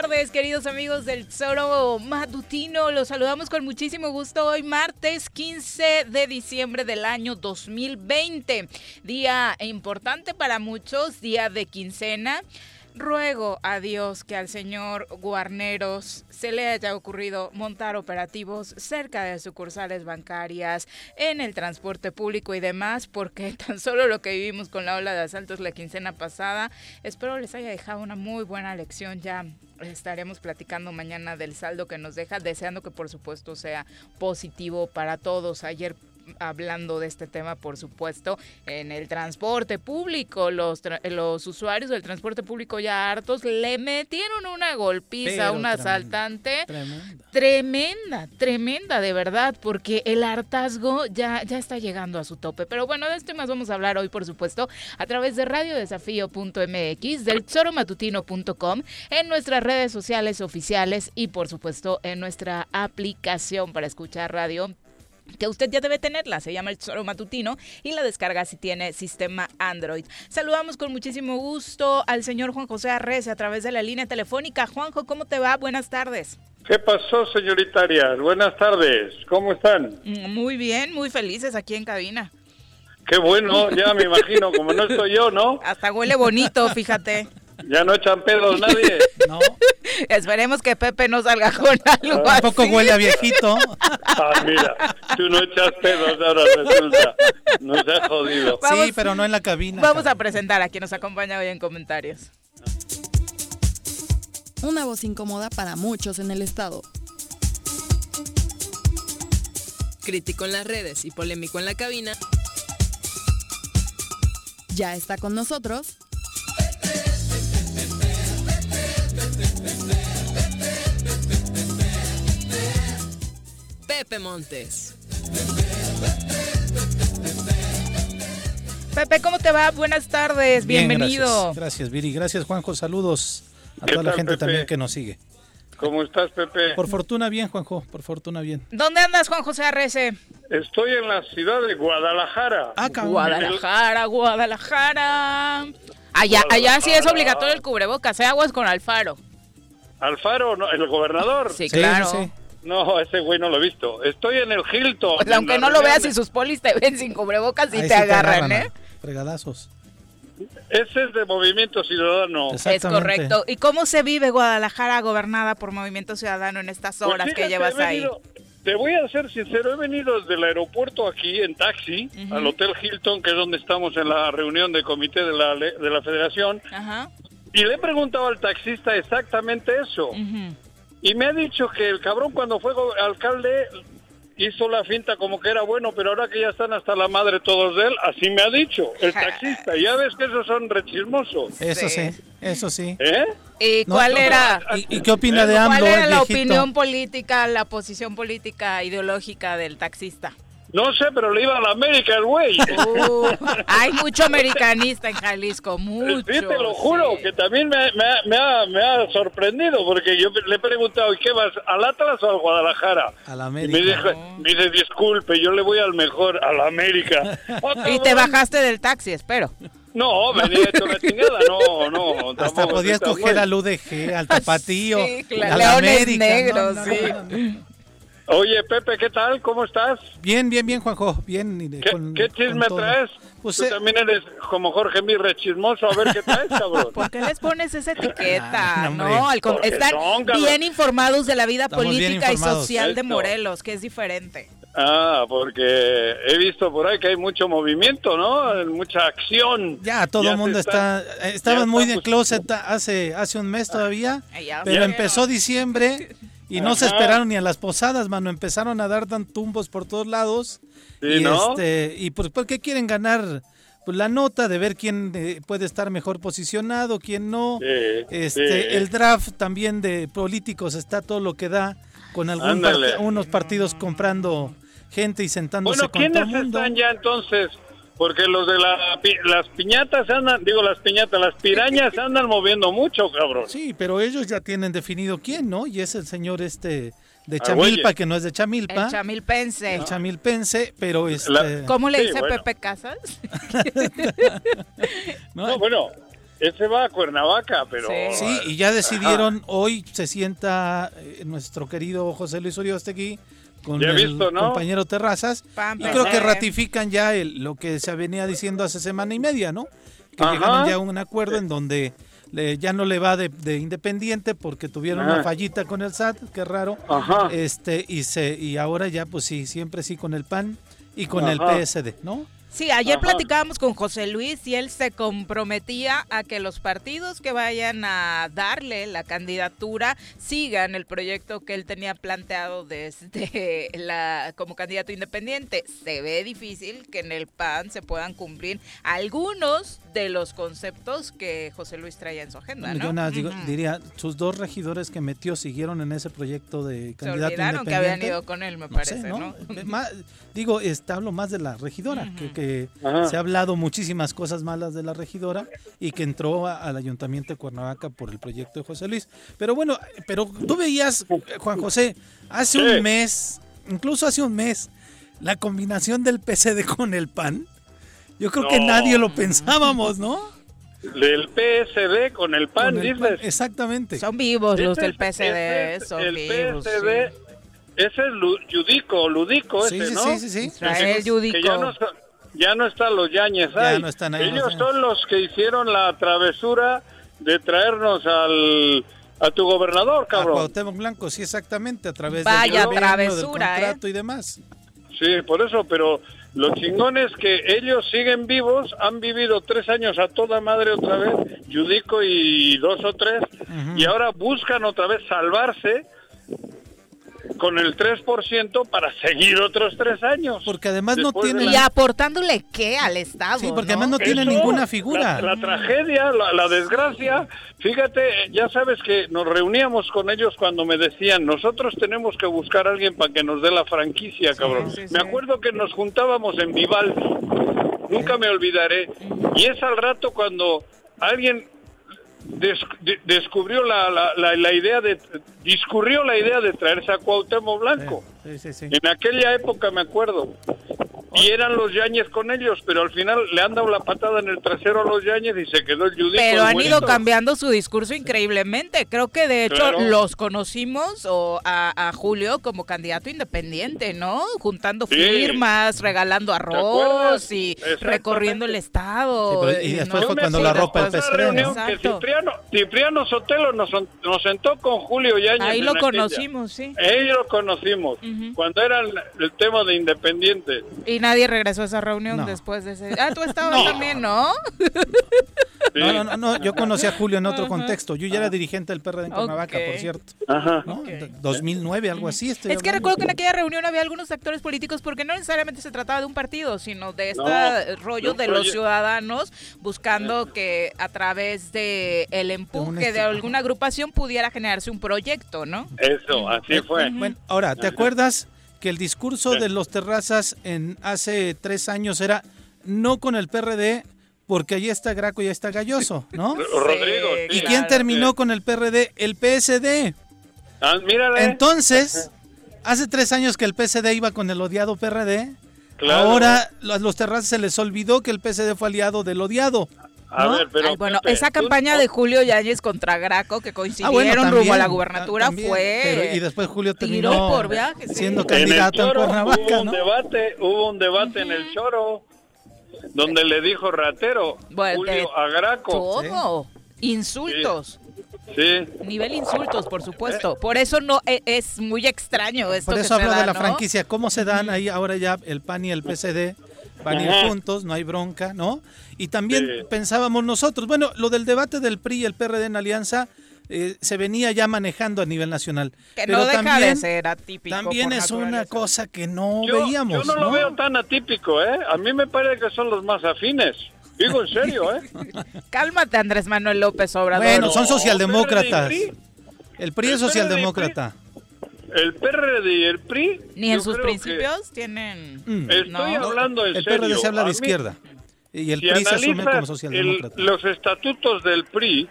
tardes, queridos amigos del Tesoro Matutino. Los saludamos con muchísimo gusto hoy, martes 15 de diciembre del año 2020. Día importante para muchos, día de quincena. Ruego a Dios que al señor Guarneros se le haya ocurrido montar operativos cerca de sucursales bancarias, en el transporte público y demás, porque tan solo lo que vivimos con la ola de asaltos la quincena pasada, espero les haya dejado una muy buena lección. Ya estaremos platicando mañana del saldo que nos deja, deseando que por supuesto sea positivo para todos. Ayer hablando de este tema, por supuesto, en el transporte público. Los, los usuarios del transporte público ya hartos le metieron una golpiza a un asaltante. Tremenda. tremenda. Tremenda, de verdad, porque el hartazgo ya, ya está llegando a su tope. Pero bueno, de esto más vamos a hablar hoy, por supuesto, a través de radiodesafío.mx, del choromatutino.com, en nuestras redes sociales oficiales y, por supuesto, en nuestra aplicación para escuchar radio que usted ya debe tenerla, se llama el Tesoro Matutino y la descarga si tiene sistema Android. Saludamos con muchísimo gusto al señor Juan José Arrece a través de la línea telefónica. Juanjo, ¿cómo te va? Buenas tardes. ¿Qué pasó, señorita Arias? Buenas tardes, ¿cómo están? Mm, muy bien, muy felices aquí en cabina. Qué bueno, ya me imagino, como no estoy yo, ¿no? Hasta huele bonito, fíjate. ¿Ya no echan pedos nadie? No. Esperemos que Pepe no salga con algo Un poco huele a viejito. Ah, mira, tú no echas pedos ahora resulta. Nos ha jodido. sí, pero no en la cabina. Vamos a presentar a quien nos acompaña hoy en comentarios. Una voz incómoda para muchos en el estado. Crítico en las redes y polémico en la cabina. Ya está con nosotros Pepe Montes. Pepe, ¿cómo te va? Buenas tardes, bienvenido. gracias, Viri. Gracias, Juanjo. Saludos a toda la gente también que nos sigue. ¿Cómo estás, Pepe? Por fortuna bien, Juanjo, por fortuna bien. ¿Dónde andas, Juan José Arrece? Estoy en la ciudad de Guadalajara. Ah, Guadalajara, Guadalajara. Allá, allá sí es obligatorio el cubrebocas, ¿eh? aguas con Alfaro. ¿Alfaro, el gobernador? Sí, claro. No, ese güey no lo he visto. Estoy en el Hilton. Pues aunque no lo veas y sus polis te ven sin cubrebocas y te, agarran, ¿eh? Fregadazos. Ese es de Movimiento Ciudadano. Es correcto. ¿Y cómo se vive Guadalajara gobernada por Movimiento Ciudadano en estas pues horas que llevas ahí? Te voy a ser sincero, he venido desde el aeropuerto aquí en taxi al Hotel Hilton, que es donde estamos en la reunión de comité de la, de la federación, y le he preguntado al taxista exactamente eso. Y me ha dicho que el cabrón cuando fue alcalde hizo la finta como que era bueno, pero ahora que ya están hasta la madre todos de él, así me ha dicho el taxista. Ya ves que esos son rechismosos. Eso sí, eso sí. ¿Eh? ¿Y cuál era? ¿Y, qué opina de AMLO? ¿Cuál era la opinión política, la posición política ideológica del taxista? No sé, pero le iba a la América el güey. Uh, hay mucho americanista en Jalisco, mucho. Sí, te lo juro, que también me, me, me, ha, me, ha, sorprendido, porque yo le he preguntado, ¿y qué vas, al Atlas o al Guadalajara? A la América. Y me, dice, me dice, disculpe, yo le voy al mejor, a la América. y te bajaste del taxi, espero. No, me di hecho la chingada, no, no. Hasta podías coger al UDG, al Tapatío, sí, claro. a la Leones América. negros, no, no, sí. Oye, Pepe, ¿qué tal? ¿Cómo estás? Bien, bien, bien, Juanjo. Bien. y de- ¿Qué, con- qué chisme traes? Pues, Tú eh, también eres como Jorge Mirre chismoso. A ver qué traes, cabrón. ¿Por qué les pones esa etiqueta? Ah, no, al con- Porque están son, bien informados de la vida Estamos política y social de. Morelos, que es diferente. Ah, porque he visto por ahí que hay mucho movimiento, ¿no? Mucha acción. Ya todo el mundo está- está, estaban muy de closet hace hace un mes todavía, pero empezó diciembre y no se esperaron ni a las posadas, mano, empezaron a dar tan tumbos por todos lados. Sí, y ¿no? este y pues ¿por qué quieren ganar pues la nota de ver quién eh, puede estar mejor posicionado, quién no. Sí, Este, sí. el draft también de políticos está todo lo que da con algún Ándale. parti- unos partidos comprando gente y sentándose Bueno, con todo el ¿quiénes mundo. están ya entonces? Porque los de la, pi- las piñatas andan, digo las piñatas, las pirañas andan moviendo mucho, cabrón. Sí, pero ellos ya tienen definido quién, ¿no? Y es el señor este de Ah, Chamilpa, que no es de Chamilpa, El chamilpense. el chamilpense, pero este La- ¿Cómo le Sí, dice bueno. Pepe Casas? ¿no? No, bueno, ese va a Cuernavaca, pero... Sí. Sí, y ya decidieron, hoy se sienta eh, nuestro querido José Luis Uriostegui con Ya el visto, ¿no? compañero Terrazas Pam, y creo que ratifican ya el- lo que se venía diciendo hace semana y media, ¿no? Que Ajá. llegaron ya a un acuerdo en donde le- ya no le va de, de independiente porque tuvieron Ajá. una fallita con el SAT, qué raro. Ajá. Este y se y ahora ya pues sí, siempre sí con el PAN y con el. PSD, ¿no? Sí, ayer Ajá. platicábamos con José Luis y él se comprometía a que los partidos que vayan a darle la candidatura sigan el proyecto que él tenía planteado desde la como candidato independiente. Se ve difícil que en el PAN se puedan cumplir algunos de los conceptos que José Luis traía en su agenda, ¿no? Yo nada, digo- Ujú. diría, sus dos regidores que metió siguieron en ese proyecto de Se candidato olvidaron que habían ido con él, me No parece, sé, ¿no? digo, este, hablo más de la regidora, que, que Ajá. se ha hablado muchísimas cosas malas de la regidora y que entró a- al ayuntamiento de Cuernavaca por el proyecto de José Luis. Pero bueno, pero tú veías, eh, Juan José, hace Sí. un mes, incluso hace un mes, la combinación del PCD con el PAN. Yo creo que No. nadie lo pensábamos, ¿no? Del PSD con el PAN, Con el dices. PAN, Exactamente. Son vivos los del PSD, es son el vivos. PSD, sí. ese es lu- Yudico, Ludico Sí, ese, sí, ¿no? sí, sí, sí. Israel Que ya no, ya no están los Yañez Ya ahí. no están ahí, Ellos son los que hicieron la travesura de traernos al a tu gobernador, A cabrón. Cuauhtémoc Blanco, sí, exactamente, a través Vaya del travesura, ¿eh? contrato y demás. Sí, por eso, pero lo chingón es que ellos siguen vivos, han vivido tres años a toda madre otra vez, Yudico y dos o tres, y ahora buscan otra vez salvarse con el 3% para seguir otros tres años. Porque además no de tienen... Y aportándole qué al Estado. Sí, porque ¿no? además no tiene ninguna figura. La, la tragedia, la, la desgracia. Fíjate, ya sabes que nos reuníamos con ellos cuando me decían, nosotros tenemos que buscar a alguien para que nos dé la franquicia, cabrón. sí, sí. Me acuerdo que nos juntábamos en Vival, nunca me olvidaré. Y es al rato cuando alguien des- de- descubrió la, la, la, la idea de, discurrió la idea de traerse a Cuauhtémoc Blanco. Sí, sí, sí. En aquella época me acuerdo. Y eran los Yañez con ellos, pero al final le han dado la patada en el trasero a los Yañez y se quedó el Judico. Pero han ido cambiando su discurso increíblemente. Creo que de hecho Claro. los conocimos o a, a Julio como candidato independiente, ¿no? Juntando Sí. firmas, regalando arroz y recorriendo el estado. Sí, pero- y después ¿no? fue cuando la ropa el reunión que Exacto. Cipriano, Cipriano Sotelo nos, nos sentó con Julio Yañez. Ahí lo aquella. conocimos, sí. Ahí lo conocimos, Cuando era el, el tema de Independiente. Y nadie regresó a esa reunión No. después de ese. Ah, tú estabas también, ¿no? Sí. No, no, no, no, yo conocí a Julio en otro contexto. Yo ya era dirigente del PRD en Cuernavaca, por cierto. Ajá. ¿no? 2009, algo así. estoy Es que recuerdo que en aquella reunión había algunos actores políticos porque no necesariamente se trataba de un partido, sino de este No, rollo de de los ciudadanos buscando que a través de el empuje de este- alguna agrupación pudiera generarse un proyecto, ¿no? Eso, así fue. Bueno, ahora, ¿te acuerdas que el discurso de los terrazas en hace tres años era no con el PRD, porque ahí está Graco y ahí está Galloso, ¿no? Rodrigo. ¿Y quién terminó con el PRD? El PSD. Ah, mírale. Entonces, hace tres años que el PSD iba con el odiado PRD. Ahora a los terrazas se les olvidó que el PSD fue aliado del odiado. A ver, pero bueno, Pepe, esa tú- campaña de Julio Yáñez contra Graco que Ah, coincidieron bueno, rumbo a la ah, gubernatura también, fue pero- y después Julio terminó por viaje, sí. siendo En el candidato en, Choro hubo Cuernavaca, un ¿no? debate, hubo un debate en el Choro donde le dijo ratero Bueno, Julio a Graco. todo. Insultos. Sí. Nivel insultos, por supuesto. Por eso no e- es muy extraño esto Por que eso se hablo da, de la ¿no? franquicia, cómo se dan ahí ahora ya el PAN y el PSD van a ir juntos, no hay bronca, ¿no? Y también Sí. pensábamos nosotros, bueno, lo del debate del PRI y el PRD en alianza eh, se venía ya manejando a nivel nacional. Que pero no deja también, de ser atípico. también es una cosa que no Yo, veíamos, yo no, lo veo tan atípico, ¿eh? A mí me parece que son los más afines. Digo en serio, ¿eh? Cálmate, Andrés Manuel López Obrador. Bueno, son socialdemócratas. El PRI es socialdemócrata. El PRD y el PRI. Ni en sus principios tienen... Estoy No. hablando en El serio. PRD se habla A de mí, izquierda. Y el si PRI se asume como socialdemócrata. el- los estatutos del PRI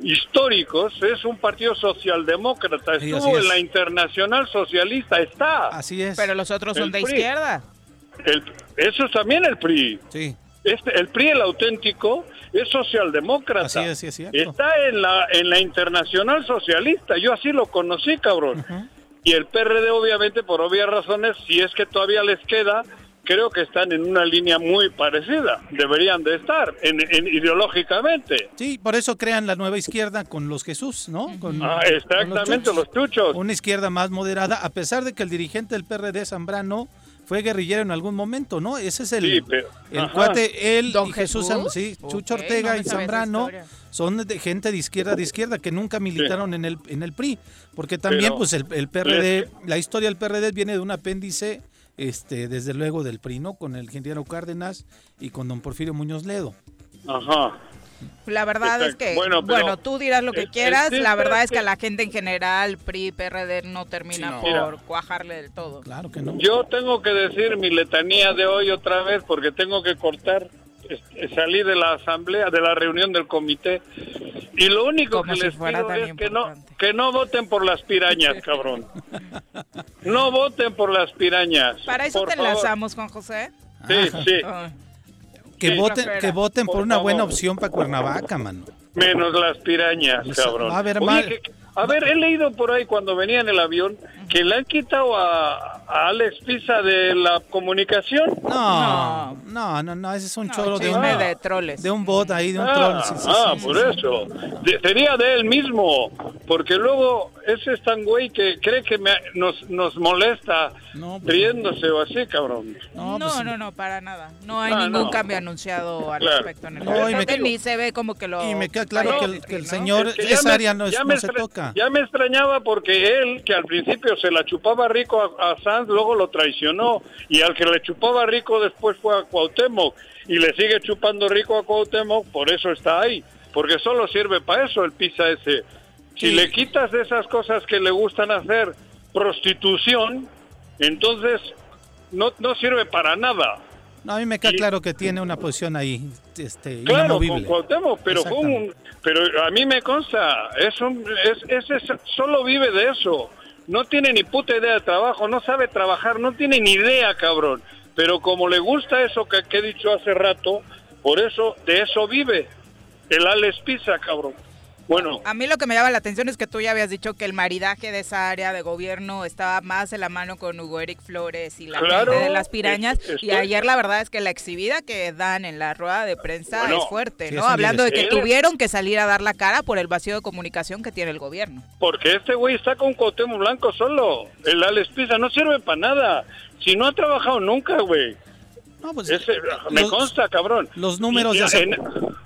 históricos, es un partido socialdemócrata. Sí, Estuvo es. en la Internacional Socialista, está. Así es. Pero los otros son El de PRI. izquierda. El- eso es también el PRI. Sí. Este, el PRI, el auténtico, es socialdemócrata. Así es, sí es cierto. Está en la, en la Internacional Socialista. Yo así lo conocí, cabrón. Y el PRD, obviamente, por obvias razones, si es que todavía les queda, creo que están en una línea muy parecida. Deberían de estar, en, en- ideológicamente. Sí, por eso crean la nueva izquierda con los Jesús, ¿no? Con, Ah, con exactamente, los chuchos. Una izquierda más moderada, a pesar de que el dirigente del PRD, Zambrano, fue guerrillero en algún momento, ¿no? Ese es el, Sí, pero- el cuate, él ¿Don y Jesús, sí, Chucho Ortega no y Zambrano son de gente de izquierda de izquierda que nunca militaron en el en el PRI, porque también Pero- pues el, el PRD, la historia del PRD viene de un apéndice este desde luego del PRI, ¿no? Con el ingeniero Cárdenas y con don Porfirio Muñoz Ledo. Ajá. La verdad es que, Bueno, bueno, tú dirás lo que el- quieras, la verdad es que a la gente en general, PRI, PRD, no termina Sí, no. por Mira. cuajarle del todo. Claro que no. Yo tengo que decir mi letanía de hoy otra vez porque tengo que cortar. Este, Salí de la asamblea, de la reunión del comité y lo único Como que si les pido es que no, que no voten por las pirañas, cabrón. No voten por las pirañas. Para eso te favor. enlazamos, Juan José. Sí, sí. Ah, Que voten que voten por, Por una buena opción para Cuernavaca, mano. Menos las pirañas, Pues, cabrón. a ver, Oye, mal- que- a ver, he leído por ahí cuando venía en el avión que le han quitado a, a Alex Pisa de la comunicación. No, no, no, no, ese es un no, choro de un, de troles. de un bot ahí, de un Ah, troll. sí, sí, ah, sí, por sí, sí. eso. De- sería de él mismo, porque luego ese es tan güey que cree que me- nos, nos molesta No, pues- riéndose o así, cabrón. No, No, no, pues- no, para nada. No hay Ah, ningún no. cambio anunciado al Claro. respecto en el No, y me ni se ve como que lo... Y me queda claro que el, decir, que el ¿no? señor, Es que ya esa me- área no, es- no se toca. Ya me extrañaba porque él, que al principio se la chupaba rico a, a Sanz, luego lo traicionó. Y al que le chupaba rico después fue a Cuauhtémoc. Y le sigue chupando rico a Cuauhtémoc, por eso está ahí. Porque solo sirve para eso el pisa ese. Si Sí. le quitas esas cosas que le gustan hacer, prostitución, entonces no, no sirve para nada. No, a mí me queda Y- claro que tiene una posición ahí este, Claro, con. Cuauhtémoc, pero un, pero a mí me consta, es un, es, ese es- solo vive de eso. No tiene ni puta idea de trabajo, no sabe trabajar, no tiene ni idea, cabrón. Pero como le gusta eso que, he dicho hace rato, por eso, de eso vive. El Alex Pisa, cabrón. Bueno, A mí lo que me llama la atención es que tú ya habías dicho que el maridaje de esa área de gobierno estaba más de la mano con Hugo Eric Flores y la Claro, gente de las pirañas. es- y ayer la verdad es que la exhibida que dan en la rueda de prensa Bueno, es fuerte, sí, ¿no? Hablando de que tuvieron que salir a dar la cara por el vacío de comunicación que tiene el gobierno. porque este güey está con Cuauhtémoc Blanco solo. El Alex Pisa no sirve para nada. Si no ha trabajado nunca, güey. No, pues, Ese, me los- consta, cabrón. los números Y- de hace- en-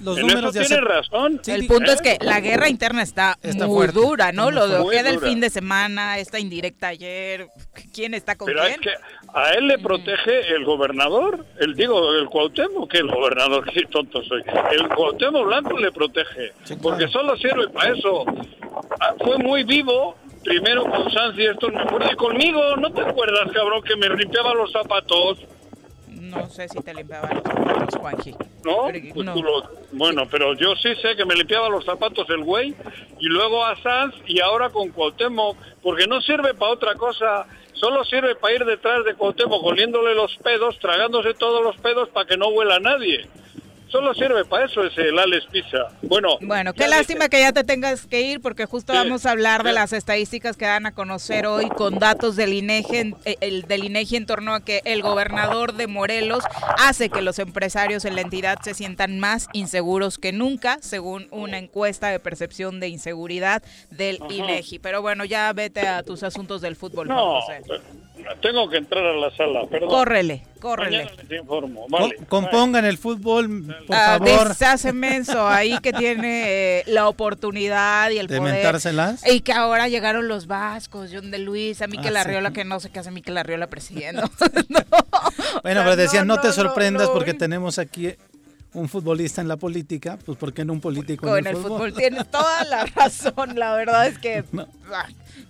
los en números eso de hace- tiene razón. Sí, el punto ¿eh? es que la guerra interna está, Está muy fuerte, dura, ¿no? Lo de. Ojeda el fin de semana, esta indirecta ayer, ¿quién está con Pero quién? es que a él le protege el gobernador, el digo, el Cuauhtémoc, que el gobernador, qué tonto soy. El Cuauhtémoc Blanco le protege, Sí, claro. porque solo sirve para eso. Ah, Fue muy vivo primero con Sanz y esto, me acuerdo y conmigo, ¿no te acuerdas, cabrón, que me limpiaba los zapatos? No sé si te limpiaba los zapatos, Juanji. ¿No? Pues no. tú lo- bueno, pero yo sí sé que me limpiaba los zapatos el güey, y luego a Sanz, y ahora con Cuauhtémoc, porque no sirve para otra cosa, solo sirve para ir detrás de Cuauhtémoc oliéndole los pedos, tragándose todos los pedos para que no huela a nadie. Solo sirve para eso ese el Alex Pisa. Bueno, Bueno, qué lástima que ya te tengas que ir porque justo Sí. vamos a hablar de Sí. las estadísticas que dan a conocer hoy con datos del INEGI, en- eh, el del INEGI en torno a que el gobernador de Morelos hace que los empresarios en la entidad se sientan más inseguros que nunca, según una encuesta de percepción de inseguridad del INEGI. Pero bueno, ya vete a tus asuntos del fútbol, No, José. Tengo que entrar a la sala, perdón. Córrele, córrele. Mañana les informo. Com- Vale. compongan el fútbol, por Ah, favor, deshace menso ahí que tiene eh, la oportunidad y el de poder. mentárselas. Y que ahora llegaron los vascos, John de Luis, a Miquel Ah, Arriola, sí. que no sé qué hace Miquel Arriola presidiendo. No, Bueno, o sea, pero decían, no, te no, sorprendas no, porque no. tenemos aquí un futbolista en la política, pues ¿por qué no un político en el el, fútbol tienes toda la razón, la verdad es que... No.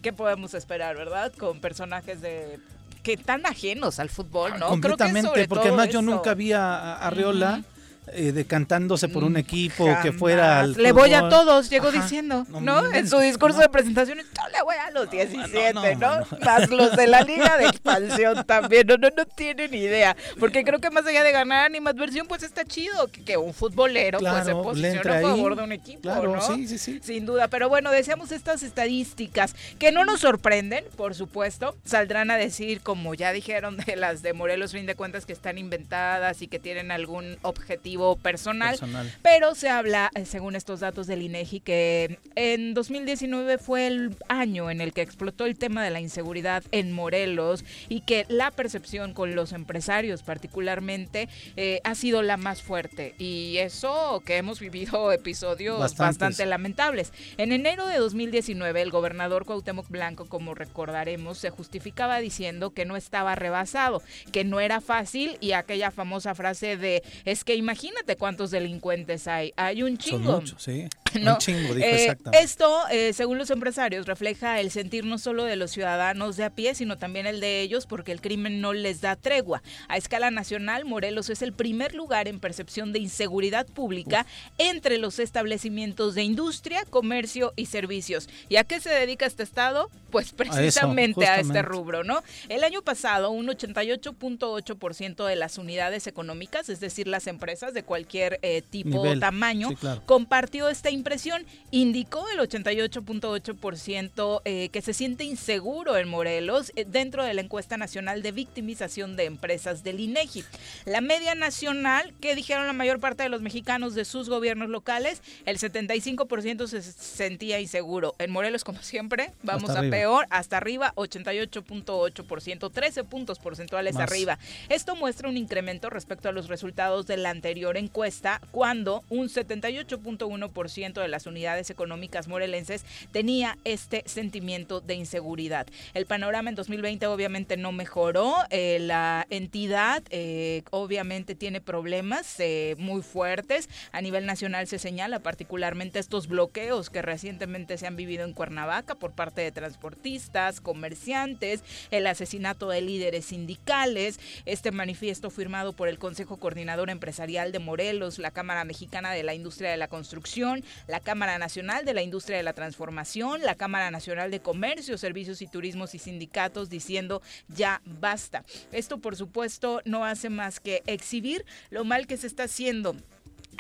¿Qué podemos esperar, verdad? Con personajes de... Que tan ajenos al fútbol, ¿no? Creo que Completamente, sobre porque todo además yo nunca vi a a Arriola eh, decantándose por un equipo que fuera al Le voy a todos, llegó Ajá. diciendo, No, en su discurso no. de presentación, yo le voy a los 17, ¿no? no. Más los de la Liga de Expansión también, no, no, no tienen idea. Porque creo que más allá de ganar animadversión, pues está chido que, que un futbolero pues se posicione a ahí. favor de un equipo, Claro, ¿no? sí, sí, sí. Sin duda, pero bueno, deseamos estas estadísticas que no nos sorprenden, por supuesto. Saldrán a decir, como ya dijeron de las de Morelos, fin de cuentas, que están inventadas y que tienen algún objetivo personal. Personal. Pero se habla, eh, según estos datos del INEGI, que en 2019 fue el año en el que explotó el tema de la inseguridad en Morelos y que la percepción con los empresarios particularmente eh, ha sido la más fuerte. Y eso que hemos vivido episodios Bastantes. bastante lamentables. En enero de 2019, el gobernador Cuauhtémoc Blanco, como recordaremos, se justificaba diciendo que no estaba rebasado, que no era fácil y aquella famosa frase de es que imagínate cuántos delincuentes hay, hay un Son chingo. muchos, sí. No, Un chingo, dijo eh. Esto, eh, según los empresarios, refleja el sentir no solo de los ciudadanos de a pie, sino también el de ellos, porque el crimen no les da tregua. A escala nacional, Morelos es el primer lugar en percepción de inseguridad pública entre los establecimientos de industria, comercio y servicios. ¿Y a qué se dedica este estado? Pues precisamente a, este rubro, ¿no? El año pasado, un 88.8% de las unidades económicas, es decir, las empresas de cualquier eh, tipo o tamaño, Sí, claro. compartió esta impresión. Indicó el 88.8% eh, que se siente inseguro en Morelos eh, dentro de la encuesta nacional de victimización de empresas del INEGI. La media nacional, que dijeron la mayor parte de los mexicanos de sus gobiernos locales, el 75% se sentía inseguro. En Morelos, como siempre, vamos Hasta a arriba. peor, hasta arriba, 88.8%, 13 puntos porcentuales Más. arriba. Esto muestra un incremento respecto a los resultados de la anterior encuesta, cuando un 78.1% de las unidades económicas morelenses tenía este sentimiento de inseguridad. El panorama en 2020 obviamente no mejoró, eh, la entidad eh, obviamente tiene problemas eh, muy fuertes. A nivel nacional se señala particularmente estos bloqueos que recientemente se han vivido en Cuernavaca por parte de transportistas, comerciantes, el asesinato de líderes sindicales, este manifiesto firmado por el Consejo Coordinador Empresarial de Morelos, la Cámara Mexicana de la Industria de la Construcción, la Cámara Nacional de la Industria de la Transformación, la Cámara Nacional de Comercio, Servicios y Turismos y sindicatos diciendo ya basta. Esto por supuesto no hace más que exhibir lo mal que se está haciendo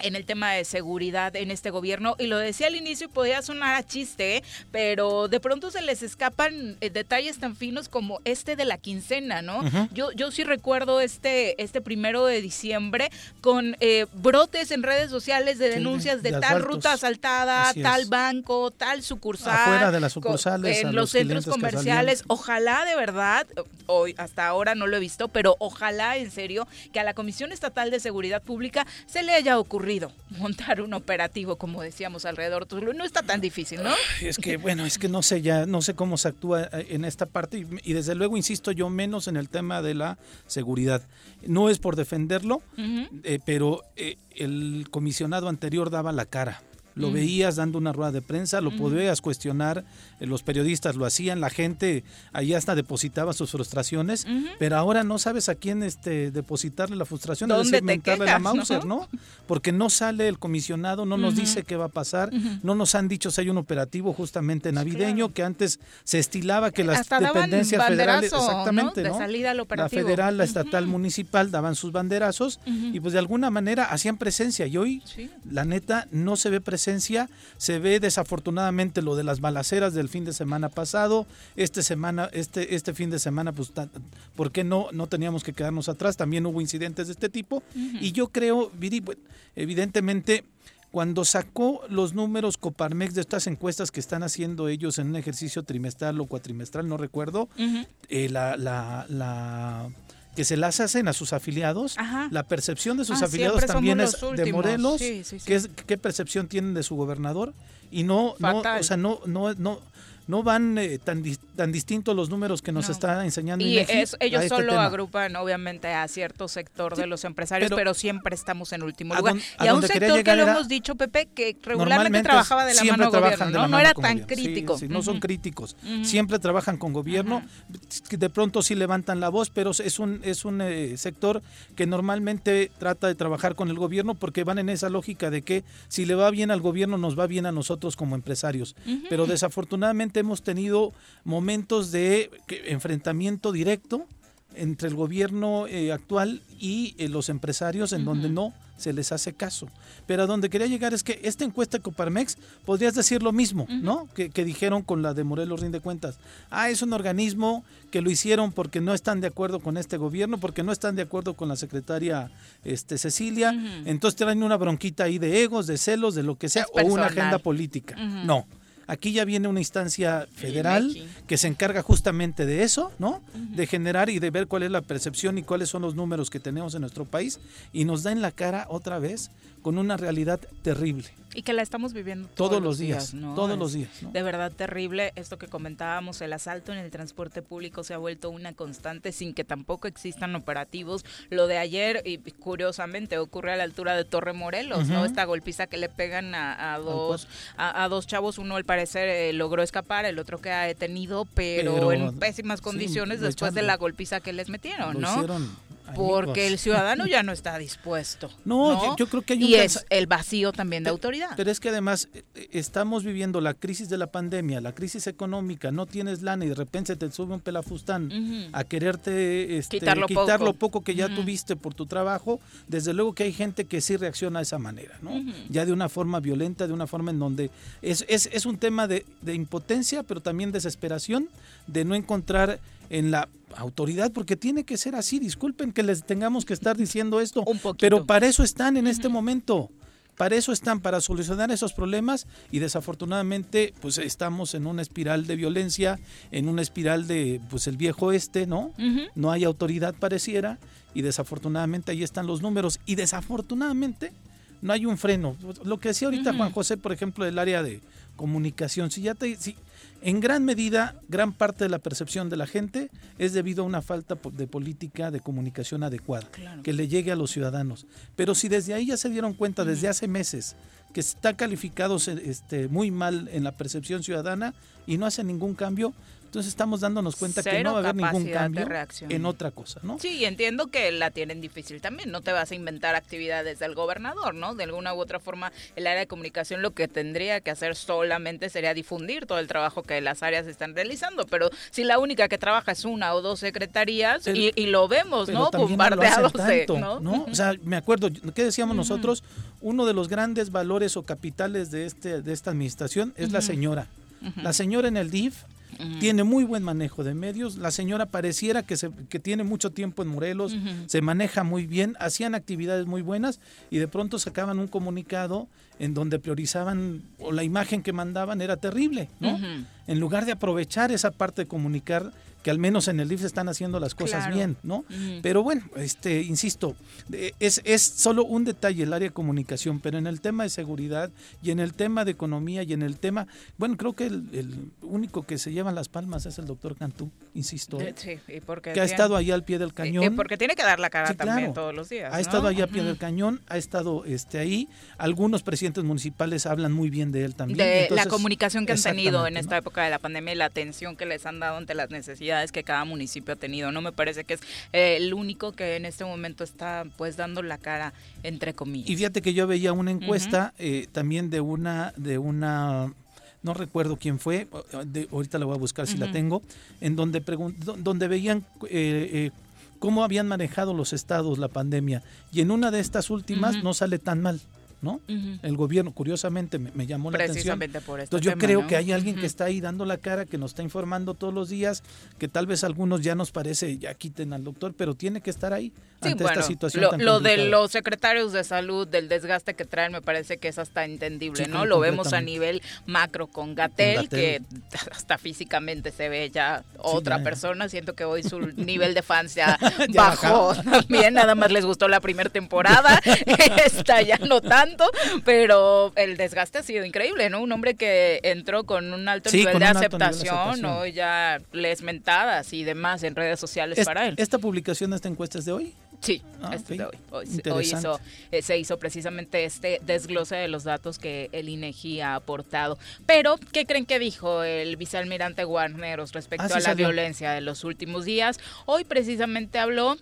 en el tema de seguridad en este gobierno y lo decía al inicio y podía sonar a chiste, ¿eh? pero de pronto se les escapan eh, detalles tan finos como este de la quincena, ¿no? yo, yo sí recuerdo este, este primero de diciembre con eh, brotes en redes sociales de Sí, denuncias de, de tal asaltos. ruta asaltada, Así es. tal banco, tal sucursal. Afuera de las sucursales, En los los centros comerciales. Ojalá de verdad, hoy hasta ahora no lo he visto, pero ojalá en serio que a la Comisión Estatal de Seguridad Pública se le haya ocurrido montar un operativo, como decíamos alrededor. No está tan difícil, ¿no? Es que, bueno, es que no sé ya, no sé cómo se actúa eh, en esta parte y, y desde luego, insisto yo, menos en el tema de la seguridad. No es por defenderlo, eh, pero eh, el comisionado anterior daba la cara. Lo veías dando una rueda de prensa, lo podías cuestionar, eh, los periodistas lo hacían, la gente ahí hasta depositaba sus frustraciones, pero ahora no sabes a quién este, depositarle la frustración, decir, mentarle la Mauser, ¿no? Porque no sale el comisionado, no nos dice qué va a pasar, no nos han dicho si hay un operativo justamente navideño, que antes se estilaba que las dependencias federales, exactamente, ¿no? De salida al operativo. La federal, la estatal, municipal daban sus banderazos y pues de alguna manera hacían presencia y hoy la neta no se ve presencia, se ve desafortunadamente lo de las balaceras del fin de semana pasado, este semana este este fin de semana pues ¿por qué no no teníamos que quedarnos atrás? También hubo incidentes de este tipo. Y yo creo, Viri, evidentemente cuando sacó los números Coparmex de estas encuestas que están haciendo ellos en un ejercicio trimestral o cuatrimestral, no recuerdo, eh, la, la, la que se las hacen a sus afiliados, la percepción de sus ah, afiliados también es de Morelos, ¿qué, percepción tienen de su gobernador y no, no o sea, no, no, no, no van eh, tan, tan distintos los números que nos está enseñando. Y ellos este solo agrupan obviamente a cierto sector de los empresarios, pero, siempre estamos en último lugar. y a un sector que lo hemos dicho, Pepe, que regularmente trabajaba de la mano gobierno, ¿no? no era tan crítico. no son críticos, siempre trabajan con gobierno, de pronto sí levantan la voz, pero es un, es un eh, sector que normalmente trata de trabajar con el gobierno porque van en esa lógica de que si le va bien al gobierno nos va bien a nosotros como empresarios. Pero desafortunadamente hemos tenido momentos de enfrentamiento directo entre el gobierno eh, actual y eh, los empresarios en donde no se les hace caso. Pero a donde quería llegar es que esta encuesta de Coparmex podrías decir lo mismo, ¿no? Que, dijeron con la de Morelos Rinde Cuentas. Ah, es un organismo que lo hicieron porque no están de acuerdo con este gobierno, porque no están de acuerdo con la secretaria este, Cecilia. Entonces traen una bronquita ahí de egos, de celos, de lo que sea, o una agenda política. No Aquí ya viene una instancia federal que se encarga justamente de eso, ¿no? De generar y de ver cuál es la percepción y cuáles son los números que tenemos en nuestro país y nos da en la cara otra vez con una realidad terrible. Y que la estamos viviendo todos, los días, todos los días. De verdad terrible esto que comentábamos, el asalto en el transporte público se ha vuelto una constante sin que tampoco existan operativos. Lo de ayer, y curiosamente, ocurre a la altura de Torre Morelos, ¿no? Esta golpiza que le pegan a, dos a, dos chavos, uno al parecer eh, logró escapar, el otro queda detenido, pero, en pésimas condiciones después de la golpiza que les metieron, ¿no? Porque el ciudadano ya no está dispuesto. No, Yo, creo que hay un... Y es el vacío también de autoridad. Pero es que además eh, eh, estamos viviendo la crisis de la pandemia, la crisis económica, no tienes lana y de repente te sube un pelafustán a quererte este, quitar, lo, poco. que ya tuviste por tu trabajo. Desde luego que hay gente que sí reacciona de esa manera, ¿no? Ya de una forma violenta, de una forma en donde es, es, es un tema de, de impotencia, pero también desesperación, de no encontrar en la autoridad, porque tiene que ser así. Disculpen que les tengamos que estar diciendo esto, pero para eso están en este momento. Para eso están, para solucionar esos problemas y desafortunadamente pues estamos en una espiral de violencia, en una espiral de pues el viejo este, ¿no? No hay autoridad pareciera y desafortunadamente ahí están los números y desafortunadamente no hay un freno. Lo que decía ahorita Juan José, por ejemplo, del área de comunicación, si ya te si, en gran medida, gran parte de la percepción de la gente es debido a una falta de política de comunicación adecuada, que le llegue a los ciudadanos. Pero si desde ahí ya se dieron cuenta, desde hace meses, que está calificado este, muy mal en la percepción ciudadana y no hace ningún cambio, entonces estamos dándonos cuenta que no va a haber ningún cambio en otra cosa, ¿no? Sí, entiendo que la tienen difícil también. No te vas a inventar actividades del gobernador, ¿no? De alguna u otra forma, el área de comunicación lo que tendría que hacer solamente sería difundir todo el trabajo que las áreas están realizando. Pero si la única que trabaja es una o dos secretarías y, lo vemos, ¿no? Bombardeados no, ¿no? O sea, me acuerdo, ¿qué decíamos nosotros? Uno de los grandes valores o capitales de, este, de esta administración es la señora. La señora en el DIF tiene muy buen manejo de medios. La señora pareciera que, se, que tiene mucho tiempo en Morelos, se maneja muy bien, hacían actividades muy buenas y de pronto sacaban un comunicado en donde priorizaban o la imagen que mandaban era terrible, ¿no? En lugar de aprovechar esa parte de comunicar que al menos en el DIF están haciendo las cosas bien, ¿no? Pero bueno, este, insisto, es, es solo un detalle el área de comunicación, pero en el tema de seguridad y en el tema de economía y en el tema, bueno, creo que el, único que se lleva las palmas es el doctor Cantú, insisto, ¿eh? sí, y porque que ha estado ahí al pie del cañón. porque tiene que dar la cara también todos los días. Ha estado ahí al pie del cañón, ha estado este ahí. Algunos presidentes municipales hablan muy bien de él también. De la comunicación que han tenido en esta época de la pandemia y la atención que les han dado ante las necesidades que cada municipio ha tenido. No me parece que es eh, el único que en este momento está pues dando la cara entre comillas. Y fíjate que yo veía una encuesta eh, también de una de una no recuerdo quién fue, ahorita la voy a buscar si la tengo, en donde donde veían eh, eh, cómo habían manejado los estados la pandemia y en una de estas últimas no sale tan mal. ¿No? El gobierno, curiosamente, me, llamó la atención. Por este Entonces yo creo que hay alguien que está ahí dando la cara, que nos está informando todos los días, que tal vez algunos ya nos parece, ya quiten al doctor, pero tiene que estar ahí ante esta situación. Lo, lo de los secretarios de salud, del desgaste que traen, me parece que es hasta entendible, ¿no? Lo vemos a nivel macro con Gatel, que hasta físicamente se ve ya otra persona. Siento que hoy su nivel de fans ya, bajó también, nada más les gustó la primera temporada, está ya no tanto pero el desgaste ha sido increíble, ¿no? Un hombre que entró con un alto, nivel, de aceptación, ¿no? Ya les mentadas y demás en redes sociales para él. ¿Esta publicación de esta encuesta es de hoy? Sí, ah, este de hoy. Hoy, hizo, eh, se hizo precisamente este desglose de los datos que el INEGI ha aportado. Pero, ¿qué creen que dijo el vicealmirante Guarneros respecto ah, a la violencia de los últimos días? Hoy precisamente habló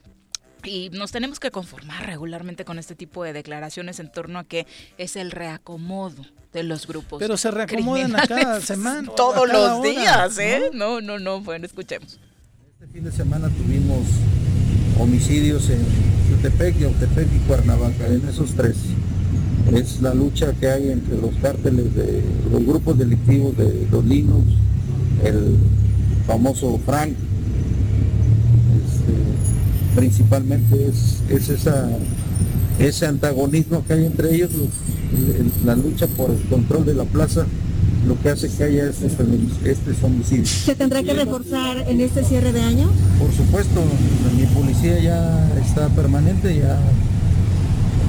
y nos tenemos que conformar regularmente con este tipo de declaraciones en torno a que es el reacomodo de los grupos. Pero se reacomodan a cada semana. Todos los días, ¿eh? ¿no? no, no, bueno, escuchemos. Este fin de semana tuvimos homicidios en Jutepec, Yautepec y Cuernavaca, en esos tres. Es la lucha que hay entre los cárteles de los grupos delictivos de los Linux, el famoso Frank, principalmente es, es esa, ese antagonismo que hay entre ellos, la lucha por el control de la plaza, lo que hace que haya este, este homicidio. ¿Se tendrá que reforzar en este cierre de año? Por supuesto, mi policía ya está permanente, ya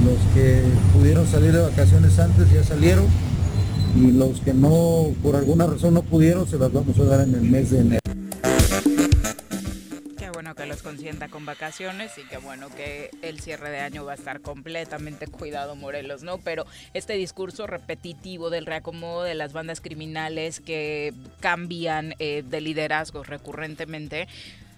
los que pudieron salir de vacaciones antes ya salieron y los que no, por alguna razón no pudieron, se las vamos a dar en el mes de enero los consienta con vacaciones y que bueno que el cierre de año va a estar completamente cuidado Morelos, ¿no? Pero este discurso repetitivo del reacomodo de las bandas criminales que cambian eh, de liderazgo recurrentemente,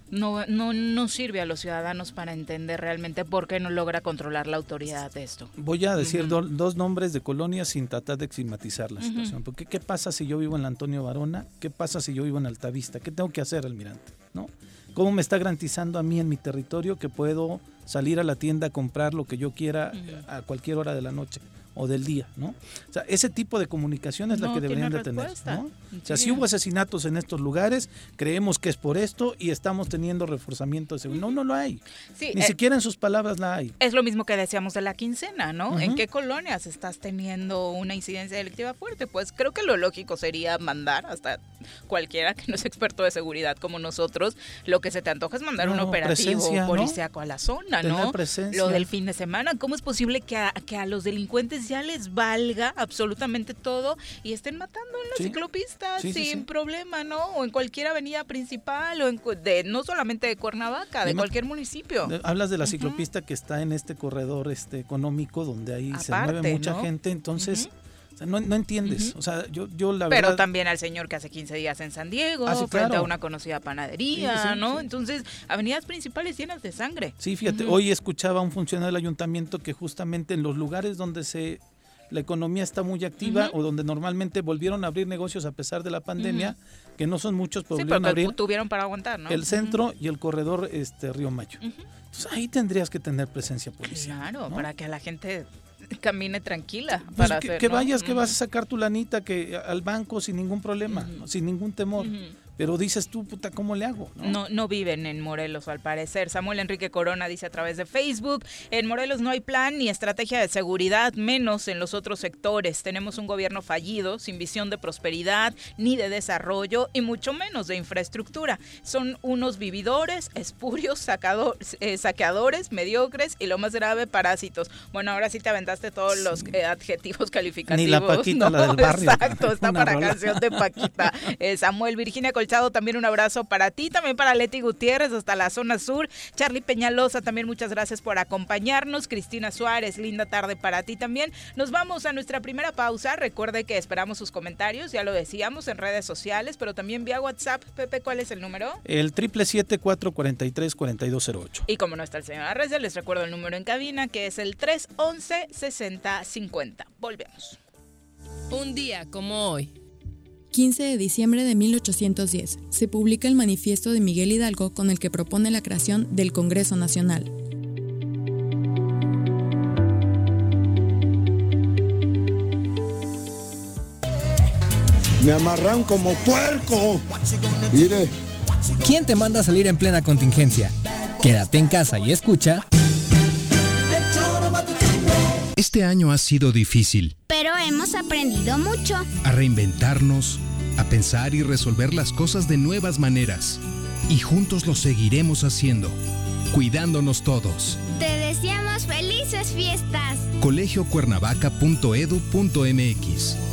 no, no, no sirve a los ciudadanos para entender realmente por qué no logra controlar la autoridad de esto. Voy a decir dos nombres de colonias sin tratar de estigmatizar la situación. Porque ¿qué pasa si yo vivo en la Antonio Barona? ¿Qué pasa si yo vivo en Altavista? ¿Qué tengo que hacer, almirante? ¿No? ¿Cómo me está garantizando a mí en mi territorio que puedo salir a la tienda a comprar lo que yo quiera a cualquier hora de la noche? O del día, ¿no? O sea, ese tipo de comunicación es la que deberían de tener, ¿no? O sea, si hubo asesinatos en estos lugares, creemos que es por esto y estamos teniendo reforzamiento de seguridad. No, no lo hay. Ni eh, siquiera en sus palabras la hay. Es lo mismo que decíamos de la quincena, ¿no? ¿En qué colonias estás teniendo una incidencia delictiva fuerte? Pues creo que lo lógico sería mandar hasta cualquiera que no es experto de seguridad como nosotros, lo que se te antoja es mandar un operativo policíaco a la zona, ¿no? Lo del fin de semana, ¿cómo es posible que que a los delincuentes ya les valga absolutamente todo y estén matando en los ciclopistas sin problema, ¿no? O en cualquier avenida principal o en, de, no solamente de Cuernavaca, de cualquier municipio. Hablas de la ciclopista que está en este corredor este económico donde ahí se mueve mucha gente, entonces... no, entiendes. O sea, yo, yo la Pero también al señor que hace 15 días en San Diego, ah, frente a una conocida panadería, ¿no? Entonces, avenidas principales llenas de sangre. Sí, fíjate, hoy escuchaba a un funcionario del ayuntamiento que justamente en los lugares donde se la economía está muy activa o donde normalmente volvieron a abrir negocios a pesar de la pandemia, que no son muchos, pero volvieron a abrir. tuvieron para aguantar, ¿no? El centro y el corredor este Río Mayo. Entonces ahí tendrías que tener presencia policial. Claro, para que la gente camine tranquila. Pues para que, vayas, que vas a sacar tu lanita que al banco sin ningún problema, sin ningún temor. Pero dices tú, puta, ¿cómo le hago? ¿no? no, viven en Morelos, al parecer. Samuel Enrique Corona dice a través de Facebook, en Morelos no hay plan ni estrategia de seguridad, menos en los otros sectores. Tenemos un gobierno fallido, sin visión de prosperidad ni de desarrollo y mucho menos de infraestructura. Son unos vividores, espurios, eh, saqueadores, mediocres y lo más grave, parásitos. Bueno, ahora sí te aventaste todos los eh, adjetivos calificativos. Ni la Paquita, la del barrio. Exacto, está para canción de Paquita. Eh, Samuel, Virginia también un abrazo para ti, también para Leti Gutiérrez hasta la zona sur. Charlie Peñalosa, también muchas gracias por acompañarnos. Cristina Suárez, linda tarde para ti también. Nos vamos a nuestra primera pausa. Recuerde que esperamos sus comentarios, ya lo decíamos, en redes sociales, pero también vía WhatsApp. Pepe, ¿cuál es el número? El triple siete cuatro cuarenta y tres cuarenta y dos cero ocho. Y como no está el señor Arreza, les recuerdo el número en cabina, que es el 311 60 50. Volvemos. Un día como hoy. 15 de diciembre de 1810, se publica el manifiesto de Miguel Hidalgo con el que propone la creación del Congreso Nacional. Me amarran como puerco. Mire. ¿Quién te manda a salir en plena contingencia? Quédate en casa y escucha. Este año ha sido difícil. Pero hemos aprendido mucho. A reinventarnos, a pensar y resolver las cosas de nuevas maneras. Y juntos lo seguiremos haciendo, cuidándonos todos. Te deseamos felices fiestas. colegiocuernavaca.edu.mx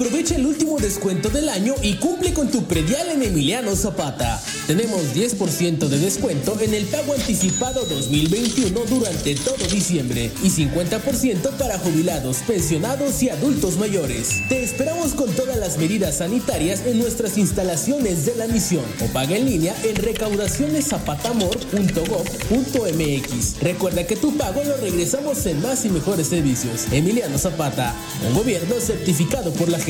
Aprovecha el último descuento del año y cumple con tu predial en Emiliano Zapata. Tenemos 10% de descuento en el pago anticipado 2021 durante todo diciembre y 50% para jubilados, pensionados y adultos mayores. Te esperamos con todas las medidas sanitarias en nuestras instalaciones de la misión o paga en línea en recaudacioneszapatamor.gov.mx. Recuerda que tu pago lo regresamos en más y mejores servicios. Emiliano Zapata, un gobierno certificado por la gente.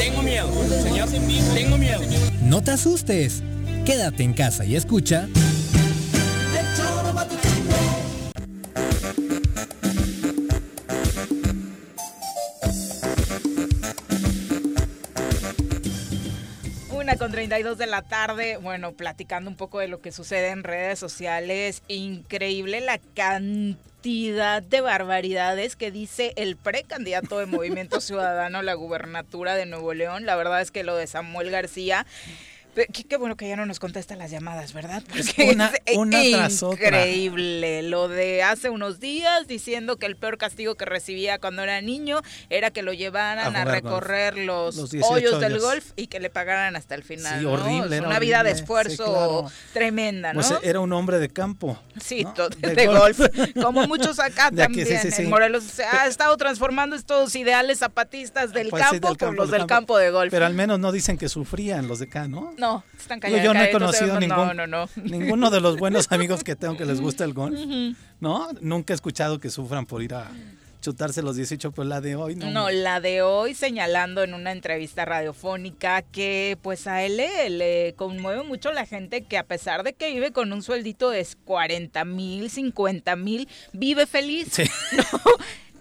Tengo miedo, señor. Tengo miedo. No te asustes. Quédate en casa y escucha. Una con 32 de la tarde, bueno, platicando un poco de lo que sucede en redes sociales, increíble la cantidad de barbaridades que dice el precandidato de Movimiento Ciudadano a la gubernatura de Nuevo León. La verdad es que lo de Samuel García Qué, bueno que ya no nos contesta las llamadas, ¿verdad? Porque una, es una increíble. Lo de hace unos días diciendo que el peor castigo que recibía cuando era niño era que lo llevaran a, recorrer los, hoyos del golf y que le pagaran hasta el final. Sí, horrible. una vida de esfuerzo tremenda, ¿no? Pues era un hombre de campo. Sí, de, golf. Como muchos acá también. en Morelos se ha estado transformando estos ideales zapatistas del pues campo por los del campo. de golf. Pero al menos no dicen que sufrían los de acá, ¿no? No, están callados. Yo no he conocido ningún, ninguno de los buenos amigos que tengo que les gusta el golf. ¿No? Nunca he escuchado que sufran por ir a chutarse los 18, pues la de hoy no. No, la de hoy señalando en una entrevista radiofónica que pues a él le, conmueve mucho la gente que a pesar de que vive con un sueldito de 40 mil, 50 mil, vive feliz. Sí. ¿no?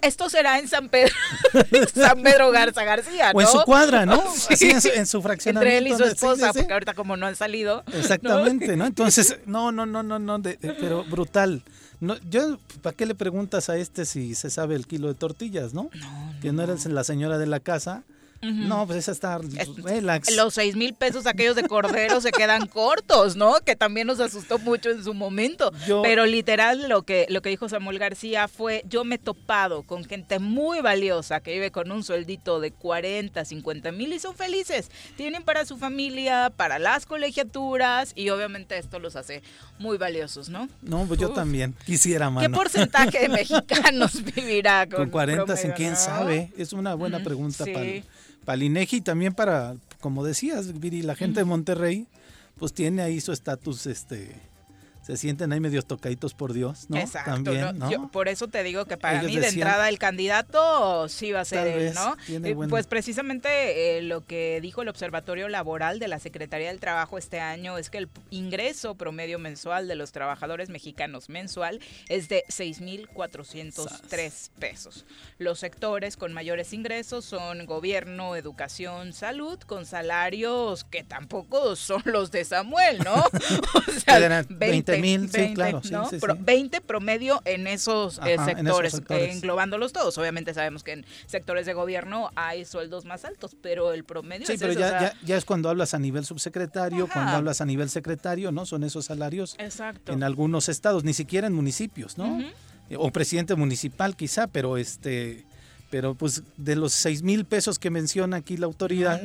Esto será en San Pedro, San Pedro Garza García, ¿no? O en su cuadra, ¿no? Sí, en su, fraccionamiento. Entre él y su esposa, porque ahorita como no han salido. Exactamente, ¿no? Entonces, no, no, no, no, no, pero brutal. No, yo, ¿para qué le preguntas a este si se sabe el kilo de tortillas, no? no que no eres la señora de la casa no, pues esa está relax. Los seis mil pesos aquellos de cordero se quedan cortos, ¿no? Que también nos asustó mucho en su momento. Pero literal lo que, lo que dijo Samuel García fue, yo me he topado con gente muy valiosa que vive con un sueldito de 40, 50 mil y son felices. Tienen para su familia, para las colegiaturas y obviamente esto los hace muy valiosos, ¿no? No, pues yo también quisiera, mano. ¿Qué porcentaje de mexicanos vivirá con, con 40? ¿Quién sabe? Es una buena pregunta para para y también para, como decías, Viri, la gente de Monterrey, pues tiene ahí su estatus este se sienten ahí medios tocaditos por Dios, ¿no? Exacto. También, ¿no? por eso te digo que para mí de entrada el candidato sí va a ser él, ¿no? Eh, pues precisamente eh, lo que dijo el Observatorio Laboral de la Secretaría del Trabajo este año es que el ingreso promedio mensual de los trabajadores mexicanos mensual es de 6.403 pesos. Los sectores con mayores ingresos son gobierno, educación, salud, con salarios que tampoco son los de Samuel, ¿no? o sea, 20 mil, sí, claro. 20 promedio en esos, eh, sectores, englobándolos todos. Obviamente sabemos que en sectores de gobierno hay sueldos más altos, pero el promedio sí, pero ya, ya, es cuando hablas a nivel subsecretario, cuando hablas a nivel secretario, ¿no? Son esos salarios Exacto. en algunos estados, ni siquiera en municipios, ¿no? O presidente municipal quizá, pero este pero pues de los 6 mil pesos que menciona aquí la autoridad,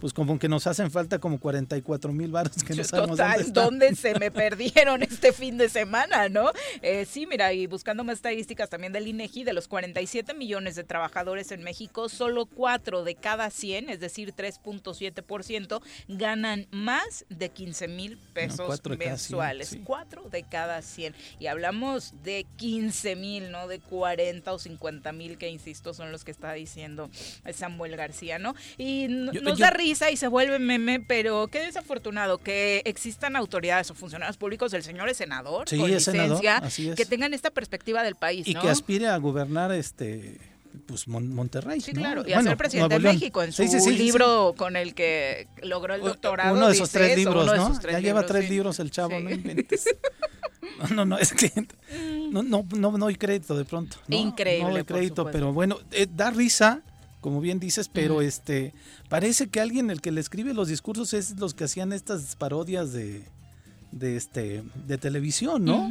pues como que nos hacen falta como 44 mil baros que no sabemos Total, dónde, se me perdieron este fin de semana, ¿no? Eh, sí, mira, y buscando más estadísticas también del INEGI, de los 47 millones de trabajadores en México, solo 4 de cada 100, es decir, 3.7%, ganan más de 15 mil pesos mensuales. 4 de cada 100. Y hablamos de 15 mil, ¿no? De 40 o 50 mil que, insisto, son los que está diciendo Samuel García, ¿no? Y nos da risa y se vuelve meme, pero qué desafortunado que existan autoridades o funcionarios públicos, el señor es senador, con licencia, que tengan esta perspectiva del país, Y que aspire a gobernar este pues Monterrey. Sí, claro, y a ser presidente de México en su libro con el que logró el doctorado. Uno de esos tres libros, ¿no? ya lleva tres libros el chavo, no inventes. No, no, es que no, no, no, no doy crédito de pronto. Increíble. No doy crédito, pero bueno, eh, da risa, como bien dices, pero este parece que alguien el que le escribe los discursos es los que hacían estas parodias de, de este de televisión, ¿no?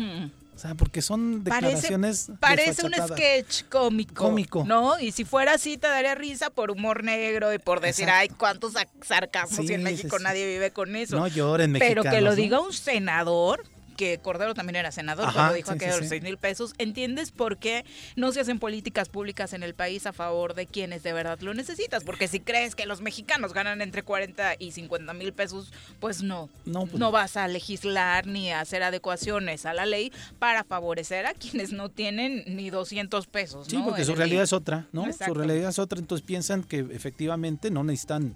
O sea, porque son declaraciones. Parece, un sketch cómico. Cómico. ¿No? Y si fuera así, te daría risa por humor negro y por decir, ay, cuántos sarcasmos y en México nadie vive con eso. No lloren, Pero que lo diga un senador, que Cordero también era senador cuando dijo que sí, los 6 mil pesos, ¿entiendes por qué no se hacen políticas públicas en el país a favor de quienes de verdad lo necesitas? Porque si crees que los mexicanos ganan entre 40 y 50 mil pesos, pues no, no, pues no vas a legislar ni a hacer adecuaciones a la ley para favorecer a quienes no tienen ni 200 pesos. Sí, porque su realidad es otra, ¿no? Su realidad es otra, entonces piensan que efectivamente no necesitan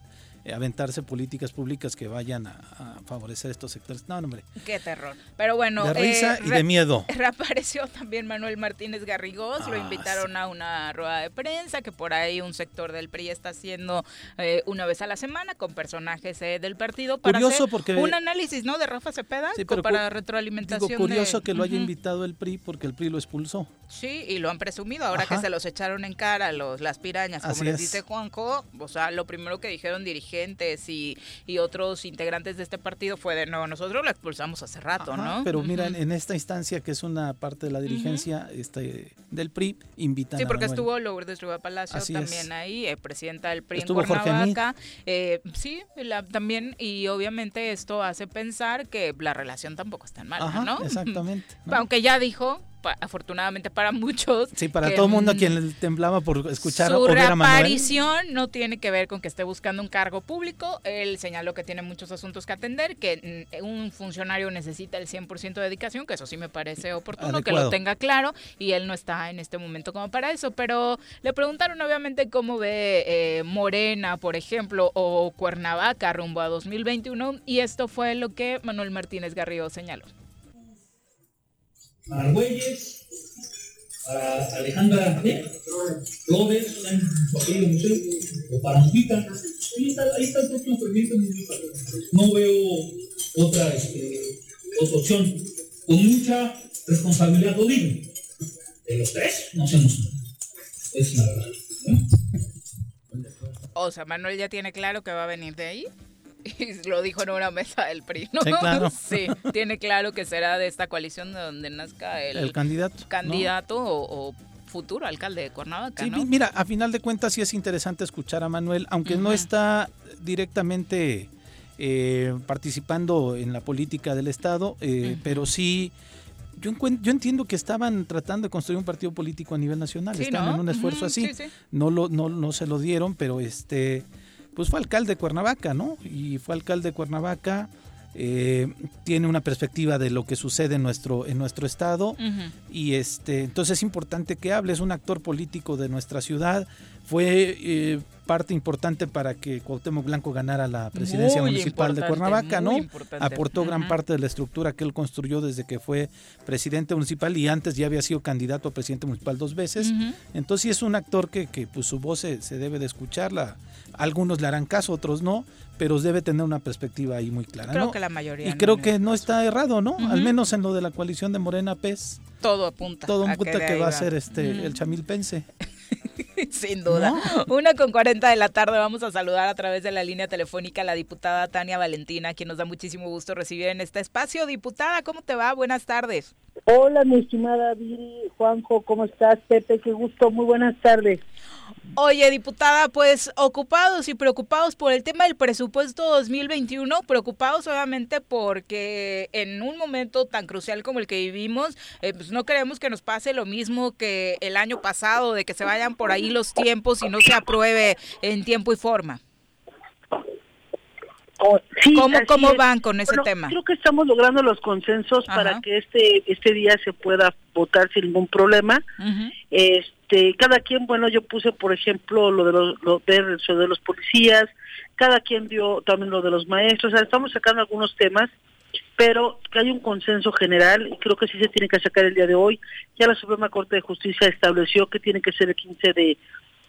aventarse políticas públicas que vayan a, favorecer estos sectores. No, hombre. Qué terror. Pero bueno. De risa eh, y de miedo. Reapareció también Manuel Martínez Garrigós. lo ah, invitaron a una rueda de prensa que por ahí un sector del PRI está haciendo eh, una vez a la semana con personajes del partido para hacer porque, un análisis, ¿no? De Rafa Cepeda sí, pero, para retroalimentación. Digo, curioso que lo haya invitado el PRI porque el PRI lo expulsó. Sí, y lo han presumido. Ahora que se los echaron en cara los, las pirañas, como les dice Juanjo, o sea, lo primero que dijeron dirigir y, y otros integrantes de este partido fue de no, nosotros lo expulsamos hace rato, ¿no? Pero mira, en esta instancia que es una parte de la dirigencia este, del PRI, invitan Sí, porque estuvo Lourdes Palacio también ahí, eh, presidenta del PRI estuvo en Cuernavaca. Eh, sí, también, y obviamente esto hace pensar que la relación tampoco es tan mala, ¿no? Exactamente. Aunque ya dijo afortunadamente para muchos. Sí, para todo el mundo a quien le temblaba por escuchar su reaparición no tiene que ver con que esté buscando un cargo público. Él señaló que tiene muchos asuntos que atender, que mm, un funcionario necesita el 100% de dedicación, que eso sí me parece oportuno, que lo tenga claro, y él no está en este momento como para eso. Pero le preguntaron obviamente cómo ve eh, Morena, por ejemplo, o Cuernavaca rumbo a 2021, y esto fue lo que Manuel Martínez Garrido señaló Argüelles, para Alejandra Flores, un museo, o para Mujita. Ahí está, ahí está el próximo proyecto No veo otra, este, otra opción. Con mucha responsabilidad lo. De los tres, no hacemos nada. Es la verdad. O sea, Manuel ya tiene claro que va a venir de ahí. y lo dijo en una mesa del PRI, ¿no? Sí, claro. sí, tiene claro que será de esta coalición de donde nazca el, candidato. Candidato o, futuro alcalde de Cuernavaca, sí, Mira, a final de cuentas sí es interesante escuchar a Manuel, aunque no está directamente eh, participando en la política del Estado, eh, pero sí... Yo, yo, entiendo que estaban tratando de construir un partido político a nivel nacional, estaban en un esfuerzo así, no lo no, no se lo dieron, pero este pues fue alcalde de Cuernavaca, ¿no? Y fue alcalde de Cuernavaca, eh, tiene una perspectiva de lo que sucede en nuestro, en nuestro estado. Y este, entonces es importante que hable, es un actor político de nuestra ciudad, fue eh, parte importante para que Cuauhtémoc Blanco ganara la presidencia municipal de Cuernavaca, ¿no? Aportó gran parte de la estructura que él construyó desde que fue presidente municipal y antes ya había sido candidato a presidente municipal dos veces. Entonces sí es un actor que, que pues, su voz se, se debe de escucharla algunos le harán caso, otros no, pero debe tener una perspectiva ahí muy clara. Creo que la mayoría. Y creo que no está errado, ¿no? Al menos en lo de la coalición de Morena PES. Todo apunta. Todo apunta que, va a ser este el Chamil Pense. Sin duda. Una con 40 de la tarde vamos a saludar a través de la línea telefónica a la diputada Tania Valentina, quien nos da muchísimo gusto recibir en este espacio. Diputada, ¿cómo te va? Buenas tardes. Hola, mi estimada Viri, Juanjo, ¿cómo estás? Pepe, qué gusto, muy buenas tardes. Oye, diputada, pues ocupados y preocupados por el tema del presupuesto 2021, preocupados obviamente porque en un momento tan crucial como el que vivimos, eh, pues no queremos que nos pase lo mismo que el año pasado, de que se vayan por ahí los tiempos y no se apruebe en tiempo y forma. Oh, ¿Cómo, van con ese tema? Creo que estamos logrando los consensos para que este este día se pueda votar sin ningún problema. Este, cada quien, bueno, yo puse, por ejemplo, lo de los lo de, los policías, cada quien dio también lo de los maestros, o sea, estamos sacando algunos temas, pero que hay un consenso general y creo que sí se tiene que sacar el día de hoy. Ya la Suprema Corte de Justicia estableció que tiene que ser el 15 de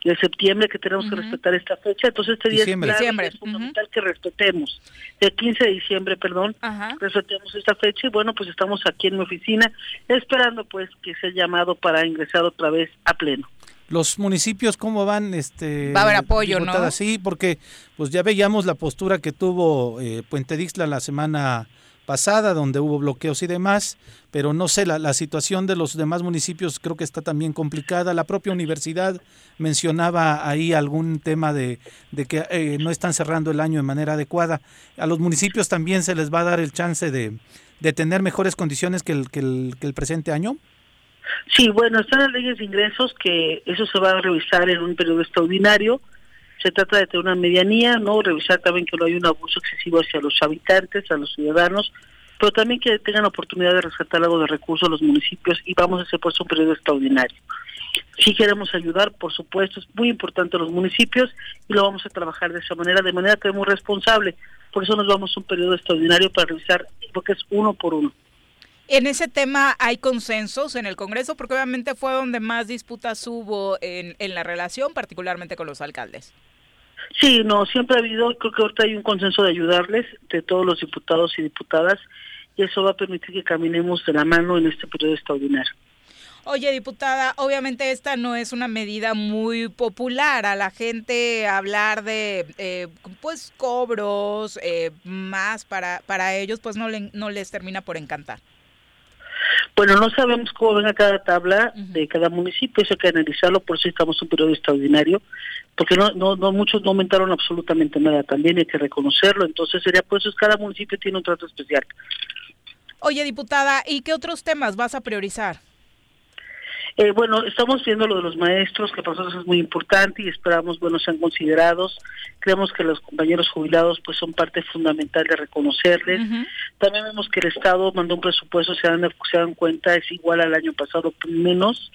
de septiembre que tenemos que respetar esta fecha. Entonces este día es, fundamental que respetemos. El 15 de diciembre, perdón, respetemos esta fecha y bueno, pues estamos aquí en mi oficina esperando pues que sea llamado para ingresar otra vez a pleno. Los municipios, ¿cómo van? Este, Va a haber apoyo, ¿no? Sí, porque pues ya veíamos la postura que tuvo eh, Puente Dixla la semana pasada, donde hubo bloqueos y demás, pero no sé, la, la, situación de los demás municipios creo que está también complicada. La propia universidad mencionaba ahí algún tema de, de que eh, no están cerrando el año de manera adecuada. A los municipios también se les va a dar el chance de, de tener mejores condiciones que el, que el, que el presente año. Sí, bueno, están las leyes de ingresos que eso se va a revisar en un periodo extraordinario se trata de tener una medianía, no revisar también que no hay un abuso excesivo hacia los habitantes, a los ciudadanos, pero también que tengan la oportunidad de rescatar algo de recursos a los municipios y vamos a hacer pues un periodo extraordinario. Si queremos ayudar, por supuesto, es muy importante a los municipios y lo vamos a trabajar de esa manera, de manera que muy responsable. Por eso nos vamos a un periodo extraordinario para revisar lo que es uno por uno. En ese tema hay consensos en el Congreso, porque obviamente fue donde más disputas hubo en, en la relación, particularmente con los alcaldes. Sí, no, siempre ha habido, creo que ahorita hay un consenso de ayudarles, de todos los diputados y diputadas, y eso va a permitir que caminemos de la mano en este periodo extraordinario. Oye, diputada, obviamente esta no es una medida muy popular a la gente hablar de, eh, pues, cobros eh, más para, para ellos, pues no, le, no les termina por encantar. Bueno, no sabemos cómo venga cada tabla de cada municipio, eso hay que analizarlo, por eso estamos en un periodo extraordinario, porque no, no, no muchos no aumentaron absolutamente nada, también hay que reconocerlo, entonces sería por eso cada municipio tiene un trato especial. Oye, diputada, ¿y qué otros temas vas a priorizar? Eh, bueno, estamos viendo lo de los maestros, que para nosotros es muy importante y esperamos, bueno, sean considerados. Creemos que los compañeros jubilados pues son parte fundamental de reconocerles. También vemos que el Estado mandó un presupuesto, se dan, se dan cuenta, es igual al año pasado, menos,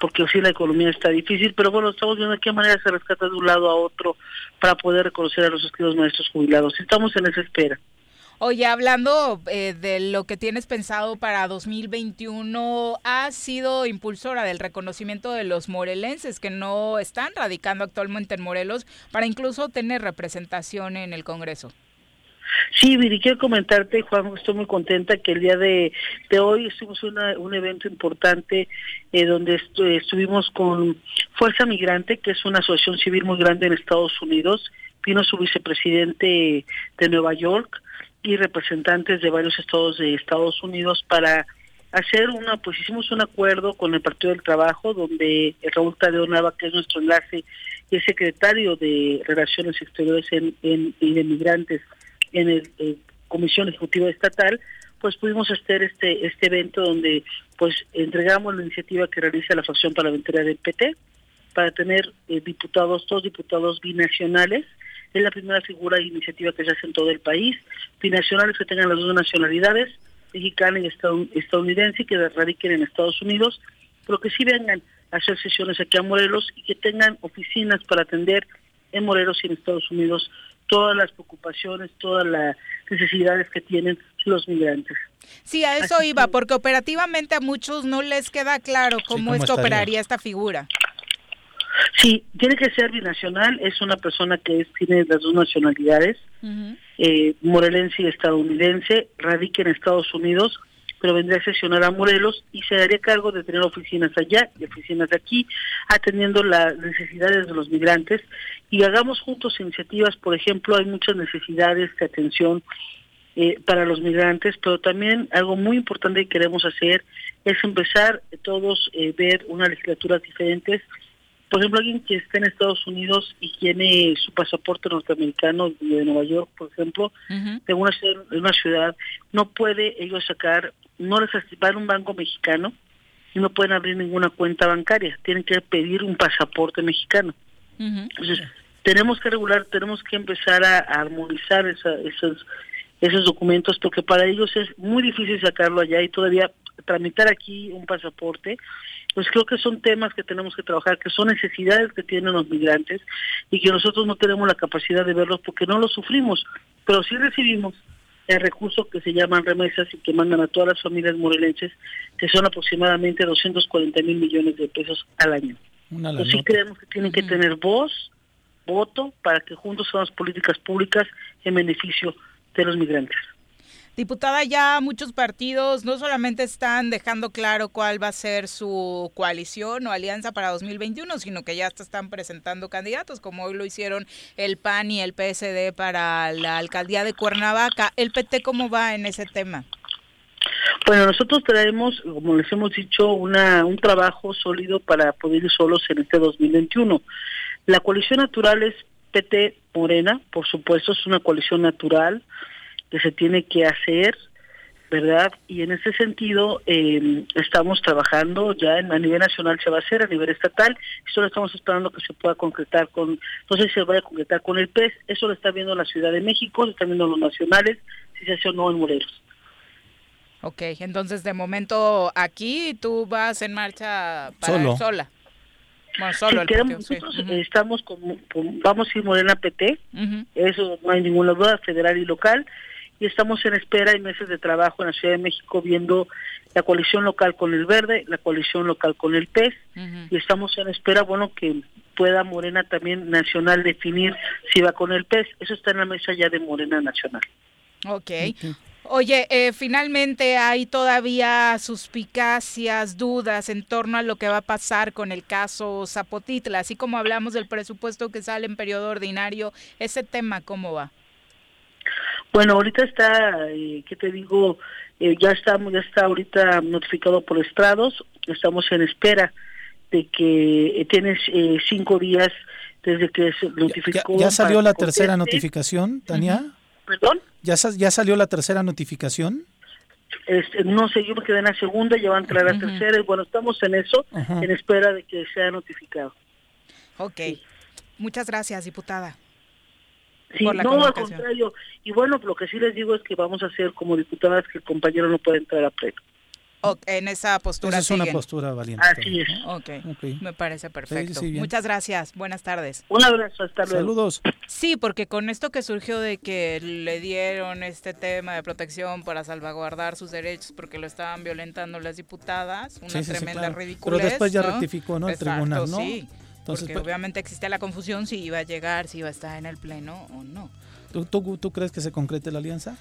porque sí la economía está difícil, pero bueno, estamos viendo de qué manera se rescata de un lado a otro para poder reconocer a los escritos maestros jubilados. Estamos en esa espera. Oye, hablando eh, de lo que tienes pensado para 2021, has sido impulsora del reconocimiento de los morelenses que no están radicando actualmente en Morelos para incluso tener representación en el Congreso. Sí, Viri, quiero comentarte, Juan, estoy muy contenta que el día de, hoy estuvimos en un evento importante eh, donde estuvimos con Fuerza Migrante, que es una asociación civil muy grande en Estados Unidos, vino su vicepresidente de Nueva York, y representantes de varios estados de Estados Unidos para hacer una, pues hicimos un acuerdo con el Partido del Trabajo, donde Raúl Tadeo Nava, que es nuestro enlace y es secretario de Relaciones Exteriores en, y de Migrantes en el, Comisión Ejecutiva Estatal, pues pudimos hacer este este evento donde pues entregamos la iniciativa que realiza la facción parlamentaria del PT para tener eh, diputados, dos diputados binacionales es la primera figura de iniciativa que se hace en todo el país. Binacionales que tengan las dos nacionalidades, mexicana y estadounidense, que radiquen en Estados Unidos, pero que sí vengan a hacer sesiones aquí a Morelos y que tengan oficinas para atender en Morelos y en Estados Unidos todas las preocupaciones, todas las necesidades que tienen los migrantes. Sí, a eso iba, porque operativamente a muchos no les queda claro cómo, es que operaría esta figura. Sí, tiene que ser binacional, es una persona que tiene las dos nacionalidades, eh, morelense y estadounidense, radica en Estados Unidos, pero vendría a sesionar a Morelos y se daría cargo de tener oficinas allá y oficinas aquí, atendiendo las necesidades de los migrantes. Y hagamos juntos iniciativas, por ejemplo, hay muchas necesidades de atención eh, para los migrantes, pero también algo muy importante que queremos hacer es empezar todos eh, ver unas legislaturas diferentes. Por ejemplo, alguien que está en Estados Unidos y tiene su pasaporte norteamericano de Nueva York, por ejemplo, de, una, una ciudad, no puede ellos sacar, no les van a un banco mexicano y no pueden abrir ninguna cuenta bancaria, tienen que pedir un pasaporte mexicano. Entonces, tenemos que regular, tenemos que empezar a, armonizar esos, esos documentos porque para ellos es muy difícil sacarlo allá y todavía tramitar aquí un pasaporte pues creo que son temas que tenemos que trabajar, que son necesidades que tienen los migrantes y que nosotros no tenemos la capacidad de verlos porque no los sufrimos, pero sí recibimos el recurso que se llaman remesas y que mandan a todas las familias morelenses, que son aproximadamente 240 mil millones de pesos al año. Entonces sí creemos que tienen que tener voz, voto, para que juntos hagamos políticas públicas en beneficio de los migrantes. Diputada, ya muchos partidos no solamente están dejando claro cuál va a ser su coalición o alianza para 2021, sino que ya están presentando candidatos, como hoy lo hicieron el PAN y el PSD para la alcaldía de Cuernavaca. ¿El PT cómo va en ese tema? Bueno, nosotros traemos, como les hemos dicho, una, un trabajo sólido para poder ir solos en este 2021. La coalición natural es PT Morena, por supuesto, es una coalición natural que se tiene que hacer, ¿verdad? Y en ese sentido eh, estamos trabajando ya en, a nivel nacional se va a hacer, a nivel estatal, y solo estamos esperando que se pueda concretar con, no sé si se vaya a concretar con el PES, eso lo está viendo la Ciudad de México, lo están viendo los nacionales, si se hace o no en Morelos. Ok, entonces de momento aquí tú vas en marcha para sola. Bueno, solo nosotros estamos como, vamos a ir Morena PT, eso no hay ninguna duda, federal y local, y estamos en espera y meses de trabajo en la Ciudad de México viendo la coalición local con el Verde, la coalición local con el PES y estamos en espera, bueno, que pueda Morena también nacional definir si va con el PES. Eso está en la mesa ya de Morena Nacional. Ok. Oye, eh, finalmente hay todavía suspicacias, dudas en torno a lo que va a pasar con el caso Zapotitla, así como hablamos del presupuesto que sale en periodo ordinario, ese tema, ¿cómo va? Bueno, ahorita está, eh, ¿qué te digo? Eh, ya estamos, ya está ahorita notificado por estrados, estamos en espera de que eh, tienes eh, cinco días desde que se notificó. ¿Ya, salió la tercera notificación, Tania? ¿Perdón? ¿Ya, ¿Ya salió la tercera notificación? Este, no sé, yo me quedé en la segunda, ya van a entrar la tercera, y bueno, estamos en eso, en espera de que sea notificado. Ok. Muchas gracias, diputada. Sí, no, al contrario. Y bueno, lo que sí les digo es que vamos a hacer como diputadas que el compañero no puede entrar a pleno. en esa postura. Esa es una postura valiente. Así es. Okay. Me parece perfecto. Muchas gracias. Buenas tardes. Un abrazo. Hasta luego. Saludos. Sí, porque con esto que surgió de que le dieron este tema de protección para salvaguardar sus derechos porque lo estaban violentando las diputadas, una tremenda ridícula. Pero después ya rectificó, ¿no? El tribunal, ¿no? Sí. Porque pues obviamente existe la confusión si iba a llegar, si iba a estar en el pleno o no. ¿Tú, tú, tú crees que se concrete la alianza?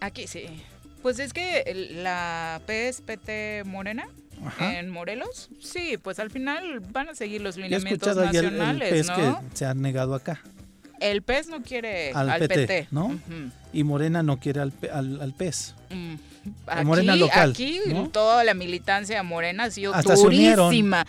aquí sí. Pues es que la PSPT Morena en Morelos, sí, pues al final van a seguir los lineamientos nacionales, el, que se ha negado acá. El PES no quiere al, PT, ¿no? Y Morena no quiere al, al, PES. Mm. Aquí, Morena local. Aquí toda la militancia Morena ha sido durísima.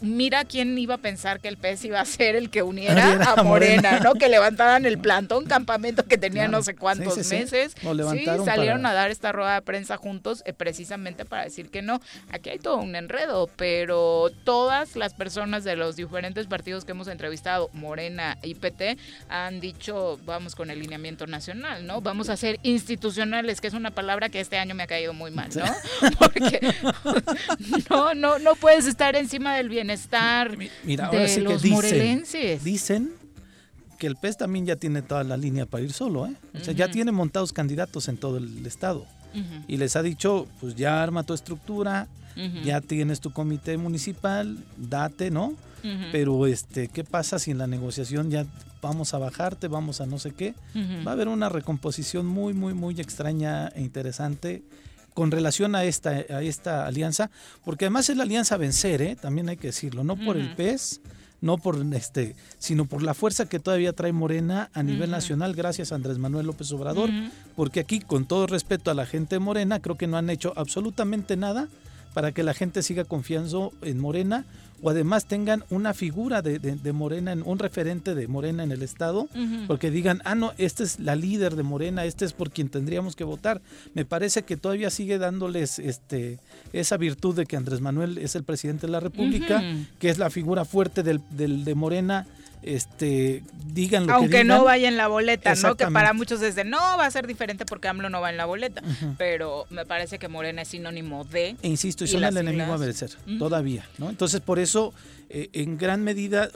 Mira quién iba a pensar que el PES iba a ser el que uniera a, Morena, ¿no? Que levantaran el plantón, campamento que tenía no sé cuántos meses. Sí, salieron a dar esta rueda de prensa juntos eh, precisamente para decir que no. Aquí hay todo un enredo, pero todas las personas de los diferentes partidos que hemos entrevistado, Morena y PT, han dicho, vamos con el lineamiento nacional, ¿no? Vamos a ser institucionales, que es una palabra que este año me ha caído muy mal, ¿no? Porque no, no, no puedes estar encima del bienestar Mira, de los dicen, morelenses. Dicen que el PES también ya tiene toda la línea para ir solo, ¿eh? O sea, ya tiene montados candidatos en todo el estado. Y les ha dicho, pues ya arma tu estructura, ya tienes tu comité municipal, date, ¿no? Pero este, ¿qué pasa si en la negociación ya vamos a bajarte, vamos a no sé qué? Va a haber una recomposición muy, muy, muy extraña e interesante con relación a esta, a esta alianza, porque además es la alianza a vencer, ¿eh? también hay que decirlo, no por el PES, no por este, sino por la fuerza que todavía trae Morena a nivel nacional, gracias a Andrés Manuel López Obrador, porque aquí, con todo respeto a la gente de Morena, creo que no han hecho absolutamente nada para que la gente siga confiando en Morena o además tengan una figura de, de, Morena, un referente de Morena en el Estado, porque digan, ah, no, esta es la líder de Morena, este es por quien tendríamos que votar. Me parece que todavía sigue dándoles este, esa virtud de que Andrés Manuel es el presidente de la República, que es la figura fuerte del, del de Morena este digan lo aunque que no vaya en la boleta no que para muchos desde no va a ser diferente porque AMLO no va en la boleta pero me parece que Morena es sinónimo de e insisto y son el enemigo a vencer todavía no entonces por eso eh, en gran medida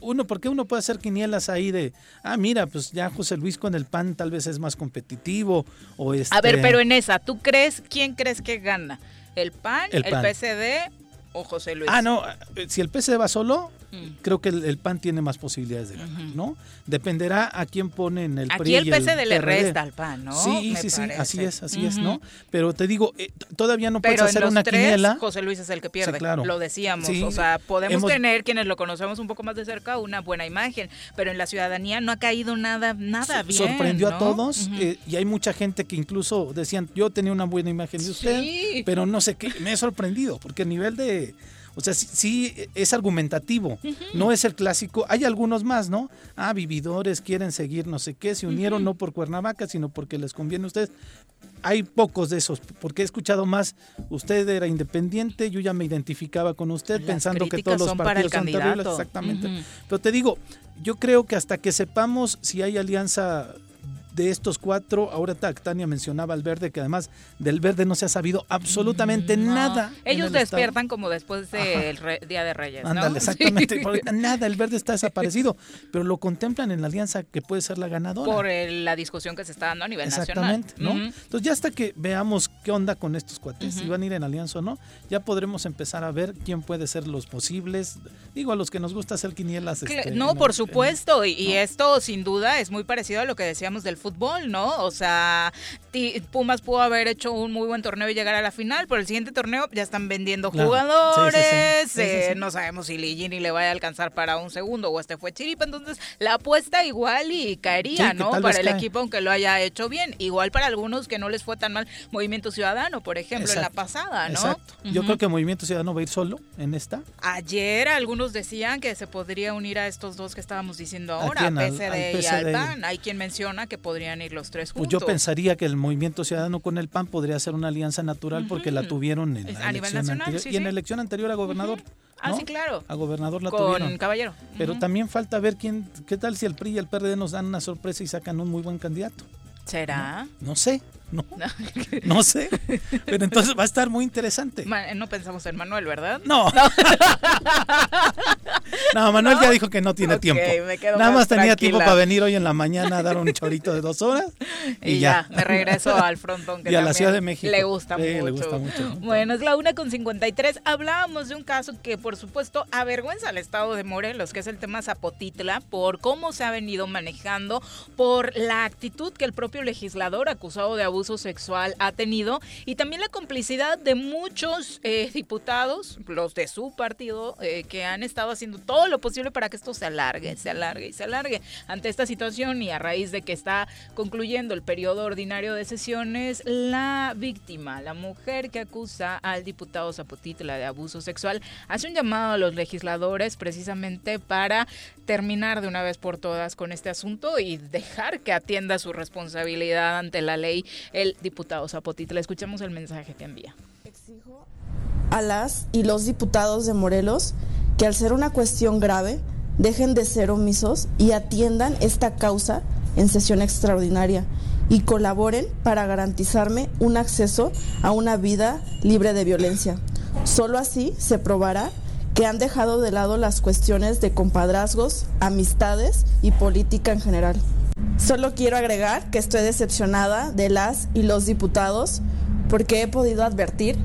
uno porque uno puede hacer quinielas ahí de ah mira pues ya José Luis con el PAN tal vez es más competitivo o este a ver pero en esa tú crees quién crees que gana el PAN el, el PCD o José Luis ah no eh, si el PCD va solo Mm. creo que el, PAN tiene más posibilidades de ganar, ¿no? Dependerá a quién pone en el Aquí el PSD le resta al PAN, ¿no? Sí, sí, sí, así es, así es, ¿no? Pero te digo, eh, todavía no puedes hacer una tres, quiniela. José Luis es el que pierde, claro. lo decíamos, o sea, podemos tener quienes lo conocemos un poco más de cerca una buena imagen, pero en la ciudadanía no ha caído nada nada bien. Sorprendió a todos eh, y hay mucha gente que incluso decían, "Yo tenía una buena imagen de usted", pero no sé qué, me he sorprendido porque el nivel de o sea, sí, es argumentativo, no es el clásico. Hay algunos más, ¿no? Ah, vividores quieren seguir no sé qué, se unieron no por Cuernavaca, sino porque les conviene a ustedes. Hay pocos de esos, porque he escuchado más, usted era independiente, yo ya me identificaba con usted pensando que todos los partidos son terribles, exactamente. Pero te digo, yo creo que hasta que sepamos si hay alianza de estos cuatro, ahora Tania mencionaba al verde, que además del verde no se ha sabido absolutamente nada. Ellos despiertan como después del Día de Reyes. Ándale, exactamente. Nada, el verde está desaparecido, pero lo contemplan en la alianza que puede ser la ganadora. Por la discusión que se está dando a nivel Exactamente, ¿no? Entonces ya hasta que veamos qué onda con estos cuates, si van a ir en alianza o no, ya podremos empezar a ver quién puede ser los posibles. Digo, a los que nos gusta hacer quinielas. Este, no, por supuesto, y, esto sin duda es muy parecido a lo que decíamos del fútbol, ¿no? O sea, Pumas pudo haber hecho un muy buen torneo y llegar a la final, pero el siguiente torneo ya están vendiendo jugadores, eh, no sabemos si Ligini le va a alcanzar para un segundo o este fue Chiripa, entonces la apuesta igual y caería, ¿no? Para el equipo aunque lo haya hecho bien, igual para algunos que no les fue tan mal, Movimiento Ciudadano, por ejemplo, en la pasada, ¿no? Exacto. Yo creo que Movimiento Ciudadano va a ir solo en esta. Ayer algunos decían que se podría unir a estos dos que estábamos diciendo ahora, a PSD, y al PAN. Hay quien menciona que podrían ir los tres juntos. Pues yo pensaría que el Movimiento Ciudadano con el PAN podría ser una alianza natural porque la tuvieron en la elección anterior. y en la elección anterior a gobernador. Ah, sí, claro. A gobernador la Con Caballero. Pero también falta ver quién, qué tal si el PRI y el PRD nos dan una sorpresa y sacan un muy buen candidato. ¿Será? no sé. No, no sé. Pero entonces va a estar muy interesante. no pensamos en Manuel, ¿verdad? No. No, Manuel ya dijo que no tiene tiempo. Nada más, tenía tiempo para venir hoy en la mañana a dar un chorito de dos horas. Y, ya. Me regreso al frontón. Que y a la Ciudad de México. Le gusta mucho. Le gusta mucho. Bueno, es la una con 53. Hablábamos de un caso que, por supuesto, avergüenza al estado de Morelos, que es el tema Zapotitla, por cómo se ha venido manejando, por la actitud que el propio legislador acusado de abuso sexual ha tenido y también la complicidad de muchos eh, diputados, los de su partido, eh, que han estado haciendo todo lo posible para que esto se alargue, se alargue y se alargue. Ante esta situación y a raíz de que está concluyendo el periodo ordinario de sesiones, la víctima, la mujer que acusa al diputado Zapotitla de abuso sexual, hace un llamado a los legisladores precisamente para terminar de una vez por todas con este asunto y dejar que atienda su responsabilidad ante la ley el diputado Zapotitla. Escuchamos el mensaje que envía. Exijo a las y los diputados de Morelos que al ser una cuestión grave dejen de ser omisos y atiendan esta causa en sesión extraordinaria y colaboren para garantizarme un acceso a una vida libre de violencia. Solo así se probará que han dejado de lado las cuestiones de compadrazgos, amistades y política en general. Solo quiero agregar que estoy decepcionada de las y los diputados porque he podido advertir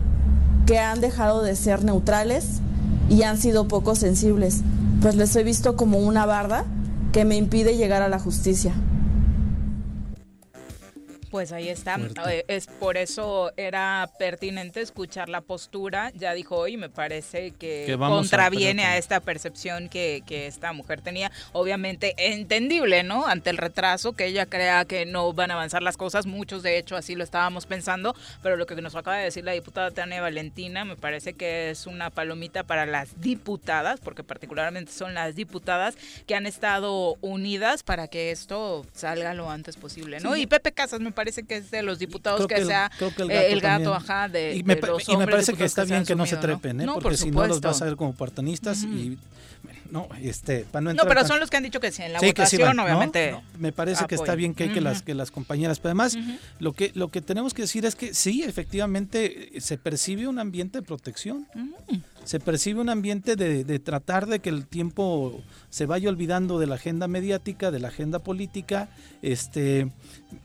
que han dejado de ser neutrales y han sido poco sensibles, pues les he visto como una barda que me impide llegar a la justicia. Pues ahí está. Eh, es por eso era pertinente escuchar la postura. Ya dijo hoy, me parece que, contraviene a, esta percepción que, que, esta mujer tenía. Obviamente entendible, ¿no? Ante el retraso, que ella crea que no van a avanzar las cosas. Muchos, de hecho, así lo estábamos pensando. Pero lo que nos acaba de decir la diputada Tania Valentina, me parece que es una palomita para las diputadas, porque particularmente son las diputadas que han estado unidas para que esto salga lo antes posible, ¿no? Y Pepe Casas me parece parece que es de los diputados que, sea el gato, ajá, de, y me, los y me parece que está bien que, no se trepen, ¿eh? porque si no los vas a ver como partanistas y no, este, para no No, pero son los que han dicho que sí, en la votación, obviamente. me parece que está bien que, que, las, que las compañeras, pero además, lo, que, lo que tenemos que decir es que sí, efectivamente, se percibe un ambiente de protección. Se percibe un ambiente de, de, tratar de que el tiempo se vaya olvidando de la agenda mediática, de la agenda política. Este,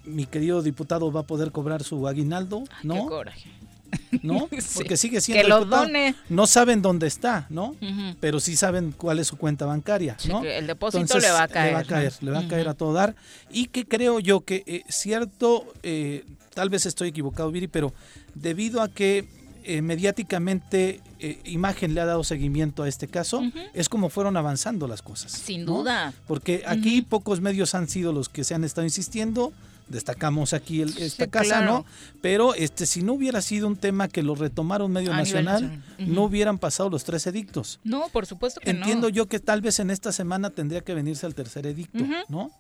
mi querido diputado va a poder cobrar su aguinaldo, ¿no? Qué coraje. ¿no? Porque sigue siendo que lo done. No saben dónde está, ¿no? Pero sí saben cuál es su cuenta bancaria, ¿no? el depósito le va a caer. Le va a caer, le va a caer a todo dar. Y que creo yo que eh, cierto, eh, tal vez estoy equivocado, Viri, pero debido a que eh, mediáticamente Imagen le ha dado seguimiento a este caso, es como fueron avanzando las cosas. Sin duda. Porque aquí pocos medios han sido los que se han estado insistiendo, destacamos aquí esta casa, ¿no? Pero este si no hubiera sido un tema que lo retomara un medio nacional, no hubieran pasado los tres edictos. No, por supuesto que Entiendo yo que tal vez en esta semana tendría que venirse al tercer edicto, ¿no?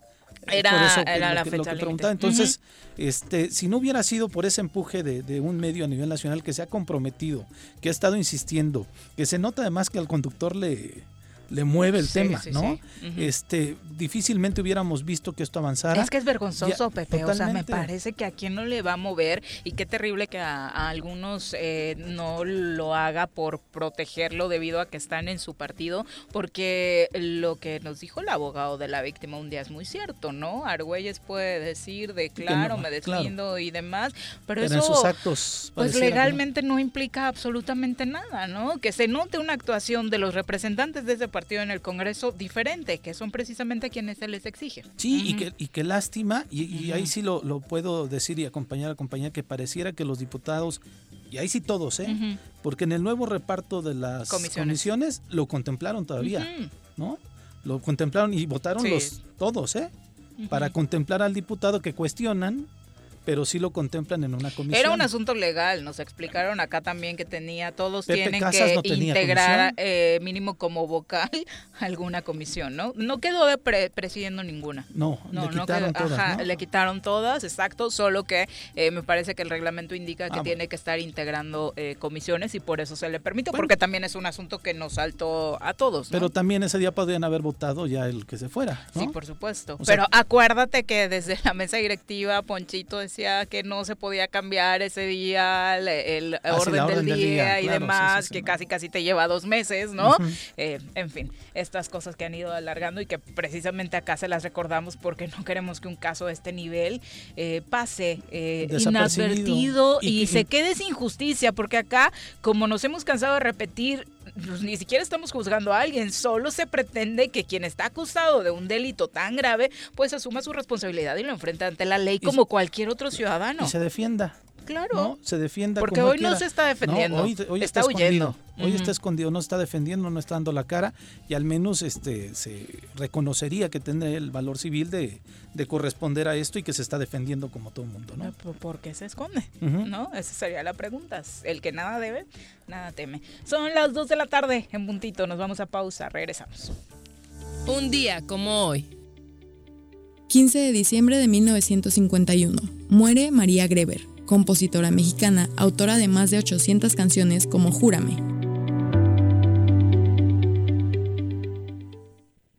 Era, por eso la fecha preguntaba. Entonces, este, si no hubiera sido por ese empuje de, de, un medio a nivel nacional que se ha comprometido, que ha estado insistiendo, que se nota además que al conductor le, le mueve el tema, ¿no? Este, difícilmente hubiéramos visto que esto avanzara. Es que es vergonzoso, Pepe. O sea, me parece que a quien no le va a mover y qué terrible que a, algunos eh, no lo haga por protegerlo debido a que están en su partido, porque lo que nos dijo el abogado de la víctima un día es muy cierto, ¿no? Argüelles puede decir de claro, me deslindo y demás, pero, eso en actos pues legalmente no. no implica absolutamente nada, ¿no? Que se note una actuación de los representantes de ese partido partido en el Congreso diferente, que son precisamente quienes se les exige. Sí, y, que, y qué lástima, y, ahí sí lo, lo, puedo decir y acompañar, acompañar, que pareciera que los diputados, y ahí sí todos, ¿eh? Porque en el nuevo reparto de las comisiones, lo contemplaron todavía, ¿no? Lo contemplaron y votaron los todos, ¿eh? Para contemplar al diputado que cuestionan pero sí lo contemplan en una comisión. Era un asunto legal, nos explicaron acá también que tenía, todos tienen que integrar eh, mínimo como vocal alguna comisión, ¿no? No quedó de presidiendo ninguna. No, no, le quitaron todas. le quitaron todas, exacto, solo que eh, me parece que el reglamento indica que ah, tiene que estar integrando eh, comisiones y por eso se le permite, porque también es un asunto que nos saltó a todos. Pero también ese día podrían haber votado ya el que se fuera. Sí, por supuesto. pero acuérdate que desde la mesa directiva Ponchito decía que no se podía cambiar ese día el, ah, orden, del, día y demás, que casi casi te lleva dos meses, ¿no? Eh, en fin, estas cosas que han ido alargando y que precisamente acá se las recordamos porque no queremos que un caso de este nivel eh, pase eh, inadvertido y, se quede sin justicia, porque acá, como nos hemos cansado de repetir, pues, ni siquiera estamos juzgando a alguien, solo se pretende que quien está acusado de un delito tan grave, pues asuma su responsabilidad y lo enfrenta ante la ley como cualquier otro ciudadano. Y se defienda. Claro. Se defienda. Porque hoy no se está defendiendo. hoy, está, huyendo. Hoy está escondido, no está defendiendo, no está dando la cara y al menos este se reconocería que tiene el valor civil de, corresponder a esto y que se está defendiendo como todo el mundo, ¿no? ¿Por qué se esconde? ¿No? Esa sería la pregunta. El que nada debe, nada teme. Son las 2 de la tarde en puntito. Nos vamos a pausa. Regresamos. Un día como hoy. 15 de diciembre de 1951. Muere María Greber compositora mexicana, autora de más de 800 canciones como Júrame.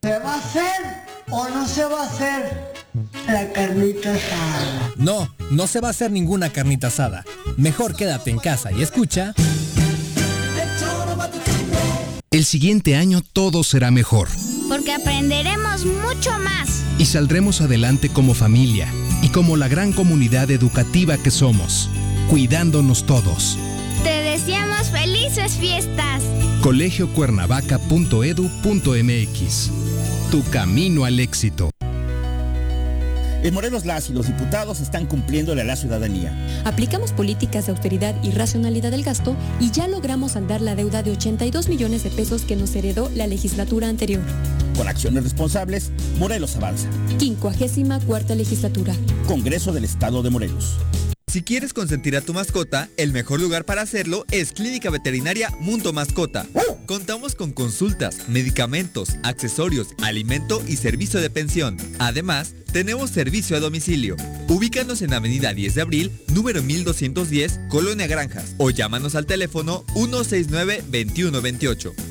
¿Se va a hacer o no se va a hacer la carnita asada? No, no se va a hacer ninguna carnita asada. Mejor quédate en casa y escucha. El siguiente año todo será mejor. Porque aprenderemos mucho más. Y saldremos adelante como familia y como la gran comunidad educativa que somos, cuidándonos todos. Te deseamos felices fiestas. colegiocuernavaca.edu.mx Tu camino al éxito. En Morelos las y los diputados están cumpliéndole a la ciudadanía. Aplicamos políticas de austeridad y racionalidad del gasto y ya logramos andar la deuda de 82 millones de pesos que nos heredó la legislatura anterior. Con acciones responsables, Morelos avanza. 54 legislatura. Congreso del Estado de Morelos. Si quieres consentir a tu mascota, el mejor lugar para hacerlo es Clínica Veterinaria Mundo Mascota. Contamos con consultas, medicamentos, accesorios, alimento y servicio de pensión. Además, tenemos servicio a domicilio. Ubícanos en Avenida 10 de Abril, número 1210, Colonia Granjas, o llámanos al teléfono 169-2128.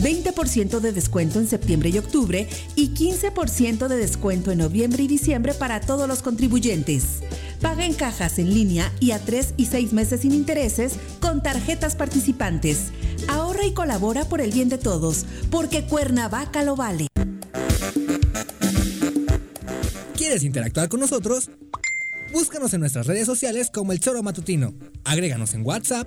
20% de descuento en septiembre y octubre y 15% de descuento en noviembre y diciembre para todos los contribuyentes. Paga en cajas en línea y a 3 y 6 meses sin intereses con tarjetas participantes. Ahorra y colabora por el bien de todos, porque Cuernavaca lo vale. ¿Quieres interactuar con nosotros? Búscanos en nuestras redes sociales como El Choro Matutino. Agréganos en WhatsApp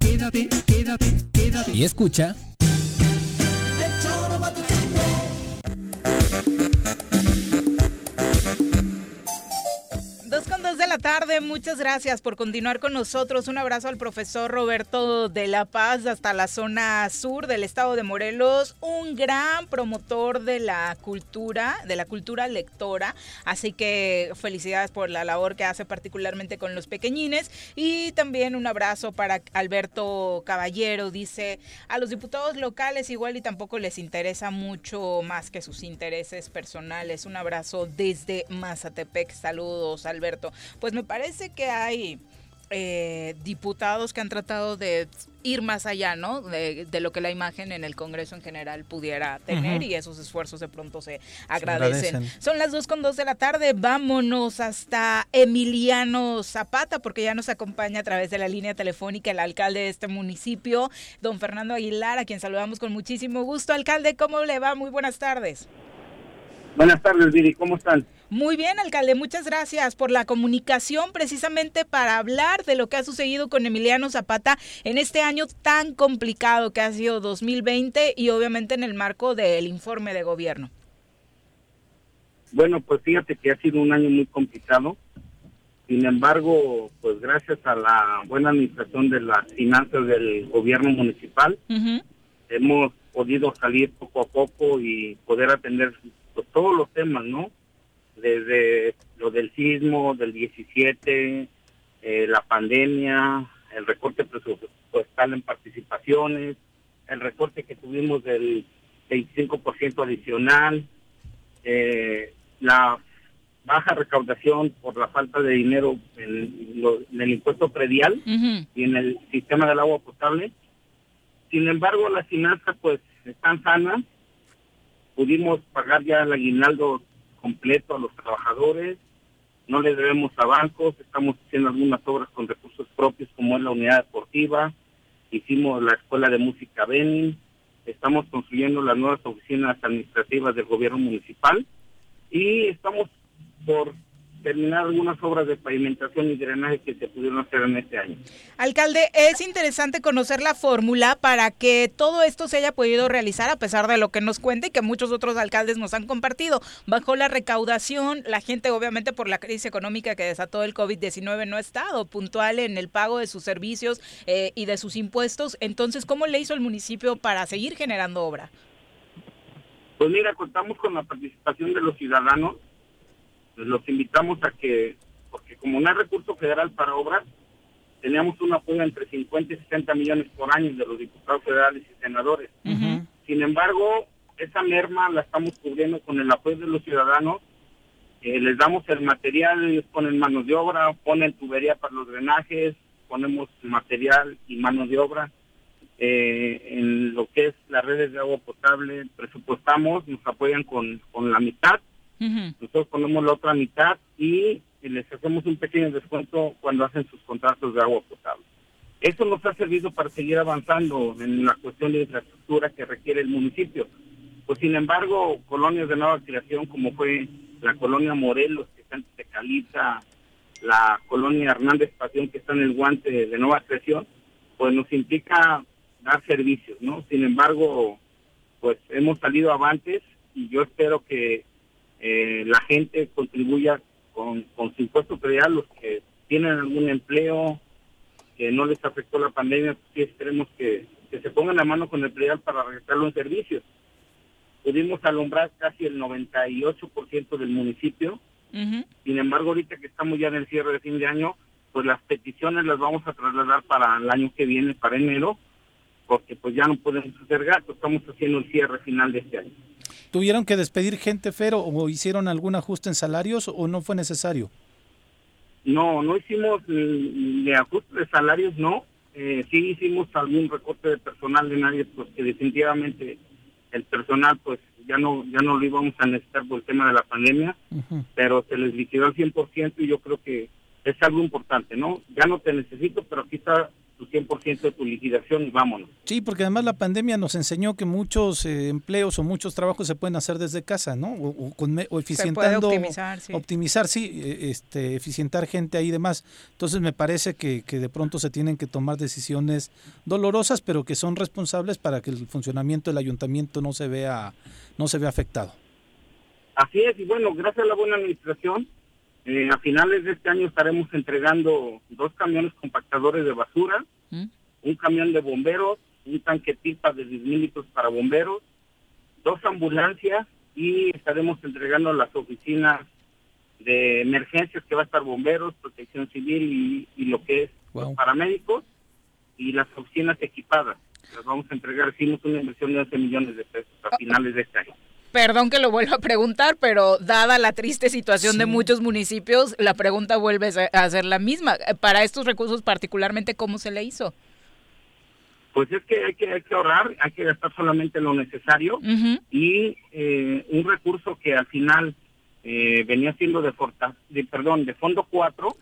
Quédate, quédate, quédate. Y escucha. La tarde, muchas gracias por continuar con nosotros. Un abrazo al profesor Roberto de La Paz hasta la zona sur del estado de Morelos, un gran promotor de la cultura, de la cultura lectora. Así que felicidades por la labor que hace particularmente con los pequeñines. Y también un abrazo para Alberto Caballero. Dice, a los diputados locales igual y tampoco les interesa mucho más que sus intereses personales. Un abrazo desde Mazatepec. Saludos, Alberto pues me parece que hay eh, diputados que han tratado de ir más allá, ¿no? De, lo que la imagen en el Congreso en general pudiera tener y esos esfuerzos de pronto se agradecen. Son las dos con dos de la tarde, vámonos hasta Emiliano Zapata porque ya nos acompaña a través de la línea telefónica el alcalde de este municipio, don Fernando Aguilar, a quien saludamos con muchísimo gusto. Alcalde, ¿cómo le va? Muy buenas tardes. Buenas tardes, Viri, ¿cómo están? Muy bien, alcalde, muchas gracias por la comunicación precisamente para hablar de lo que ha sucedido con Emiliano Zapata en este año tan complicado que ha sido 2020 y obviamente en el marco del informe de gobierno. Bueno, pues fíjate que ha sido un año muy complicado. Sin embargo, pues gracias a la buena administración de las finanzas del gobierno municipal, hemos podido salir poco a poco y poder atender pues, todos los temas, ¿no? desde lo del sismo del 17, eh, la pandemia, el recorte presupuestal en participaciones, el recorte que tuvimos del 25% adicional, eh, la baja recaudación por la falta de dinero en, el impuesto predial y en el sistema del agua potable. Sin embargo, las finanzas pues están sanas. Pudimos pagar ya el aguinaldo completo a los trabajadores, no le debemos a bancos, estamos haciendo algunas obras con recursos propios como es la unidad deportiva, hicimos la escuela de música Beni, estamos construyendo las nuevas oficinas administrativas del gobierno municipal y estamos por terminar algunas obras de pavimentación y drenaje que se pudieron hacer en este año. Alcalde, es interesante conocer la fórmula para que todo esto se haya podido realizar a pesar de lo que nos cuenta y que muchos otros alcaldes nos han compartido. Bajo la recaudación, la gente obviamente por la crisis económica que desató el COVID-19 no ha estado puntual en el pago de sus servicios eh, y de sus impuestos. Entonces, ¿cómo le hizo el municipio para seguir generando obra? Pues mira, contamos con la participación de los ciudadanos pues, los invitamos a que, porque como no hay recurso federal para obras, teníamos un apoyo entre 50 y 60 millones por año de los diputados federales y senadores. Sin embargo, esa merma la estamos cubriendo con el apoyo de los ciudadanos. Eh, les damos el material, ellos ponen manos de obra, ponen tubería para los drenajes, ponemos material y manos de obra. Eh, en lo que es las redes de agua potable, presupuestamos, nos apoyan con, con la mitad nosotros ponemos la otra mitad y, les hacemos un pequeño descuento cuando hacen sus contratos de agua potable. Eso nos ha servido para seguir avanzando en la cuestión de infraestructura que requiere el municipio. Pues sin embargo, colonias de nueva creación como fue la colonia Morelos, que está en Tecalita, la colonia Hernández Pasión, que está en el guante de nueva creación, pues nos implica dar servicios, ¿no? Sin embargo, pues hemos salido avantes y yo espero que eh, la gente contribuya con, con su impuesto predial, los que tienen algún empleo que no les afectó la pandemia, pues sí esperemos que, se pongan la mano con el predial para regresarlo en servicios. Pudimos alumbrar casi el 98% del municipio, sin embargo ahorita que estamos ya en el cierre de fin de año, pues las peticiones las vamos a trasladar para el año que viene, para enero, porque pues ya no podemos hacer gasto, estamos haciendo el cierre final de este año. ¿Tuvieron que despedir gente, Fero, o hicieron algún ajuste en salarios o no fue necesario? No, no hicimos de ajuste de salarios, no. Eh, sí hicimos algún recorte de personal de nadie, pues que definitivamente el personal pues ya no ya no lo íbamos a necesitar por el tema de la pandemia, pero se les liquidó al 100% y yo creo que es algo importante, ¿no? Ya no te necesito, pero aquí está 100% de tu liquidación y vámonos. Sí, porque además la pandemia nos enseñó que muchos eh, empleos o muchos trabajos se pueden hacer desde casa, ¿no? O, con, eficientando. optimizar, sí. Optimizar, sí, e, este, eficientar gente ahí y demás. Entonces me parece que, que de pronto se tienen que tomar decisiones dolorosas, pero que son responsables para que el funcionamiento del ayuntamiento no se vea, no se vea afectado. Así es, y bueno, gracias a la buena administración, eh, a finales de este año estaremos entregando dos camiones compactadores de basura, ¿Mm? un camión de bomberos, un tanque pipa de 10 litros para bomberos, dos ambulancias y estaremos entregando las oficinas de emergencias que va a estar bomberos, protección civil y, lo que es paramédicos y las oficinas equipadas. Las vamos a entregar, hicimos una inversión de 11 millones de pesos a finales de este año. Perdón que lo vuelva a preguntar, pero dada la triste situación de muchos municipios, la pregunta vuelve a ser la misma. Para estos recursos particularmente, ¿cómo se le hizo? Pues es que hay que, hay que ahorrar, hay que gastar solamente lo necesario y eh, un recurso que al final eh, venía siendo de, de, perdón, de fondo 4,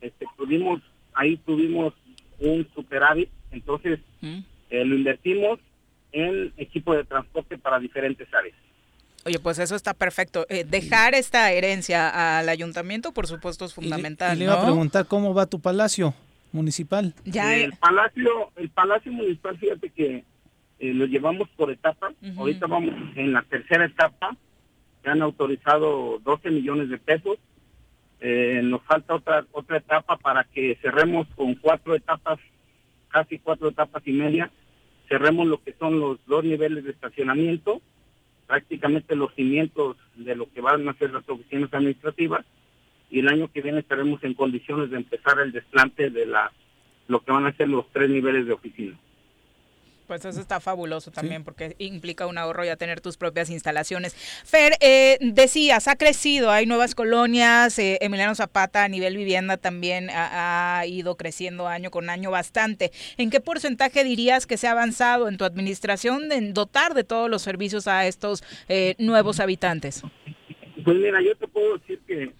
este, tuvimos, ahí tuvimos un superávit, entonces eh, lo invertimos en equipo de transporte para diferentes áreas. Oye, pues eso está perfecto. Eh, dejar esta herencia al ayuntamiento, por supuesto, es fundamental. Y le, iba a preguntar cómo va tu palacio municipal. Ya el palacio, el palacio municipal, fíjate que eh, lo llevamos por etapas. Ahorita vamos en la tercera etapa. Se han autorizado 12 millones de pesos. Eh, nos falta otra otra etapa para que cerremos con cuatro etapas, casi cuatro etapas y media. Cerremos lo que son los dos niveles de estacionamiento prácticamente los cimientos de lo que van a ser las oficinas administrativas y el año que viene estaremos en condiciones de empezar el desplante de la lo que van a ser los tres niveles de oficina. Pues eso está fabuloso también porque implica un ahorro ya tener tus propias instalaciones. Fer, eh, decías, ha crecido, hay nuevas colonias, eh, Emiliano Zapata a nivel vivienda también ha, ido creciendo año con año bastante. ¿En qué porcentaje dirías que se ha avanzado en tu administración en dotar de todos los servicios a estos eh, nuevos habitantes? Pues mira, yo te puedo decir que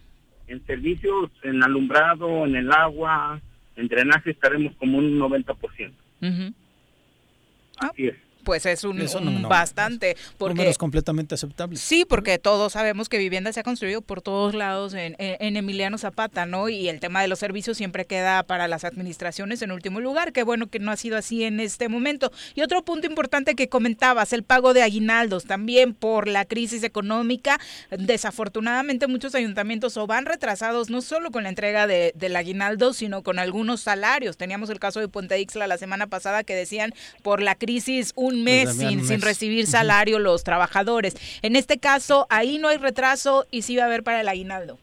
en servicios, en alumbrado, en el agua, en drenaje estaremos como un 90%. Uh Así es pues es un, bastante. Porque, es completamente aceptable. Sí, porque todos sabemos que vivienda se ha construido por todos lados en, Emiliano Zapata, ¿no? Y el tema de los servicios siempre queda para las administraciones en último lugar. Qué bueno que no ha sido así en este momento. Y otro punto importante que comentabas, el pago de aguinaldos, también por la crisis económica. Desafortunadamente muchos ayuntamientos o van retrasados no solo con la entrega de, del aguinaldo, sino con algunos salarios. Teníamos el caso de Puente Ixla la semana pasada que decían por la crisis un mes sin, sin recibir salario los trabajadores. En este caso, ahí no hay retraso y sí va a haber para el aguinaldo.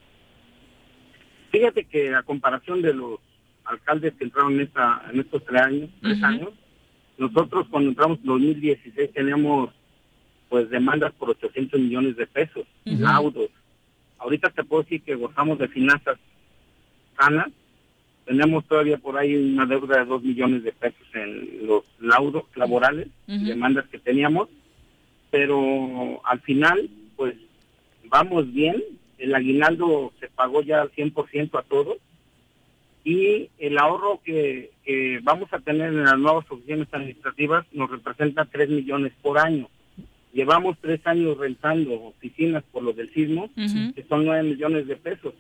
Fíjate que a comparación de los alcaldes que entraron en, esta, en estos tres años, tres años, nosotros cuando entramos en 2016 teníamos pues demandas por 800 millones de pesos, laudos. Ahorita te puedo decir que gozamos de finanzas sanas, tenemos todavía por ahí una deuda de dos millones de pesos en los laudos laborales, demandas que teníamos, pero al final, pues vamos bien. El aguinaldo se pagó ya al 100% a todos y el ahorro que, vamos a tener en las nuevas oficinas administrativas nos representa tres millones por año. Llevamos tres años rentando oficinas por lo del sismo, que son nueve millones de pesos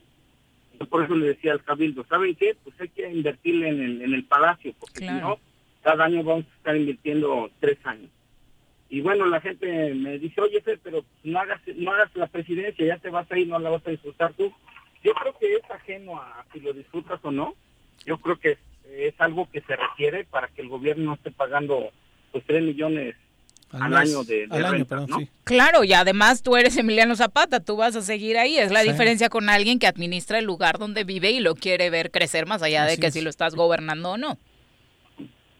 por eso le decía al cabildo, ¿saben qué? Pues hay que invertirle en el, en el palacio, porque si no, cada año vamos a estar invirtiendo tres años. Y bueno, la gente me dice, oye, pero no hagas, no hagas la presidencia, ya te vas a ir, no la vas a disfrutar tú. Yo creo que es ajeno a si lo disfrutas o no. Yo creo que es, algo que se requiere para que el gobierno no esté pagando pues tres millones al, año de, Claro, y además tú eres Emiliano Zapata, tú vas a seguir ahí. Es la diferencia con alguien que administra el lugar donde vive y lo quiere ver crecer más allá de que si lo estás gobernando o no.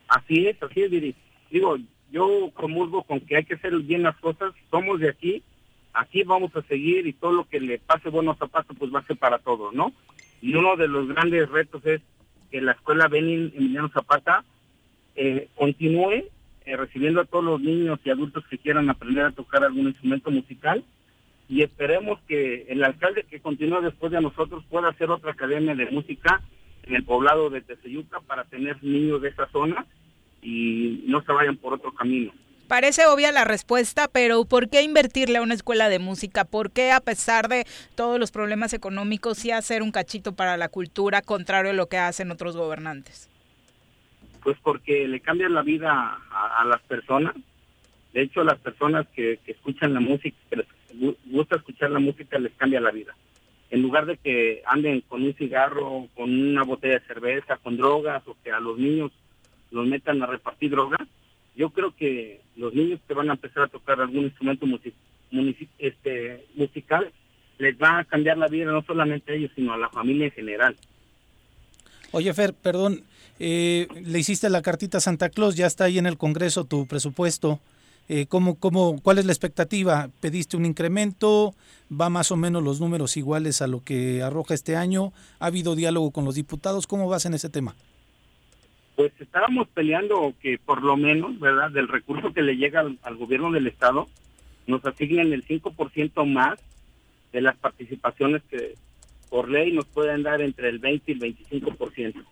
Así es, así es, Digo, yo comulgo con que hay que hacer bien las cosas. Somos de aquí, aquí vamos a seguir y todo lo que le pase bueno a Zapata pues va a ser para todos, ¿no? Y uno de los grandes retos es que la escuela Benin Emiliano Zapata eh, continúe eh, recibiendo a todos los niños y adultos que quieran aprender a tocar algún instrumento musical y esperemos que el alcalde que continúa después de nosotros pueda hacer otra academia de música en el poblado de Tezeyuca para tener niños de esa zona y no se vayan por otro camino. Parece obvia la respuesta, pero ¿por qué invertirle a una escuela de música? ¿Por qué, a pesar de todos los problemas económicos, sí hacer un cachito para la cultura, contrario a lo que hacen otros gobernantes? Pues porque le cambian la vida a, las personas. De hecho, las personas que, escuchan la música, que les gusta escuchar la música, les cambia la vida. En lugar de que anden con un cigarro, con una botella de cerveza, con drogas, o que a los niños los metan a repartir drogas, yo creo que los niños que van a empezar a tocar algún instrumento este, musical les va a cambiar la vida no solamente a ellos, sino a la familia en general. Oye, Fer, perdón, eh, le hiciste la cartita a Santa Claus, ya está ahí en el Congreso tu presupuesto. Eh, ¿cómo, cómo, ¿Cuál es la expectativa? ¿Pediste un incremento? ¿Va más o menos los números iguales a lo que arroja este año? ¿Ha habido diálogo con los diputados? ¿Cómo vas en ese tema? Pues estábamos peleando que por lo menos, ¿verdad? Del recurso que le llega al, gobierno del Estado, nos asignen el 5% más de las participaciones que por ley nos pueden dar entre el 20 y el 25%.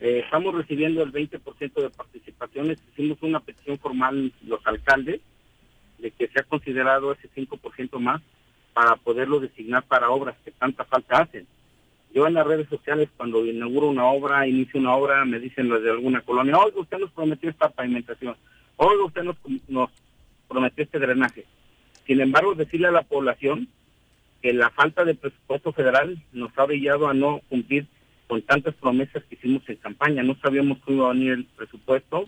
Eh, estamos recibiendo el 20% de participaciones. Hicimos una petición formal los alcaldes de que se ha considerado ese 5% más para poderlo designar para obras que tanta falta hacen. Yo en las redes sociales, cuando inauguro una obra, inicio una obra, me dicen los de alguna colonia, oiga, usted nos prometió esta pavimentación, oiga, usted nos, nos prometió este drenaje. Sin embargo, decirle a la población que la falta de presupuesto federal nos ha brillado a no cumplir con tantas promesas que hicimos en campaña. No sabíamos cómo iba a venir el presupuesto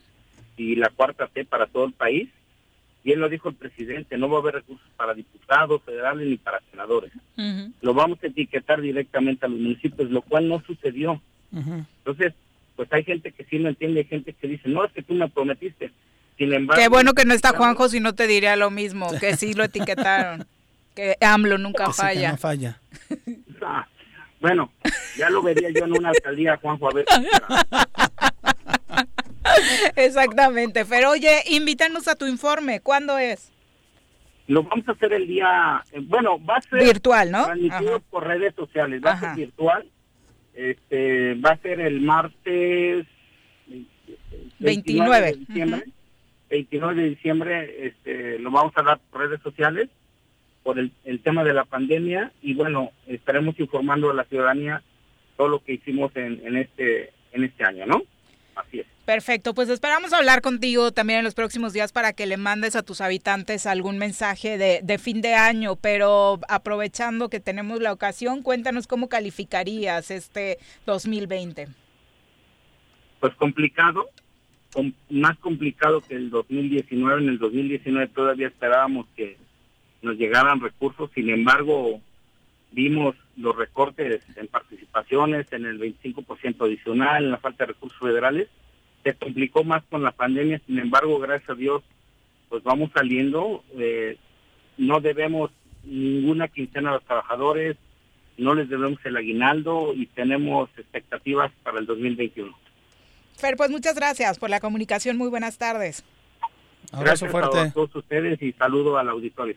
y la cuarta T para todo el país. Y él lo dijo el presidente, no va a haber recursos para diputados federales ni para senadores. Lo vamos a etiquetar directamente a los municipios, lo cual no sucedió. Entonces, pues hay gente que sí no entiende, hay gente que dice, no, es que tú me prometiste. Sin embargo... Qué bueno que no está Juanjo, si no te diría lo mismo, que sí lo etiquetaron. que AMLO nunca falla. no falla. Ah, bueno, ya lo vería yo en una alcaldía, Juanjo, a ver. Exactamente, pero oye, invítanos a tu informe, ¿cuándo es? Lo vamos a hacer el día, eh, bueno, va a ser virtual, ¿no? Transmitido por redes sociales, va a ser virtual. Este, va a ser el martes 29, de diciembre. 29 de diciembre este, lo vamos a dar por redes sociales por el, tema de la pandemia y bueno, estaremos informando a la ciudadanía todo lo que hicimos en, en este en este año, ¿no? Así es. Perfecto, pues esperamos hablar contigo también en los próximos días para que le mandes a tus habitantes algún mensaje de, de, fin de año, pero aprovechando que tenemos la ocasión, cuéntanos cómo calificarías este 2020. Pues complicado, más complicado que el 2019. En el 2019 todavía esperábamos que nos llegaran recursos, sin embargo, vimos los recortes en participaciones, en el 25% adicional, en la falta de recursos federales. Se complicó más con la pandemia, sin embargo, gracias a Dios, pues vamos saliendo. Eh, no debemos ninguna quincena a los trabajadores, no les debemos el aguinaldo y tenemos expectativas para el 2021. Fer, pues muchas gracias por la comunicación. Muy buenas tardes. Abrazo fuerte. a todos ustedes y saludo al auditorio.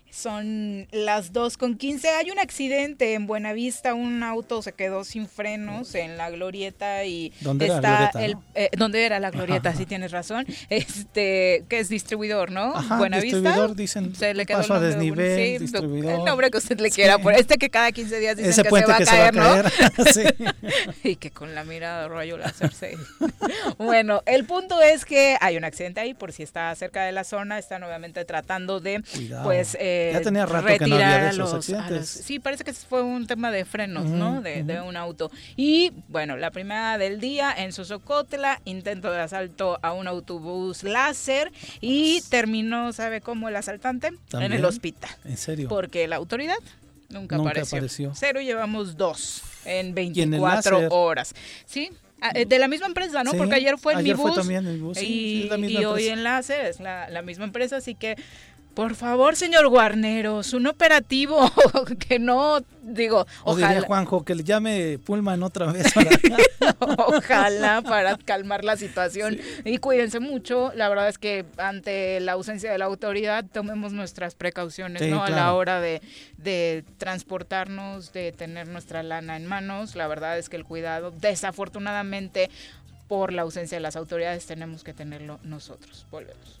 Son las 2 con 15. Hay un accidente en Buenavista. Un auto se quedó sin frenos en la glorieta y ¿Dónde está era la el. Eh, ¿Dónde era la glorieta? Sí, tienes razón. Este, que es distribuidor, ¿no? Ajá, Buenavista. Distribuidor, dicen. Se le quedó paso a desnivel, sí, distribuidor. El nombre que usted le quiera. Por este que cada 15 días dicen que, se va, que caer, se va a caer, ¿no? sí. y que con la mirada rayo láser se. bueno, el punto es que hay un accidente ahí, por si está cerca de la zona. Están obviamente tratando de. Cuidado. Pues. Eh, ya tenía rato que no había de esos accidentes. sí, parece que fue un tema de frenos, ¿no? De, de, un auto. Y bueno, la primera del día en Sosocotla, intento de asalto a un autobús láser y terminó, ¿sabe cómo el asaltante? En el hospital. ¿En serio? Porque la autoridad nunca, Nunca apareció. apareció. Cero llevamos dos en ¿Y en el 24 láser? horas. Sí. Ah, eh, De la misma empresa, ¿no? Sí, Porque ayer fue en ayer mi fue bus también en mi bus, sí, y, sí, hoy empresa. enlace es la, la misma empresa, así que por favor, señor Guarneros, un operativo que no, digo, O diría Juanjo que le llame Pullman otra vez para ojalá para calmar la situación y cuídense mucho. La verdad es que ante la ausencia de la autoridad tomemos nuestras precauciones, Sí, ¿no? A la hora de, de transportarnos, de tener nuestra lana en manos. La verdad es que el cuidado, desafortunadamente, por la ausencia de las autoridades, tenemos que tenerlo nosotros. Volvemos.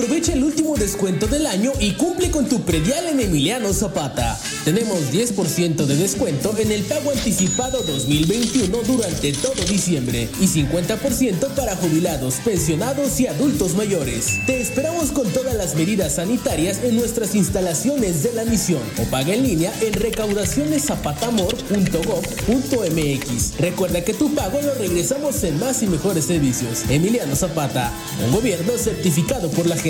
Aprovecha el último descuento del año y cumple con tu predial en Emiliano Zapata. Tenemos 10% de descuento en el pago anticipado 2021 durante todo diciembre y 50% para jubilados, pensionados y adultos mayores. Te esperamos con todas las medidas sanitarias en nuestras instalaciones de la misión o paga en línea en recaudacioneszapatamor.gov.mx. Recuerda que tu pago lo regresamos en más y mejores servicios. Emiliano Zapata, un gobierno certificado por la gente.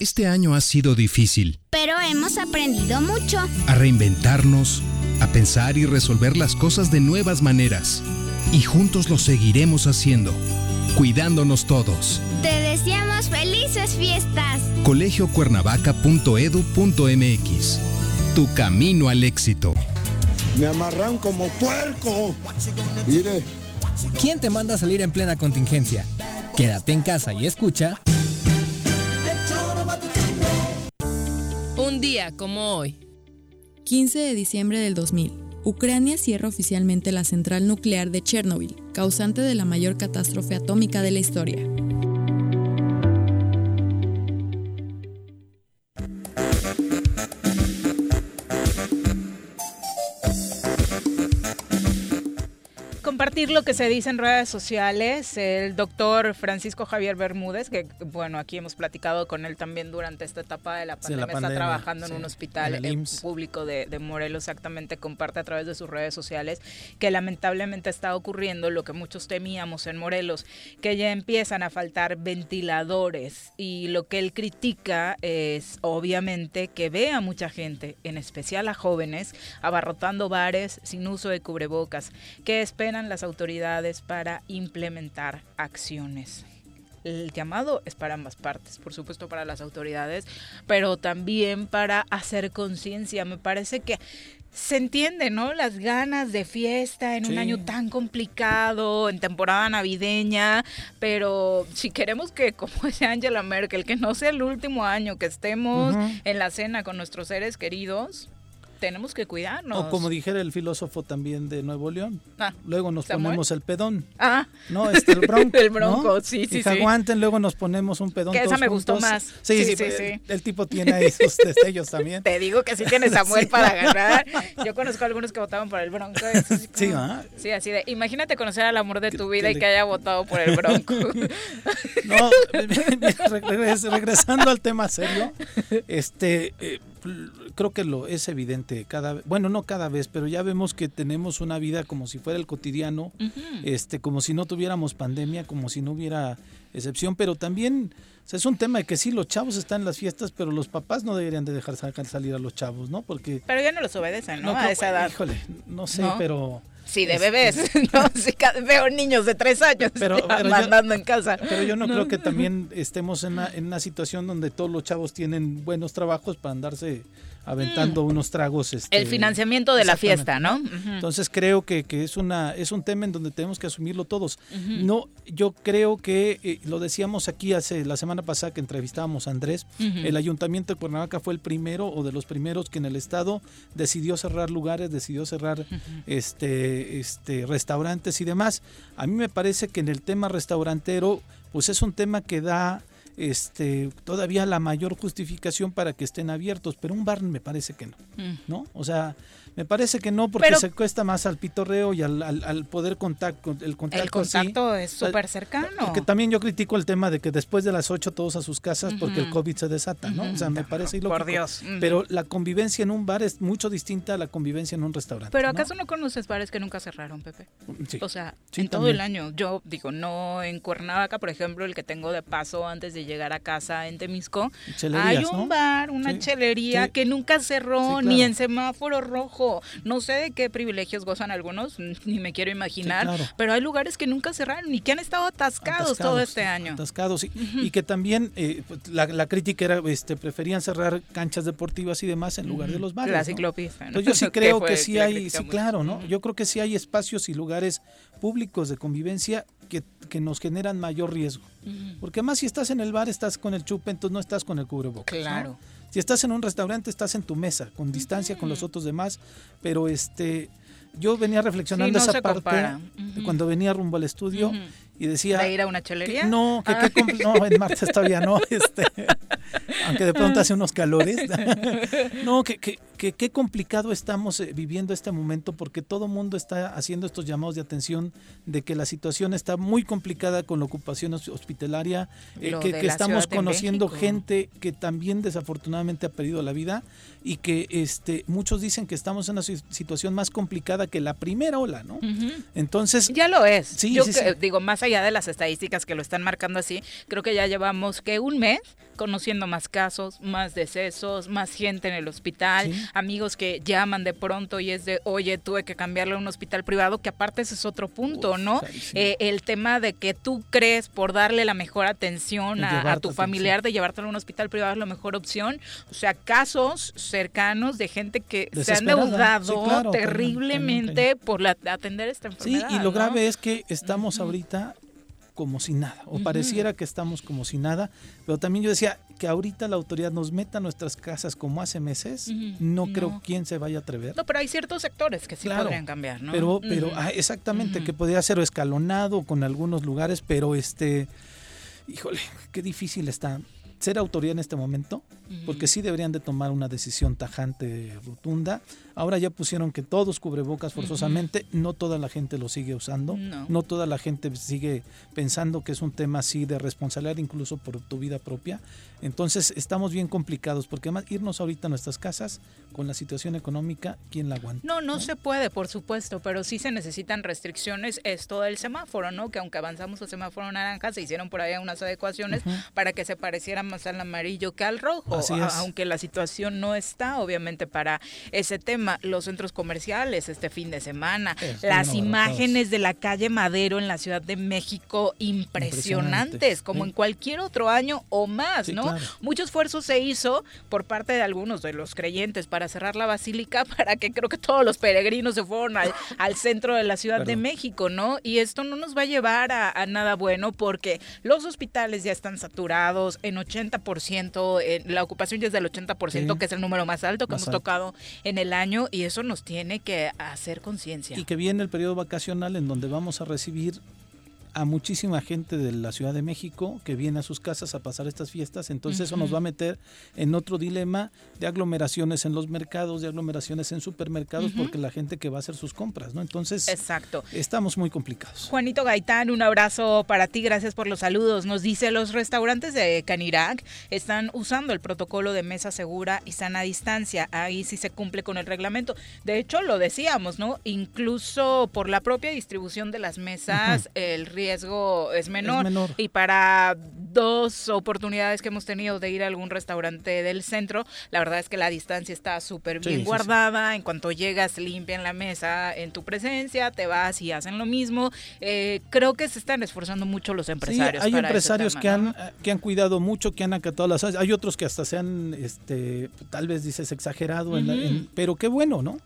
Este año ha sido difícil. Pero hemos aprendido mucho. A reinventarnos, a pensar y resolver las cosas de nuevas maneras. Y juntos lo seguiremos haciendo, cuidándonos todos. Te deseamos felices fiestas. colegiocuernavaca.edu.mx Tu camino al éxito. Me amarran como puerco. Mire. ¿Quién te manda a salir en plena contingencia? Quédate en casa y escucha. Día como hoy. 15 de diciembre del 2000. Ucrania cierra oficialmente la central nuclear de Chernobyl, causante de la mayor catástrofe atómica de la historia. Compartir lo que se dice en redes sociales. El doctor Francisco Javier Bermúdez, que bueno, aquí hemos platicado con él también durante esta etapa de la pandemia, está trabajando en un hospital público de, de, Morelos, exactamente, comparte a través de sus redes sociales que lamentablemente está ocurriendo lo que muchos temíamos en Morelos, que ya empiezan a faltar ventiladores y lo que él critica es obviamente que ve a mucha gente, en especial a jóvenes, abarrotando bares sin uso de cubrebocas, que esperan las autoridades para implementar acciones. El llamado es para ambas partes, por supuesto para las autoridades, pero también para hacer conciencia. Me parece que se entiende, ¿no? Las ganas de fiesta en un año tan complicado, en temporada navideña, pero si queremos que, como dice Angela Merkel, que no sea el último año que estemos en la cena con nuestros seres queridos, tenemos que cuidarnos. O como dijera el filósofo también de Nuevo León, ah, luego nos ponemos el pedón. Ah. No, este, el bronco. el bronco, sí, sí, y aguanten, luego nos ponemos un pedón Que esa me gustó más. Sí, sí, sí, El, tipo tiene ahí sus destellos también. Te digo que sí tiene Samuel para agarrar. Yo conozco a algunos que votaban por el bronco. sí, Sí, así de, imagínate conocer al amor de tu vida y que haya votado por el bronco. no, regresando al tema serio, este... Eh, creo que lo es evidente cada bueno no cada vez pero ya vemos que tenemos una vida como si fuera el cotidiano este como si no tuviéramos pandemia como si no hubiera excepción pero también es un tema de que sí los chavos están en las fiestas pero los papás no deberían de dejar salir a los chavos no porque pero ya no los obedecen no, a esa edad. híjole no sé pero Sí, de bebés. ¿no? veo niños de tres años pero, mandando en casa. Pero yo no, creo que también estemos en en una situación donde todos los chavos tienen buenos trabajos para andarse aventando mm. unos tragos. Este, el financiamiento de la fiesta, ¿no? Entonces creo que, es una es un tema en donde tenemos que asumirlo todos. No, yo creo que eh, lo decíamos aquí hace la semana pasada que entrevistábamos a Andrés, el ayuntamiento de Cuernavaca fue el primero o de los primeros que en el estado decidió cerrar lugares, decidió cerrar este este restaurantes y demás. A mí me parece que en el tema restaurantero pues es un tema que da este, todavía la mayor justificación para que estén abiertos, pero un bar me parece que no, mm. ¿no? O sea, Me parece que no, porque se cuesta más al pitorreo y al, al, poder contacto, el contacto. El contacto es súper cercano. Porque también yo critico el tema de que después de las 8 todos a sus casas porque el COVID se desata, ¿no? O sea, me parece ilógico. Por Dios. Pero la convivencia en un bar es mucho distinta a la convivencia en un restaurante. Pero ¿acaso no, conoces bares que nunca cerraron, Pepe? Sí. O sea, en todo el año. Yo digo, no en Cuernavaca, por ejemplo, el que tengo de paso antes de llegar a casa en Temisco, hay un bar, una chelería que nunca cerró ni en semáforo rojo. No sé de qué privilegios gozan algunos, ni me quiero imaginar, pero hay lugares que nunca cerraron y que han estado atascados, todo este año. Atascados, y que también eh, pues, la, crítica era, este, preferían cerrar canchas deportivas y demás en lugar de los bares. La ciclopista. yo sí creo que sí hay, sí, claro, ¿no? Yo creo que sí hay espacios y lugares públicos de convivencia que, que nos generan mayor riesgo. Porque más si estás en el bar, estás con el chupe, entonces no estás con el cubrebocas. Claro. Si estás en un restaurante, estás en tu mesa, con distancia con los otros demás, pero este yo venía reflexionando esa parte cuando venía rumbo al estudio y decía... ¿De ir a una chelería? no, que, ah. no, en martes todavía no, este, aunque de pronto hace unos calores. no, que, que, qué complicado estamos eh, viviendo este momento porque todo el mundo está haciendo estos llamados de atención de que la situación está muy complicada con la ocupación hospitalaria, eh, que, estamos conociendo gente que también desafortunadamente ha perdido la vida y que este muchos dicen que estamos en una situación más complicada que la primera ola, ¿no? Entonces ya lo es. Sí, Yo digo más allá de las estadísticas que lo están marcando así, creo que ya llevamos que un mes conociendo más casos, más decesos, más gente en el hospital, amigos que llaman de pronto y es de, oye, tuve que cambiarle a un hospital privado, que aparte ese es otro punto, ¿no? Eh, el tema de que tú crees por darle la mejor atención a, tu familiar, de llevártelo a un hospital privado es la mejor opción. O sea, casos cercanos de gente que se han deudado terriblemente por la, atender esta enfermedad. Sí, y lo grave es que estamos ahorita como si nada, o pareciera que estamos como si nada, pero también yo decía que ahorita la autoridad nos meta a nuestras casas como hace meses, no, creo quién se vaya a atrever. No, pero hay ciertos sectores que sí podrían cambiar, ¿no? Pero, pero ah, exactamente, que podría ser escalonado con algunos lugares, pero este, híjole, qué difícil está ser autoridad en este momento, porque sí deberían de tomar una decisión tajante, rotunda. Ahora ya pusieron que todos cubrebocas forzosamente, no toda la gente lo sigue usando, no. toda la gente sigue pensando que es un tema así de responsabilidad incluso por tu vida propia. Entonces estamos bien complicados, porque además irnos ahorita a nuestras casas con la situación económica, ¿quién la aguanta? No, no, se puede, por supuesto, pero sí se necesitan restricciones, es todo el semáforo, ¿no? Que aunque avanzamos al semáforo naranja, se hicieron por ahí unas adecuaciones para que se pareciera más al amarillo que al rojo, aunque la situación no está obviamente para ese tema. Los centros comerciales este fin de semana, las imágenes de la calle Madero en la Ciudad de México impresionantes, como en cualquier otro año o más, ¿no? Mucho esfuerzo se hizo por parte de algunos de los creyentes para cerrar la basílica, para que creo que todos los peregrinos se fueron al, centro de la Ciudad de México, ¿no? Y esto no nos va a llevar a, a nada bueno porque los hospitales ya están saturados en 80%, eh, la ocupación ya es del 80%, que es el número más alto que hemos tocado en el año y eso nos tiene que hacer conciencia. Y que viene el periodo vacacional en donde vamos a recibir a muchísima gente de la Ciudad de México que viene a sus casas a pasar estas fiestas, entonces eso nos va a meter en otro dilema de aglomeraciones en los mercados, de aglomeraciones en supermercados, porque la gente que va a hacer sus compras, ¿no? Entonces, Exacto. estamos muy complicados. Juanito Gaitán, un abrazo para ti, gracias por los saludos. Nos dice, los restaurantes de Canirac están usando el protocolo de mesa segura y sana distancia, ahí sí se cumple con el reglamento. De hecho, lo decíamos, ¿no? Incluso por la propia distribución de las mesas, el riesgo es menor. Y para dos oportunidades que hemos tenido de ir a algún restaurante del centro, la verdad es que la distancia está súper bien guardada. En cuanto llegas, limpian la mesa en tu presencia, te vas y hacen lo mismo. Eh, creo que se están esforzando mucho los empresarios. hay empresarios que, han, que han cuidado mucho, que han acatado las... Hay otros que hasta se han, este, tal vez dices, exagerado, pero qué bueno, ¿no?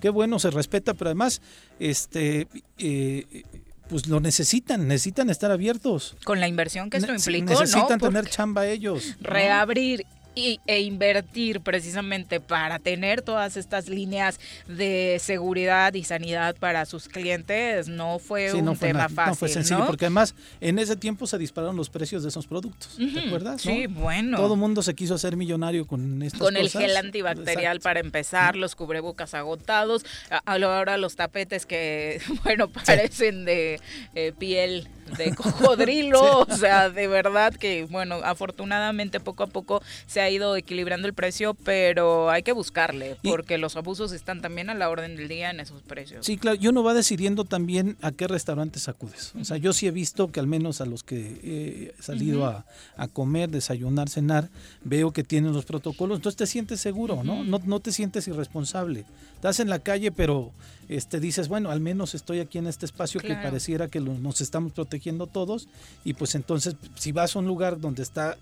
Qué bueno, se respeta, pero además, este... Eh, pues lo necesitan, necesitan estar abiertos. Con la inversión que esto implicó, Necesitan tener chamba ellos. Reabrir y, e invertir precisamente para tener todas estas líneas de seguridad y sanidad para sus clientes no fue un tema fácil. No fue sencillo, porque además en ese tiempo se dispararon los precios de esos productos. ¿Te acuerdas? Sí, bueno. Todo el mundo se quiso hacer millonario con estas Con el gel antibacterial para empezar, los cubrebocas agotados, ahora los tapetes que, bueno, parecen de eh, piel de cocodrilo, o sea, de verdad que, bueno, afortunadamente poco a poco se ha ido equilibrando el precio, pero hay que buscarle, porque los abusos están también a la orden del día en esos precios. Sí, claro, yo no va decidiendo también a qué restaurantes acudes. O sea, yo sí he visto que al menos a los que he salido a, comer, desayunar, cenar, veo que tienen los protocolos, entonces te sientes seguro, ¿no? No, no te sientes irresponsable. Estás en la calle, pero este, dices, bueno, al menos estoy aquí en este espacio que pareciera que nos estamos protegiendo todos y pues entonces si vas a un lugar donde está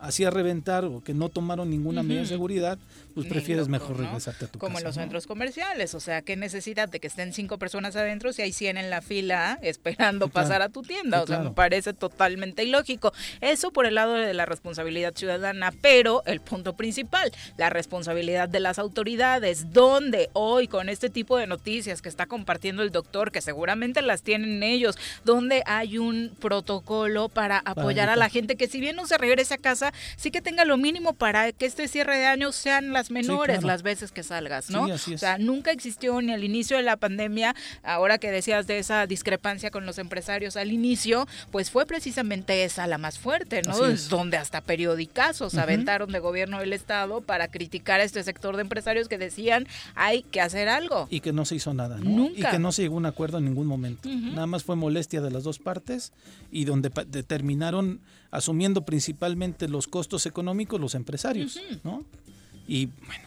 así a reventar o que no tomaron ninguna medida de seguridad, pues prefieres mejor regresarte a tu casa. Como en los centros comerciales, o sea, ¿qué necesidad de que estén cinco personas adentro si hay 100 en la fila esperando pasar a tu tienda? o sea, me parece totalmente ilógico. Eso por el lado de la responsabilidad ciudadana, pero el punto principal, la responsabilidad de las autoridades, donde hoy con este tipo de noticias que está compartiendo el doctor, que seguramente las tienen ellos, donde hay un protocolo para apoyar a la gente que si bien no se regrese a casa, sí que tenga lo mínimo para que este cierre de año sean las menores las veces que salgas, ¿no? O sea, nunca existió ni al inicio de la pandemia, ahora que decías de esa discrepancia con los empresarios al inicio, pues fue precisamente esa la más fuerte, ¿no? Donde hasta periodicazos aventaron de gobierno del Estado para criticar a este sector de empresarios que decían hay que hacer algo. Y que no se hizo nada, ¿no? Y que no se llegó a un acuerdo en ningún momento. Nada más fue molestia de las dos partes y donde determinaron asumiendo principalmente los costos económicos los empresarios, ¿no?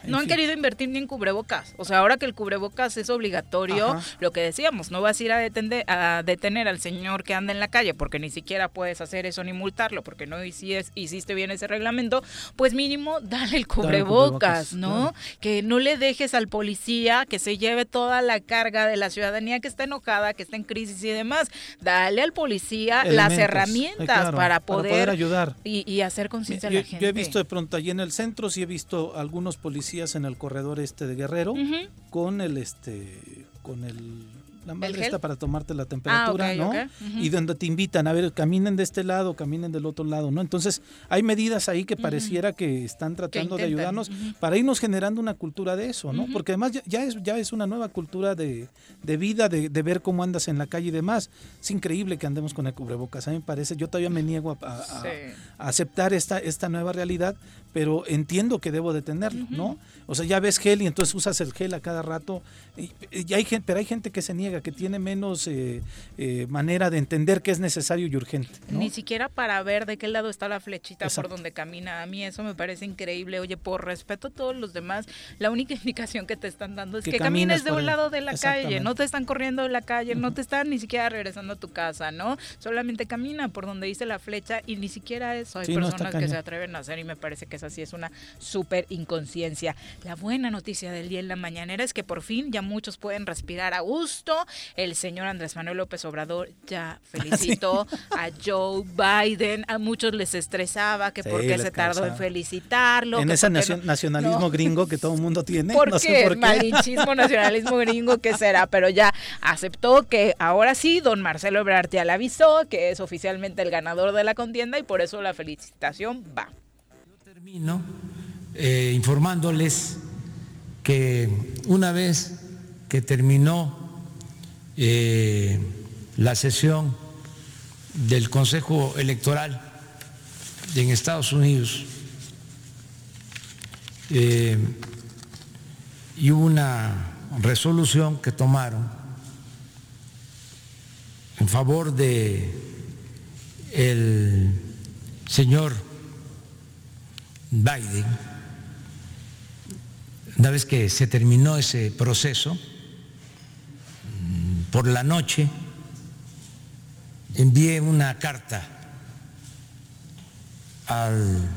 No han querido invertir ni en cubrebocas. O sea, ahora que el cubrebocas es obligatorio, lo que decíamos, no vas a ir a, detener, a detener al señor que anda en la calle porque ni siquiera puedes hacer eso ni multarlo porque no hiciste bien ese reglamento, pues mínimo dale el cubrebocas, ¿no? Que no le dejes al policía que se lleve toda la carga de la ciudadanía que está enojada, que está en crisis y demás. Dale al policía las herramientas para, poder, ayudar y, hacer conciencia a la gente. Yo he visto de pronto allí en el centro, sí he visto algunos policías en el corredor este de Guerrero con el este con el la madre está para tomarte la temperatura, ah, ¿no? Y donde te invitan, a ver, caminen de este lado, caminen del otro lado, ¿no? Entonces, hay medidas ahí que pareciera que están tratando de ayudarnos para irnos generando una cultura de eso, ¿no? Porque además ya, es, ya es una nueva cultura de, vida, de, ver cómo andas en la calle y demás. Es increíble que andemos con el cubrebocas, a mí me parece, yo todavía me niego a, aceptar esta, esta nueva realidad, pero entiendo que debo de tenerlo, ¿no? O sea, ya ves gel y entonces usas el gel a cada rato, y, hay gente, pero hay gente que se niega que tiene menos eh, eh, manera de entender que es necesario y urgente. Ni siquiera para ver de qué lado está la flechita por donde camina. A mí eso me parece increíble. Oye, por respeto a todos los demás, la única indicación que te están dando es que, camines de un lado de la calle. No te están corriendo de la calle, no te están ni siquiera regresando a tu casa, ¿no? Solamente camina por donde dice la flecha y ni siquiera eso. Hay personas que se atreven a hacer y me parece que esa sí es una súper inconsciencia. La buena noticia del día en la mañanera es que por fin ya muchos pueden respirar a gusto el señor Andrés Manuel López Obrador ya felicitó a Joe Biden. A muchos les estresaba que por qué se tardó en felicitarlo. En ese nacionalismo gringo que todo el mundo tiene. ¿Por qué? Malinchismo, nacionalismo gringo, ¿qué será? Pero ya aceptó que ahora sí, don Marcelo Ebrard ya le avisó que es oficialmente el ganador de la contienda y por eso la felicitación va. Termino eh, informándoles que una vez que terminó eh, la sesión del Consejo Electoral en Estados Unidos eh, y una resolución que tomaron en favor de el señor Biden, una vez que se terminó ese proceso, por la noche envié una carta al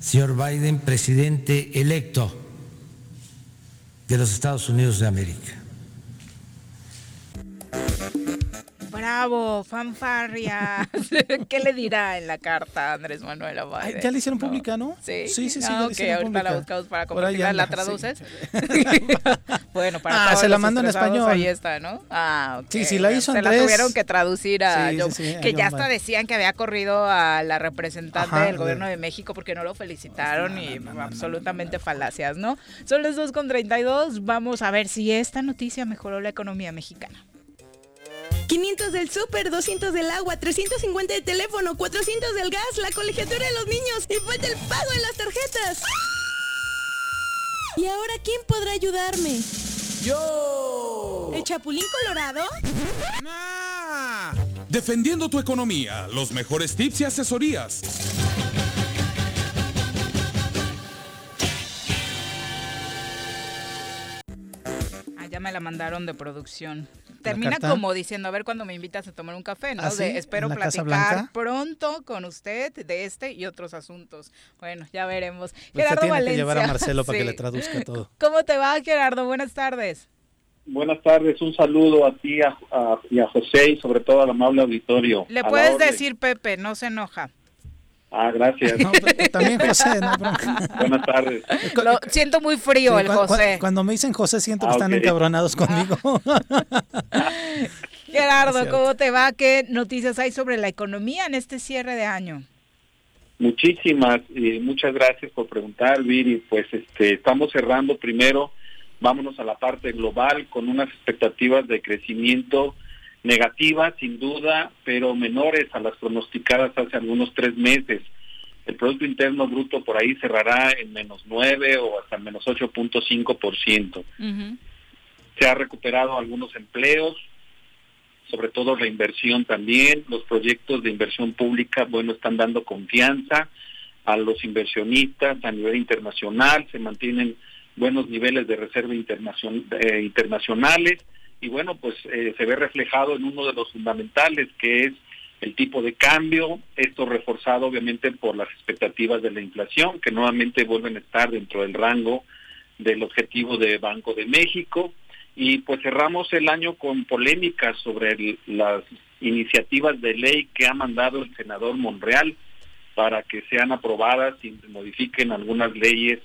señor Biden, presidente electo de los Estados Unidos de América bravo, fanfarria. ¿Qué le dirá en la carta Andrés Manuel a Ya le hicieron pública, ¿no? Sí, sí, sí. sí ah, ok, ahorita la buscamos para compartirla. ¿La traduces? bueno, para Ah, todos se la mando en español. Ahí está, ¿no? Ah, ok. Sí, sí, la hizo Se la Andrés. tuvieron que traducir a Sí, John- sí, que ya hasta decían que había corrido a la representante Ajá, del gobierno de- México porque no lo felicitaron y absolutamente falacias, ¿no? Son las 2 con 32. Vamos a ver si esta noticia mejoró la economía mexicana. 500 del súper, 200 del agua, 350 del teléfono, 400 del gas, la colegiatura de los niños y falta el pago de las tarjetas. ¿Y ahora quién podrá ayudarme? ¡Yo! ¿El Chapulín Colorado? Defendiendo tu economía, los mejores tips y asesorías. Ah, ya me la mandaron de producción. Termina carta? como diciendo, a ver cuando me invitas a tomar un café, ¿no? ¿Ah, De, espero ¿En la Casa platicar pronto con usted de este y otros asuntos. Bueno, ya veremos. Usted Gerardo tiene Valencia. que llevar a Marcelo para que le traduzca todo. ¿Cómo te va, Gerardo? Buenas tardes. Buenas tardes, un saludo a ti a- a- y a José y sobre todo al amable auditorio. Le puedes decir Pepe, no se enoja. Ah, gracias. También José, no. Buenas tardes. Lo siento muy frío Sí, el cu- cu- José. Cuando me dicen José siento que Ah, están encabronados conmigo. Gerardo. ¿cómo te va? ¿Qué noticias hay sobre la economía en este cierre de año? Muchísimas y muchas gracias por preguntar, Viri. Pues este, estamos cerrando primero, vámonos a la parte global con unas expectativas de crecimiento negativas, sin duda, pero menores a las pronosticadas hace algunos tres meses. El Producto Interno Bruto por ahí cerrará en menos 9 o hasta menos 8.5%. Se ha recuperado algunos empleos, sobre todo la inversión también, los proyectos de inversión pública, bueno, están dando confianza a los inversionistas a nivel internacional, se mantienen buenos niveles de reserva internacion- eh, internacionales y bueno, pues eh, se ve reflejado en uno de los fundamentales que es el tipo de cambio, esto reforzado obviamente por las expectativas de la inflación, que nuevamente vuelven a estar dentro del rango del objetivo de Banco de México. Y pues cerramos el año con polémicas sobre las iniciativas de ley que ha mandado el senador Monreal para que sean aprobadas y modifiquen algunas leyes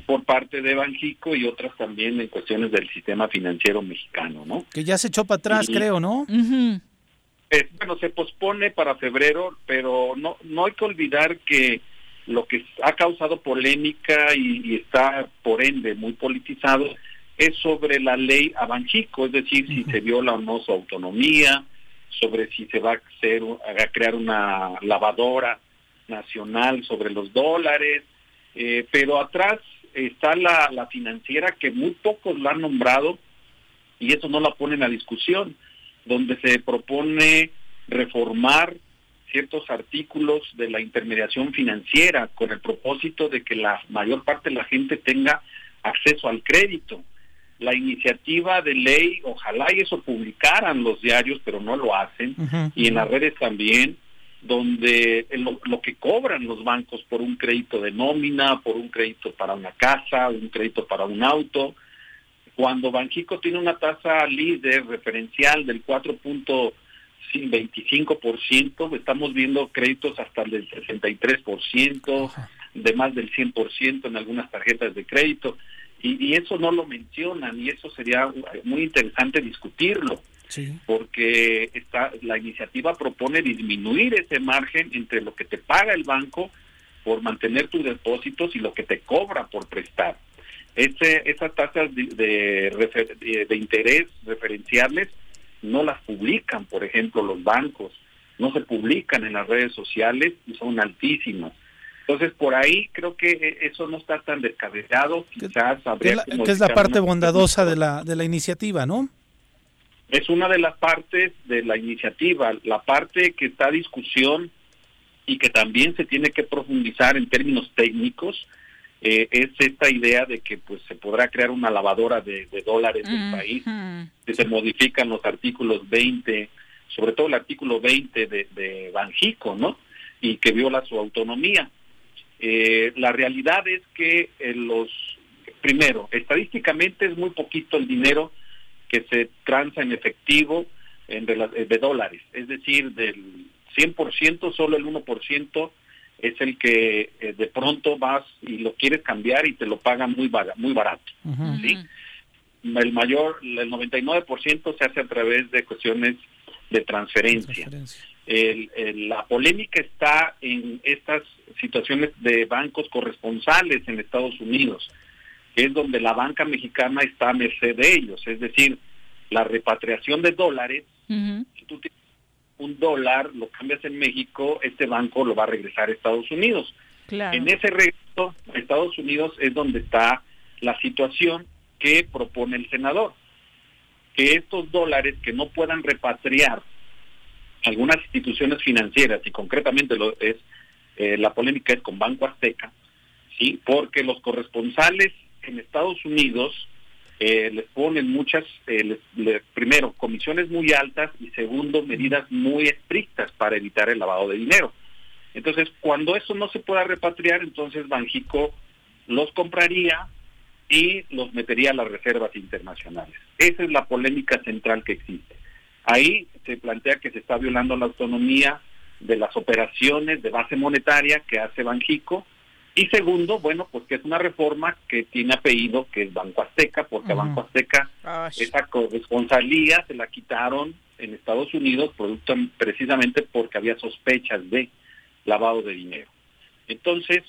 por parte de Banjico y otras también en cuestiones del sistema financiero mexicano, ¿no? que ya se echó para atrás, creo, ¿no? Eh, bueno, se pospone para febrero, pero no, no hay que olvidar que lo que ha causado polémica y, y está por ende muy politizado es sobre la ley a Banjico, es decir, si se viola o no su autonomía, sobre si se va a hacer a crear una lavadora nacional sobre los dólares, eh, pero atrás está la, la financiera que muy pocos la han nombrado y eso no la ponen a discusión, donde se propone reformar ciertos artículos de la intermediación financiera con el propósito de que la mayor parte de la gente tenga acceso al crédito. La iniciativa de ley, ojalá y eso publicaran los diarios, pero no lo hacen, y en las redes también, donde lo, lo que cobran los bancos por un crédito de nómina, por un crédito para una casa, un crédito para un auto, cuando Banjico tiene una tasa líder referencial del 4.25%, estamos viendo créditos hasta el del 63%, de más del 100% en algunas tarjetas de crédito, y, y eso no lo mencionan, y eso sería muy interesante discutirlo porque está, la iniciativa propone disminuir ese margen entre lo que te paga el banco por mantener tus depósitos y lo que te cobra por prestar. Ese, esas tasas de, de, refer- de- de interés referenciables no las publican, por ejemplo, los bancos, no se publican en las redes sociales y son altísimas. Entonces, por ahí creo que eh, eso no está tan descabellado, quizás Que habría es la, que que es la parte bondadosa de la, de la iniciativa, ¿no? Es una de las partes de la iniciativa, la parte que está a discusión y que también se tiene que profundizar en términos técnicos eh, es esta idea de que pues se podrá crear una lavadora de, de dólares del país, que se modifican los artículos 20, sobre todo el artículo 20 de, de Banjico, ¿no? Y que viola su autonomía. Eh, la realidad es que eh, los, primero, estadísticamente es muy poquito el dinero que se transa en efectivo en, de dólares, es decir, del 100% solo el 1% es el que eh, de pronto vas y lo quieres cambiar y te lo pagan muy, muy barato. ¿sí? El mayor, el 99% se hace a través de cuestiones de transferencia. la polémica está en estas situaciones de bancos corresponsales en Estados Unidos, que es donde la banca mexicana está a merced de ellos, es decir, la repatriación de dólares, si tú tienes un dólar, lo cambias en México, este banco lo va a regresar a Estados Unidos. En ese regreso a Estados Unidos es donde está la situación que propone el senador, que estos dólares que no puedan repatriar algunas instituciones financieras, y concretamente lo es eh, la polémica es con Banco Azteca, sí, porque los corresponsales en Estados Unidos eh, les ponen muchas, eh, primero, comisiones muy altas y segundo, medidas muy estrictas para evitar el lavado de dinero. Entonces, cuando eso no se pueda repatriar, entonces Banjico los compraría y los metería a las reservas internacionales. Esa es la polémica central que existe. Ahí se plantea que se está violando la autonomía de las operaciones de base monetaria que hace Banjico y segundo, bueno, pues que es una reforma que tiene apellido que es Banco Azteca, porque a Banco Azteca esa corresponsalía se la quitaron en Estados Unidos producto precisamente porque había sospechas de lavado de dinero. Entonces,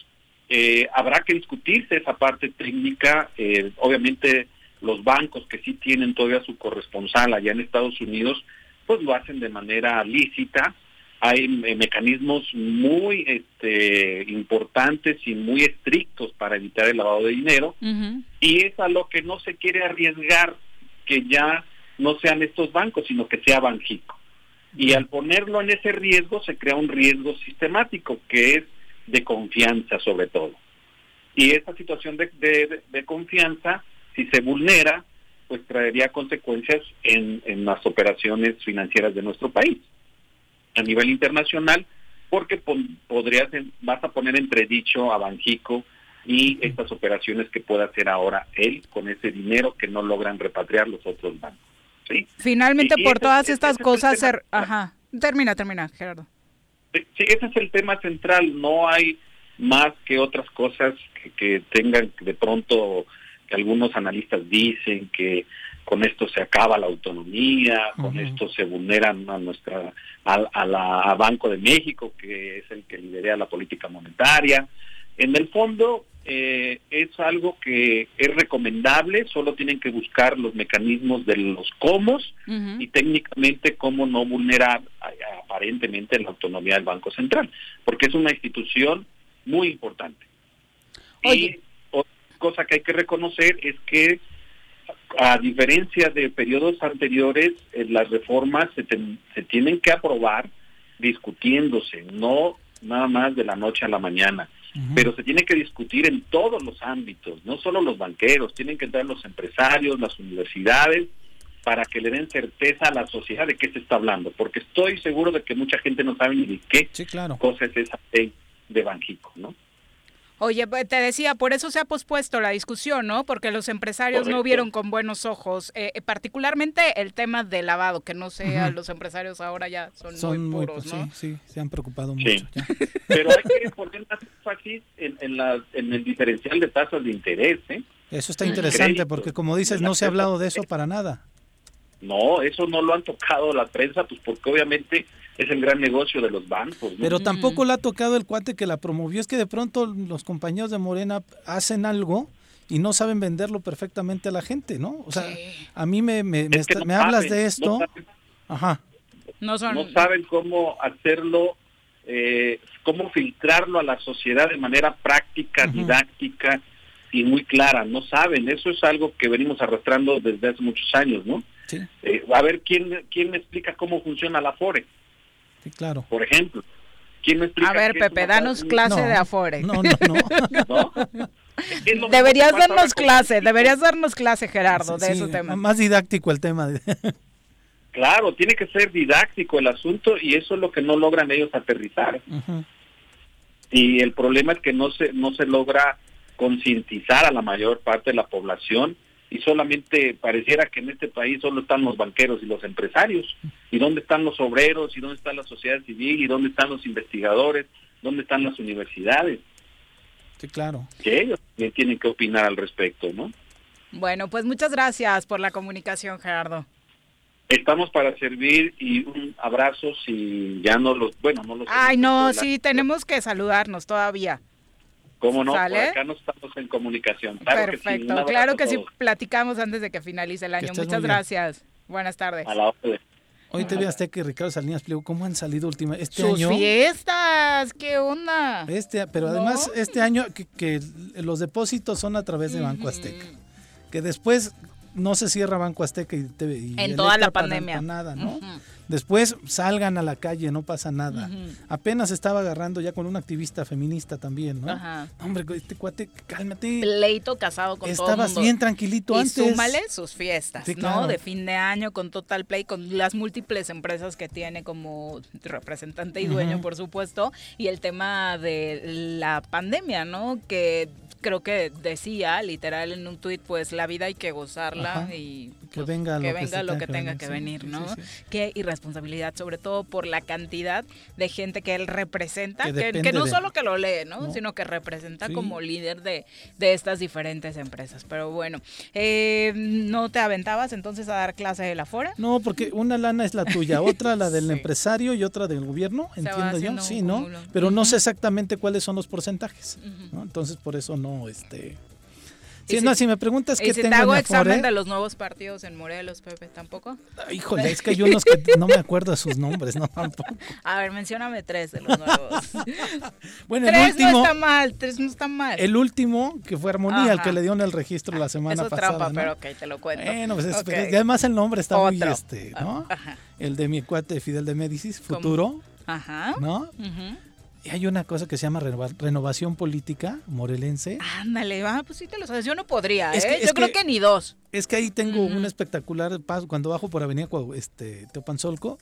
eh, habrá que discutirse esa parte técnica. Eh, obviamente, los bancos que sí tienen todavía su corresponsal allá en Estados Unidos, pues lo hacen de manera lícita hay mecanismos muy este, importantes y muy estrictos para evitar el lavado de dinero y es a lo que no se quiere arriesgar que ya no sean estos bancos, sino que sea Banjico. Y al ponerlo en ese riesgo se crea un riesgo sistemático que es de confianza sobre todo. Y esta situación de, de, confianza, si se vulnera, pues traería consecuencias en, en las operaciones financieras de nuestro país a nivel internacional, porque podrías, vas a poner entredicho a Banjico y estas operaciones que pueda hacer ahora él con ese dinero que no logran repatriar los otros bancos. ¿sí? Finalmente, por todas estas cosas, ajá, termina, termina, Gerardo. Sí, ese es el tema central, no hay más que otras cosas que, que tengan de pronto que algunos analistas dicen que con esto se acaba la autonomía, con esto se vulneran a nuestra a, la Banco de México, que es el que lidera la política monetaria. En el fondo eh, es algo que es recomendable, solo tienen que buscar los mecanismos de los cómo y técnicamente cómo no vulnerar aparentemente la autonomía del Banco Central, porque es una institución muy importante. Y otra cosa que hay que reconocer es que a diferencia de periodos anteriores, eh, las reformas se, se tienen que aprobar discutiéndose, no nada más de la noche a la mañana, pero se tiene que discutir en todos los ámbitos, no solo los banqueros, tienen que entrar los empresarios, las universidades, para que le den certeza a la sociedad de qué se está hablando, porque estoy seguro de que mucha gente no sabe ni de qué cosa es esa ley de Banjico, ¿no? Oye, pues, te decía, por eso se ha pospuesto la discusión, ¿no? Porque los empresarios no vieron con buenos ojos, eh, eh, particularmente el tema del lavado, que no sé, los empresarios ahora ya son, muy puros, ¿no? Sí, sí, se han preocupado mucho. Pero hay que poner más énfasis en, en, el diferencial de tasas de interés, ¿eh? Eso está interesante, porque como dices, no se ha hablado de eso para nada. No, eso no lo han tocado la prensa, pues porque obviamente es el gran negocio de los bancos. Pero tampoco le ha tocado el cuate que la promovió. Es que de pronto los compañeros de Morena hacen algo y no saben venderlo perfectamente a la gente, ¿no? O sea, a mí me, me, me, hablas de esto. Ajá. No, saben cómo hacerlo, eh, cómo filtrarlo a la sociedad de manera práctica, didáctica y muy clara. No saben. Eso es algo que venimos arrastrando desde hace muchos años, ¿no? Sí. Eh, a ver, ¿quién, ¿quién me explica cómo funciona la FORE? Sí, claro. Por ejemplo, ¿quién me explica? A ver, Pepe, danos clase de Afore. No, no, no. Deberías darnos clase, deberías darnos clase, Gerardo, de ese tema. Más didáctico el tema. claro, tiene que ser didáctico el asunto y eso es lo que no logran ellos aterrizar. Y el problema es que no se no se logra concientizar a la mayor parte de la población y solamente pareciera que en este país solo están los banqueros y los empresarios. ¿Y dónde están los obreros? ¿Y dónde está la sociedad civil? ¿Y dónde están los investigadores? ¿Dónde están las universidades? Sí, claro. Que ellos tienen que opinar al respecto, ¿no? Bueno, pues muchas gracias por la comunicación, Gerardo. Estamos para servir y un abrazo si ya no los, bueno, no los... Ay, no, sí, tenemos que saludarnos todavía. ¿Cómo no? Por acá no estamos en comunicación. Perfecto, claro que sí, platicamos antes de que finalice el año. Muchas gracias. Buenas tardes. A la Hoy te hasta que Ricardo Salinas explicó cómo han salido última este Sus año. fiestas, qué onda. Este, pero además este año que, los depósitos son a través de Banco Azteca. Que después no se cierra Banco Azteca y, te, en toda la pandemia. nada, ¿no? Después salgan a la calle, no pasa nada. Apenas estaba agarrando ya con una activista feminista también, ¿no? Ajá. Hombre, este cuate, cálmate. Pleito casado con todo Estabas bien tranquilito y antes. súmale sus fiestas, ¿no? De fin de año con Total Play, con las múltiples empresas que tiene como representante y dueño, por supuesto. Y el tema de la pandemia, ¿no? Que creo que decía literal en un tuit, pues la vida hay que gozarla y que venga lo que, lo que tenga que venir, ¿no? Qué irresponsabilidad, sobre todo por la cantidad de gente que él representa, que, no solo que lo lee, ¿no? Sino que representa como líder de, de, estas diferentes empresas. Pero bueno, eh, ¿no te aventabas entonces a dar clase de la fuera? No, porque una lana es la tuya, otra la del empresario y otra del gobierno, entiendo yo, sí, ¿no? Pero no sé exactamente cuáles son los porcentajes, ¿no? Entonces por eso no, este Sí, no, si me preguntas qué si tengo te hago examen de los nuevos partidos en Morelos, Pepe, ¿tampoco? híjole, es que hay unos que no me acuerdo de sus nombres, no tampoco. A ver, mencióname tres de los nuevos. bueno, tres el último, no está mal, tres no está mal. El último, que fue Armonía, el que le dio en el registro la semana Eso pasada. trampa, pero ok, te lo cuento. Bueno, pues es, y además el nombre está muy este, ¿no? Ajá. El de mi cuate Fidel de Médicis, Futuro. Ajá. ¿No? Ajá. Y hay una cosa que se llama renovación política morelense. Ándale, va, pues sí te lo sabes. Yo no podría, ¿eh? Yo creo que, ni dos. Es que ahí tengo un espectacular paso cuando bajo por Avenida este, Teopanzolco.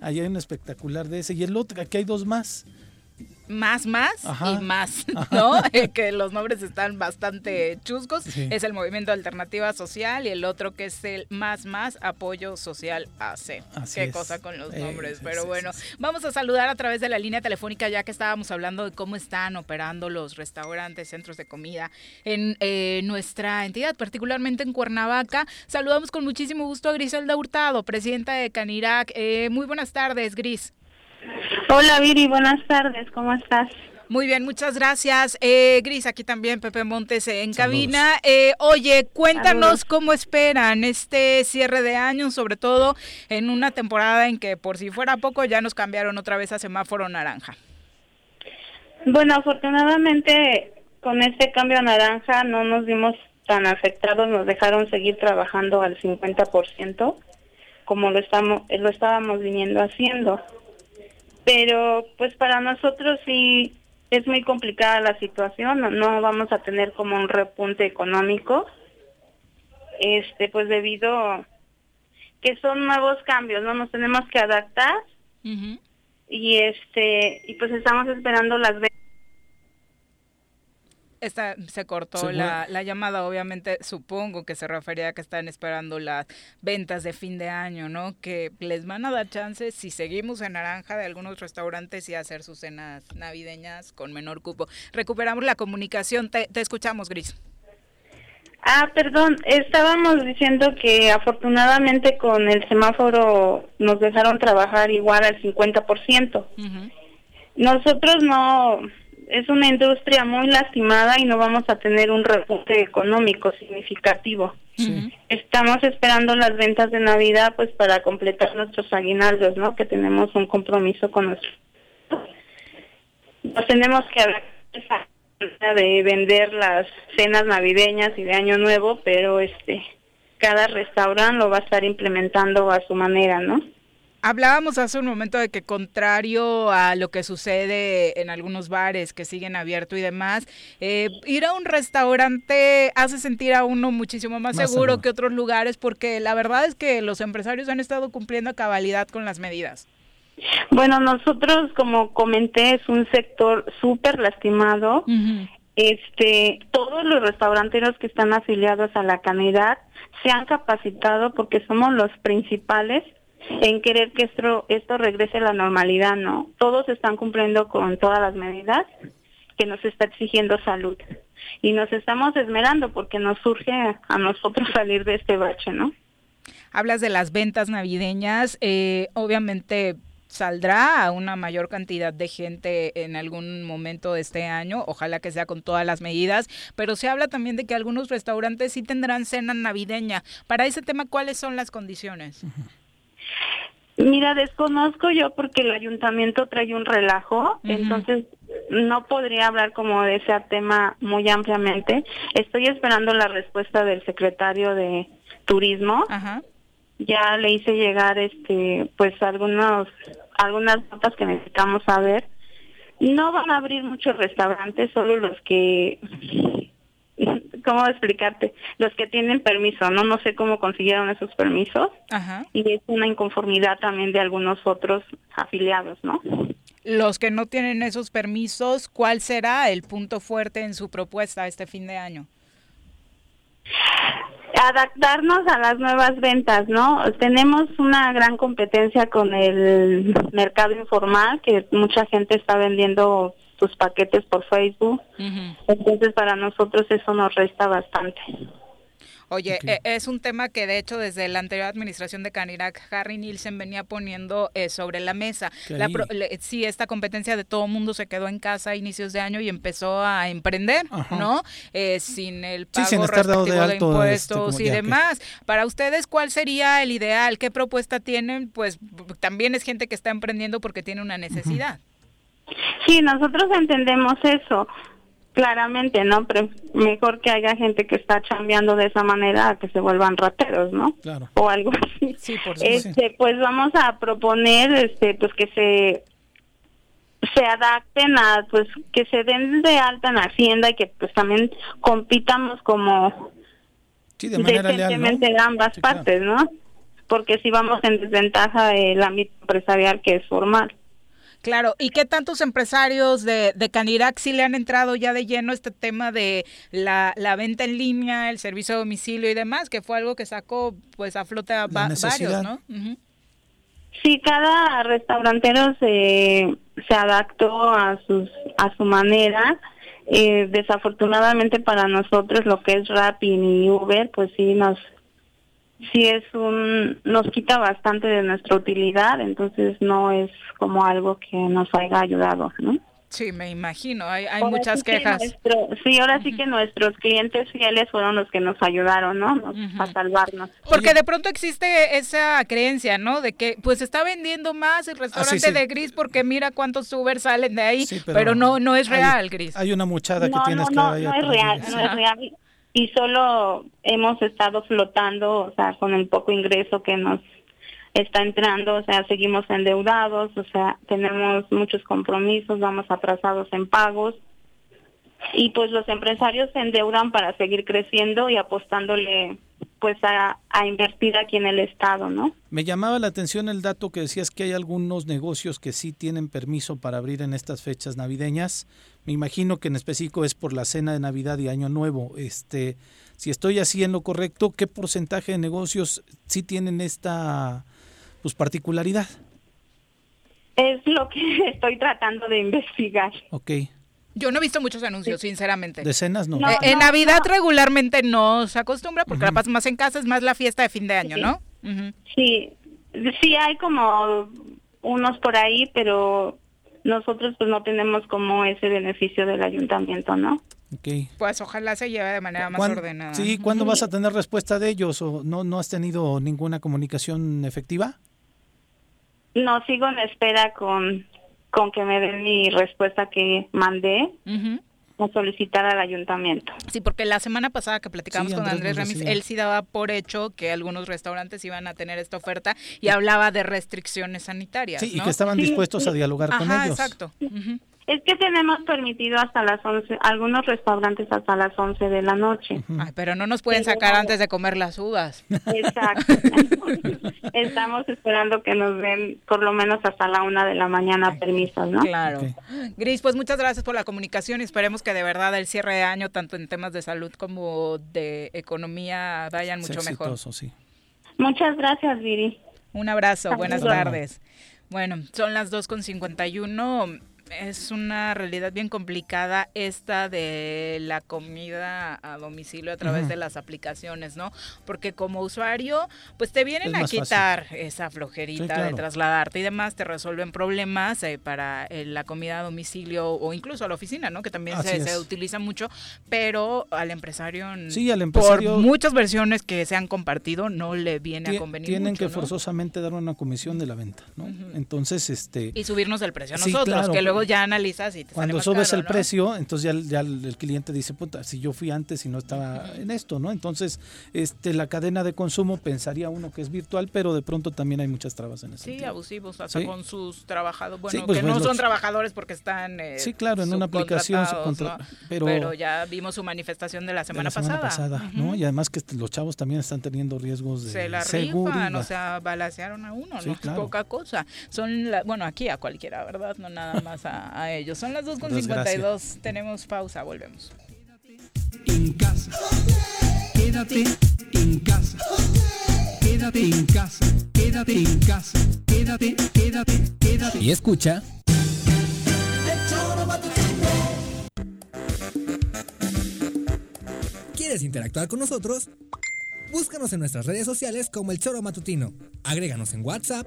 Ahí hay un espectacular de ese. Y el otro, aquí hay dos más más, más y más, ¿no? que los nombres están bastante chuscos. Es el Movimiento Alternativa Social y el otro que es el Más Más Apoyo Social AC. Qué cosa con los nombres. Pero bueno, vamos a saludar a través de la línea telefónica ya que estábamos hablando de cómo están operando los restaurantes, centros de comida en eh, nuestra entidad, particularmente en Cuernavaca. Saludamos con muchísimo gusto a Griselda Hurtado, presidenta de Canirac. Eh, muy buenas tardes, Gris. Hola Viri, buenas tardes, ¿cómo estás? Muy bien, muchas gracias. Eh, Gris, aquí también Pepe Montes en cabina. Eh, oye, cuéntanos cómo esperan este cierre de año, sobre todo en una temporada en que por si fuera poco ya nos cambiaron otra vez a semáforo naranja. Bueno, afortunadamente con este cambio a naranja no nos vimos tan afectados, nos dejaron seguir trabajando al 50% como lo, estamos, lo estábamos viniendo haciendo pero pues para nosotros sí es muy complicada la situación, no, vamos a tener como un repunte económico, este pues debido que son nuevos cambios, no nos tenemos que adaptar y este y pues estamos esperando las esta, se cortó la, la, llamada, obviamente supongo que se refería a que están esperando las ventas de fin de año, ¿no? Que les van a dar chances si seguimos en naranja de algunos restaurantes y hacer sus cenas navideñas con menor cupo. Recuperamos la comunicación, te, te escuchamos, Gris. Ah, perdón, estábamos diciendo que afortunadamente con el semáforo nos dejaron trabajar igual al 50%. Nosotros no es una industria muy lastimada y no vamos a tener un repunte económico significativo. Estamos esperando las ventas de Navidad pues para completar nuestros aguinaldos, ¿no? Que tenemos un compromiso con nosotros. Nos tenemos que hablar de vender las cenas navideñas y de Año Nuevo, pero este cada restaurante lo va a estar implementando a su manera, ¿no? Hablábamos hace un momento de que contrario a lo que sucede en algunos bares que siguen abiertos y demás, eh, ir a un restaurante hace sentir a uno muchísimo más, seguro, que otros lugares porque la verdad es que los empresarios han estado cumpliendo a cabalidad con las medidas. Bueno, nosotros, como comenté, es un sector súper lastimado. este, todos los restauranteros que están afiliados a la canidad se han capacitado porque somos los principales en querer que esto, esto regrese a la normalidad, ¿no? Todos están cumpliendo con todas las medidas que nos está exigiendo salud. Y nos estamos esmerando porque nos surge a nosotros salir de este bache, ¿no? Hablas de las ventas navideñas, eh, obviamente saldrá a una mayor cantidad de gente en algún momento de este año, ojalá que sea con todas las medidas, pero se habla también de que algunos restaurantes sí tendrán cena navideña. Para ese tema, ¿cuáles son las condiciones? Mira, desconozco yo porque el ayuntamiento trae un relajo, entonces no podría hablar como de ese tema muy ampliamente. Estoy esperando la respuesta del secretario de Turismo. Ya le hice llegar este pues algunos algunas notas que necesitamos saber. No van a abrir muchos restaurantes, solo los que ¿cómo explicarte? Los que tienen permiso, ¿no? No sé cómo consiguieron esos permisos. Y es una inconformidad también de algunos otros afiliados, ¿no? Los que no tienen esos permisos, ¿cuál será el punto fuerte en su propuesta este fin de año? adaptarnos a las nuevas ventas, ¿no? Tenemos una gran competencia con el mercado informal, que mucha gente está vendiendo sus paquetes por Facebook. Entonces, para nosotros eso nos resta bastante. Oye, e, es un tema que de hecho desde la anterior administración de Canirac, Harry Nielsen venía poniendo eh, sobre la mesa. La sí, esta competencia de todo mundo se quedó en casa a inicios de año y empezó a emprender, ¿no? Eh, sin el pago respectivo de, este, impuestos y demás. Para ustedes, ¿cuál sería el ideal? ¿Qué propuesta tienen? Pues también es gente que está emprendiendo porque tiene una necesidad. Sí, nosotros entendemos eso claramente, ¿no? Pero mejor que haya gente que está chambeando de esa manera a que se vuelvan rateros, ¿no? Claro. O algo así. Sí, por este, pues vamos a proponer, este, pues que se se adapten a, pues que se den de alta en Hacienda y que pues también compitamos como sí, de manera de ambas partes, ¿no? Porque si vamos en desventaja el ámbito empresarial que es formal. Claro, ¿y qué tantos empresarios de, de Canirac sí le han entrado ya de lleno este tema de la, la venta en línea, el servicio de domicilio y demás, que fue algo que sacó pues a flote a varios, ¿no? Sí, cada restaurantero se, se adaptó a, sus, a su manera. Eh, desafortunadamente para nosotros lo que es Rappi y Uber, pues sí nos sí es un nos quita bastante de nuestra utilidad, entonces no es como algo que nos haya ayudado, ¿no? Sí, me imagino, hay, hay muchas quejas. sí, ahora sí que nuestros clientes fieles fueron los que nos ayudaron, ¿no? A salvarnos. Porque de pronto existe esa creencia, ¿no? De que pues está vendiendo más el restaurante de Gris porque mira cuántos Uber salen de ahí, pero, no no es real, Gris. Hay una muchada que tienes que no, no es real, no es real y solo hemos estado flotando, o sea, con el poco ingreso que nos está entrando, o sea, seguimos endeudados, o sea, tenemos muchos compromisos, vamos atrasados en pagos y pues los empresarios se endeudan para seguir creciendo y apostándole pues a, a, invertir aquí en el estado, ¿no? Me llamaba la atención el dato que decías que hay algunos negocios que sí tienen permiso para abrir en estas fechas navideñas. Me imagino que en específico es por la cena de Navidad y Año Nuevo. Este, si estoy así en lo correcto, ¿qué porcentaje de negocios sí tienen esta pues particularidad? Es lo que estoy tratando de investigar. Ok. Yo no he visto muchos anuncios, sinceramente. De cenas no. Eh, en Navidad regularmente no se acostumbra porque la pasas más en casa, es más la fiesta de fin de año, ¿no? Sí, sí hay como unos por ahí, pero nosotros pues no tenemos como ese beneficio del ayuntamiento, ¿no? Okay. Pues ojalá se lleve de manera más ordenada. Sí, ¿cuándo vas a tener respuesta de ellos o no no has tenido ninguna comunicación efectiva? No, sigo en espera con con que me den mi respuesta que mandé a solicitar al ayuntamiento. Sí, porque la semana pasada que platicamos con Andrés, Remis, él sí daba por hecho que algunos restaurantes iban a tener esta oferta y hablaba de restricciones sanitarias. Sí, y que estaban dispuestos a dialogar con ellos. Exacto. Es que tenemos permitido hasta las 11, algunos restaurantes hasta las 11 de la noche. Ay, pero no nos pueden sacar antes de comer las uvas. Exacto. Estamos esperando que nos den por lo menos hasta la una de la mañana permisos, ¿no? Claro. Gris, pues muchas gracias por la comunicación y esperemos que de verdad el cierre de año, tanto en temas de salud como de economía, vayan mucho mejor. Sí. Muchas gracias, Viri. Un abrazo, buenas tardes. Bueno, son las 2.51 es una realidad bien complicada esta de la comida a domicilio a través de las aplicaciones, ¿no? Porque como usuario, pues te vienen a quitar esa flojerita de trasladarte y demás, te resuelven problemas eh, para eh, la comida a domicilio o incluso a la oficina, ¿no? Que también se, utiliza mucho, pero al empresario, sí, al empresario, por muchas versiones que se han compartido, no le viene a convenir Tienen que ¿no? forzosamente dar una comisión de la venta, ¿no? Entonces, este... Y subirnos el precio a nosotros, que luego ya analizas y te Cuando subes el precio, entonces ya, ya el, cliente dice, puta, si yo fui antes y no estaba en esto, ¿no? Entonces, este la cadena de consumo pensaría uno que es virtual, pero de pronto también hay muchas trabas en eso. Sí, abusivos, hasta con sus trabajadores, bueno, pues, que no son trabajadores porque están eh, Sí, claro, en una aplicación, pero, ya vimos su manifestación de la semana, pasada. ¿no? Y además que los chavos también están teniendo riesgos de Se la rifan, o sea, balasearon a uno, no es poca cosa. Son, bueno, aquí a cualquiera, ¿verdad? No nada más a, ellos. Son las 2.52, tenemos pausa, volvemos. En casa, quédate en casa, quédate en casa, quédate en casa, quédate, quédate, quédate. Y escucha. ¿Quieres interactuar con nosotros? Búscanos en nuestras redes sociales como El Choro Matutino. Agréganos en WhatsApp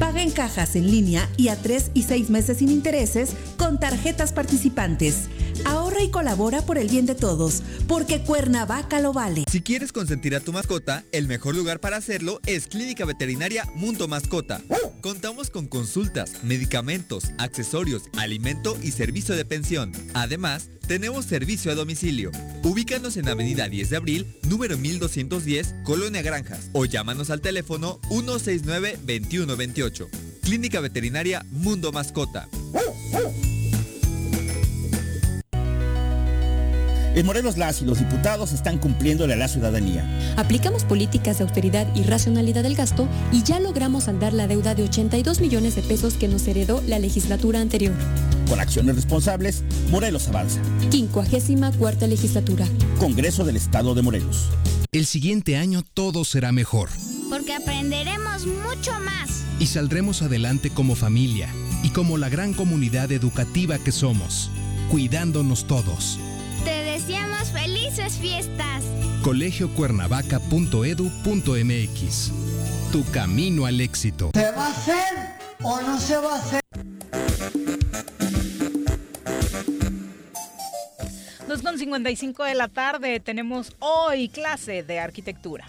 Paga en cajas en línea y a 3 y 6 meses sin intereses con tarjetas participantes. Ahorra y colabora por el bien de todos, porque Cuernavaca lo vale. Si quieres consentir a tu mascota, el mejor lugar para hacerlo es Clínica Veterinaria Mundo Mascota. Contamos con consultas, medicamentos, accesorios, alimento y servicio de pensión. Además, tenemos servicio a domicilio. Ubícanos en Avenida 10 de Abril, número 1210, Colonia Granjas, o llámanos al teléfono 169-2128. Clínica Veterinaria Mundo Mascota. En Morelos las y los diputados están cumpliéndole a la ciudadanía. Aplicamos políticas de austeridad y racionalidad del gasto y ya logramos andar la deuda de 82 millones de pesos que nos heredó la legislatura anterior. Con acciones responsables, Morelos avanza. 54 legislatura. Congreso del Estado de Morelos. El siguiente año todo será mejor. Porque aprenderemos mucho más. Y saldremos adelante como familia y como la gran comunidad educativa que somos, cuidándonos todos. Te deseamos felices fiestas. colegiocuernavaca.edu.mx Tu camino al éxito. ¿Se va a hacer o no se va a hacer? 2.55 de la tarde tenemos hoy clase de arquitectura.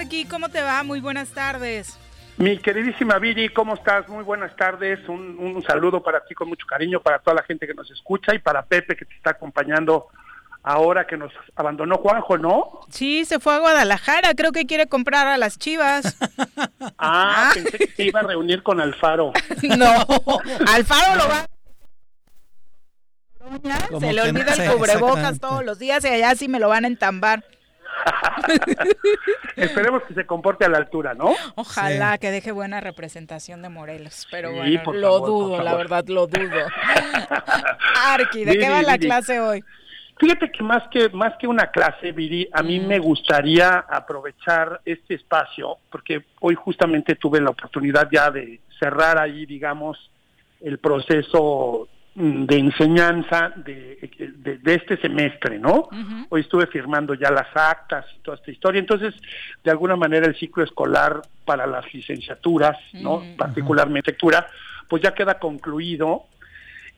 Arqui, ¿cómo te va? Muy buenas tardes. Mi queridísima Viri, ¿cómo estás? Muy buenas tardes. Un, un, saludo para ti con mucho cariño, para toda la gente que nos escucha y para Pepe que te está acompañando ahora que nos abandonó Juanjo, ¿no? Sí, se fue a Guadalajara, creo que quiere comprar a las chivas. ah, pensé que se iba a reunir con Alfaro. no, Alfaro lo va se le olvida el cubrebocas todos los días y allá sí me lo van a entambar. Esperemos que se comporte a la altura, ¿no? Ojalá que deje buena representación de Morelos, pero bueno, lo dudo, la verdad, lo dudo. Arqui, ¿de qué va la clase hoy? Fíjate que más que más que una clase, Viri, a mí me gustaría aprovechar este espacio porque hoy justamente tuve la oportunidad ya de cerrar ahí, digamos, el proceso Mm, de enseñanza de, de, este semestre, ¿no? Hoy estuve firmando ya las actas y toda esta historia, entonces, de alguna manera el ciclo escolar para las licenciaturas, ¿no? Particularmente lectura, pues ya queda concluido.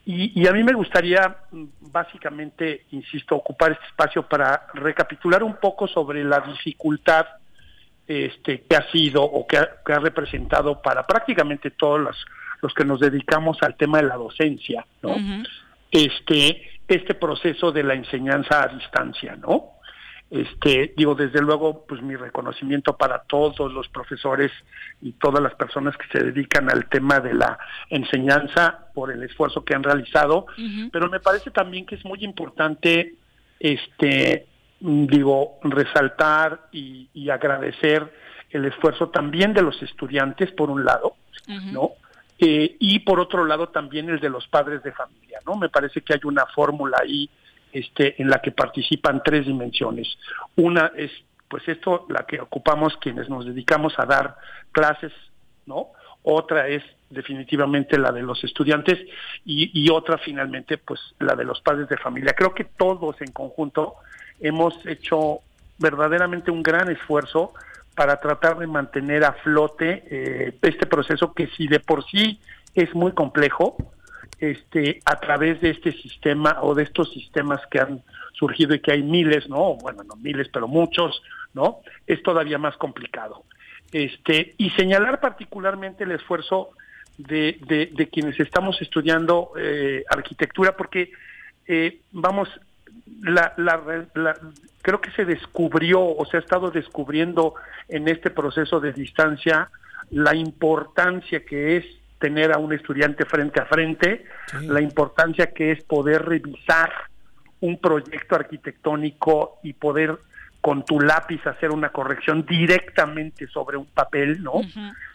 Y, y, a mí me gustaría, mm, básicamente, insisto, ocupar este espacio para recapitular un poco sobre la dificultad este, que ha sido o que ha, que ha representado para prácticamente todas las los que nos dedicamos al tema de la docencia, ¿no? Este, este proceso de la enseñanza a distancia, ¿no? Este, digo, desde luego, pues mi reconocimiento para todos los profesores y todas las personas que se dedican al tema de la enseñanza por el esfuerzo que han realizado, pero me parece también que es muy importante, este, digo, resaltar y, y agradecer el esfuerzo también de los estudiantes, por un lado, ¿no? Eh, y por otro lado también el de los padres de familia, ¿no? Me parece que hay una fórmula ahí este, en la que participan tres dimensiones. Una es, pues esto, la que ocupamos quienes nos dedicamos a dar clases, ¿no? Otra es definitivamente la de los estudiantes y, y otra finalmente, pues la de los padres de familia. Creo que todos en conjunto hemos hecho verdaderamente un gran esfuerzo para tratar de mantener a flote eh, este proceso que si de por sí es muy complejo, este, a través de este sistema o de estos sistemas que han surgido y que hay miles, ¿no? Bueno, no miles, pero muchos, ¿no? Es todavía más complicado. Este, y señalar particularmente el esfuerzo de, de, quienes estamos estudiando eh, arquitectura, porque, eh, vamos, la, la, la, creo que se descubrió o se ha estado descubriendo en este proceso de distancia la importancia que es tener a un estudiante frente a frente, la importancia que es poder revisar un proyecto arquitectónico y poder con tu lápiz hacer una corrección directamente sobre un papel, ¿no?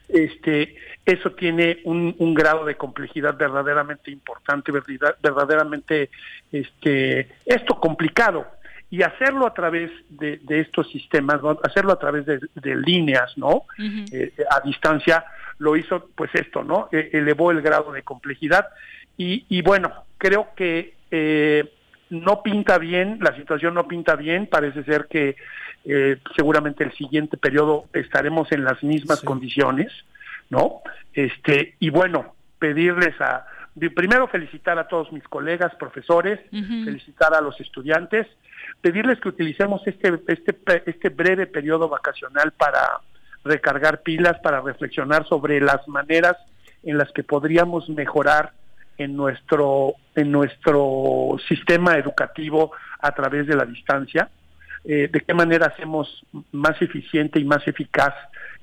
Este, eso tiene un, un, grado de complejidad verdaderamente importante, verdaderamente, este, esto complicado, y hacerlo a través de, estos sistemas, hacerlo a través de, líneas, ¿no? Eh, a distancia, lo hizo pues esto, ¿no? E, elevó el grado de complejidad y, y bueno, creo que eh, no pinta bien, la situación no pinta bien, parece ser que eh, seguramente el siguiente periodo estaremos en las mismas condiciones, ¿no? Este, y bueno, pedirles a, primero felicitar a todos mis colegas, profesores, felicitar a los estudiantes, pedirles que utilicemos este, este, este breve periodo vacacional para recargar pilas, para reflexionar sobre las maneras en las que podríamos mejorar en nuestro, en nuestro sistema educativo a través de la distancia, eh, de qué manera hacemos más eficiente y más eficaz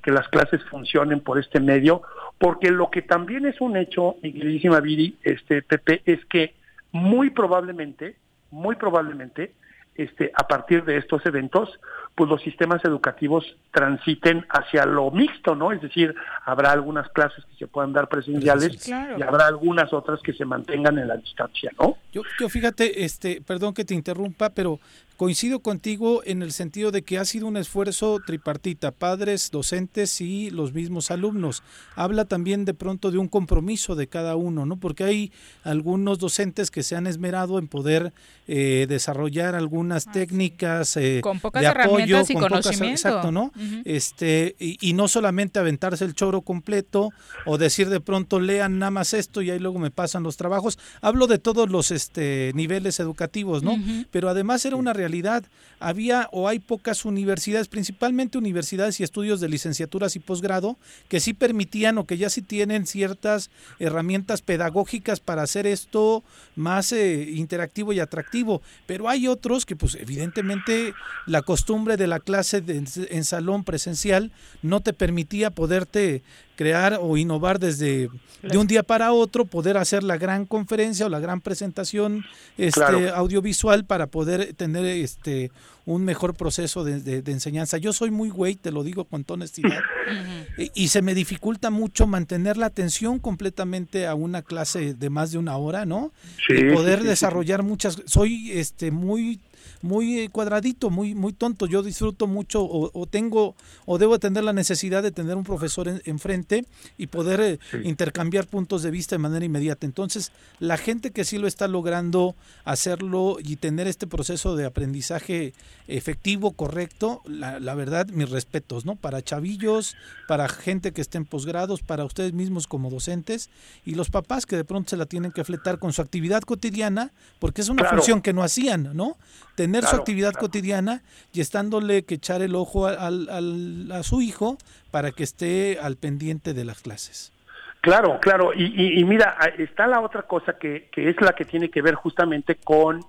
que las clases funcionen por este medio, porque lo que también es un hecho, mi queridísima Viri, este Pepe, es que muy probablemente, muy probablemente, este, a partir de estos eventos, pues los sistemas educativos transiten hacia lo mixto, ¿no? Es decir, habrá algunas clases que se puedan dar presenciales y habrá algunas otras que se mantengan en la distancia, ¿no? Yo, yo fíjate, este, perdón que te interrumpa, pero Coincido contigo en el sentido de que ha sido un esfuerzo tripartita, padres, docentes y los mismos alumnos. Habla también de pronto de un compromiso de cada uno, ¿no? Porque hay algunos docentes que se han esmerado en poder eh, desarrollar algunas técnicas eh, de apoyo herramientas y conocimiento. exacto, ¿no? Este y, no solamente aventarse el choro completo o decir de pronto lean nada más esto y ahí luego me pasan los trabajos. Hablo de todos los este niveles educativos, ¿no? Pero además era una realidad. Había o hay pocas universidades, principalmente universidades y estudios de licenciaturas y posgrado que sí permitían o que ya sí tienen ciertas herramientas pedagógicas para hacer esto más eh, interactivo y atractivo, pero hay otros que pues evidentemente la costumbre de la clase en salón presencial no te permitía poderte crear o innovar desde de un día para otro, poder hacer la gran conferencia o la gran presentación este, audiovisual para poder tener este un mejor proceso de, enseñanza. Yo soy muy güey, te lo digo con toda honestidad, y, se me dificulta mucho mantener la atención completamente a una clase de más de una hora, ¿no? y poder desarrollar muchas, soy este muy muy eh, cuadradito, muy, muy tonto. Yo disfruto mucho o, tengo o debo tener la necesidad de tener un profesor enfrente y poder eh, intercambiar puntos de vista de manera inmediata. Entonces, la gente que sí lo está logrando hacerlo y tener este proceso de aprendizaje efectivo, correcto, la, la verdad, mis respetos, ¿no? Para chavillos, para gente que esté en posgrados, para ustedes mismos como docentes y los papás que de pronto se la tienen que fletar con su actividad cotidiana, porque es una función que no hacían, ¿no? Tener su actividad cotidiana y estándole que echar el ojo al, a su hijo para que esté al pendiente de las clases. Claro, claro. Y, mira, está la otra cosa que, que, es la que tiene que ver justamente con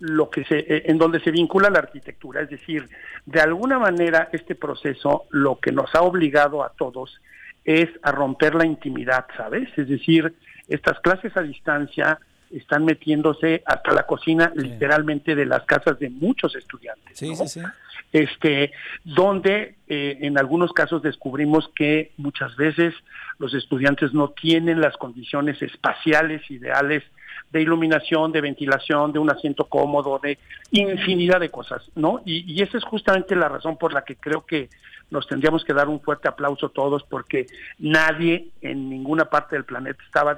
lo que se, eh, en donde se vincula la arquitectura. Es decir, de alguna manera este proceso lo que nos ha obligado a todos es a romper la intimidad, ¿sabes? Es decir, estas clases a distancia están metiéndose hasta la cocina literalmente de las casas de muchos estudiantes. Este, donde eh, en algunos casos descubrimos que muchas veces los estudiantes no tienen las condiciones espaciales ideales de iluminación, de ventilación, de un asiento cómodo, de infinidad de cosas, ¿no? Y, y esa es justamente la razón por la que creo que nos tendríamos que dar un fuerte aplauso todos porque nadie en ninguna parte del planeta estaba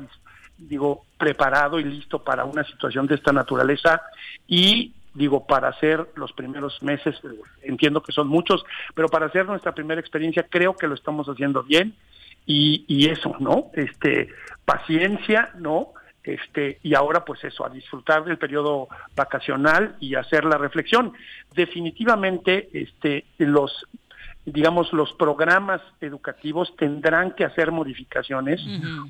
digo, preparado y listo para una situación de esta naturaleza y digo, para hacer los primeros meses, entiendo que son muchos, pero para hacer nuestra primera experiencia creo que lo estamos haciendo bien y, y eso, ¿no? Este, paciencia, ¿no? Este, y ahora pues eso, a disfrutar del periodo vacacional y hacer la reflexión. Definitivamente, este, los digamos, los programas educativos tendrán que hacer modificaciones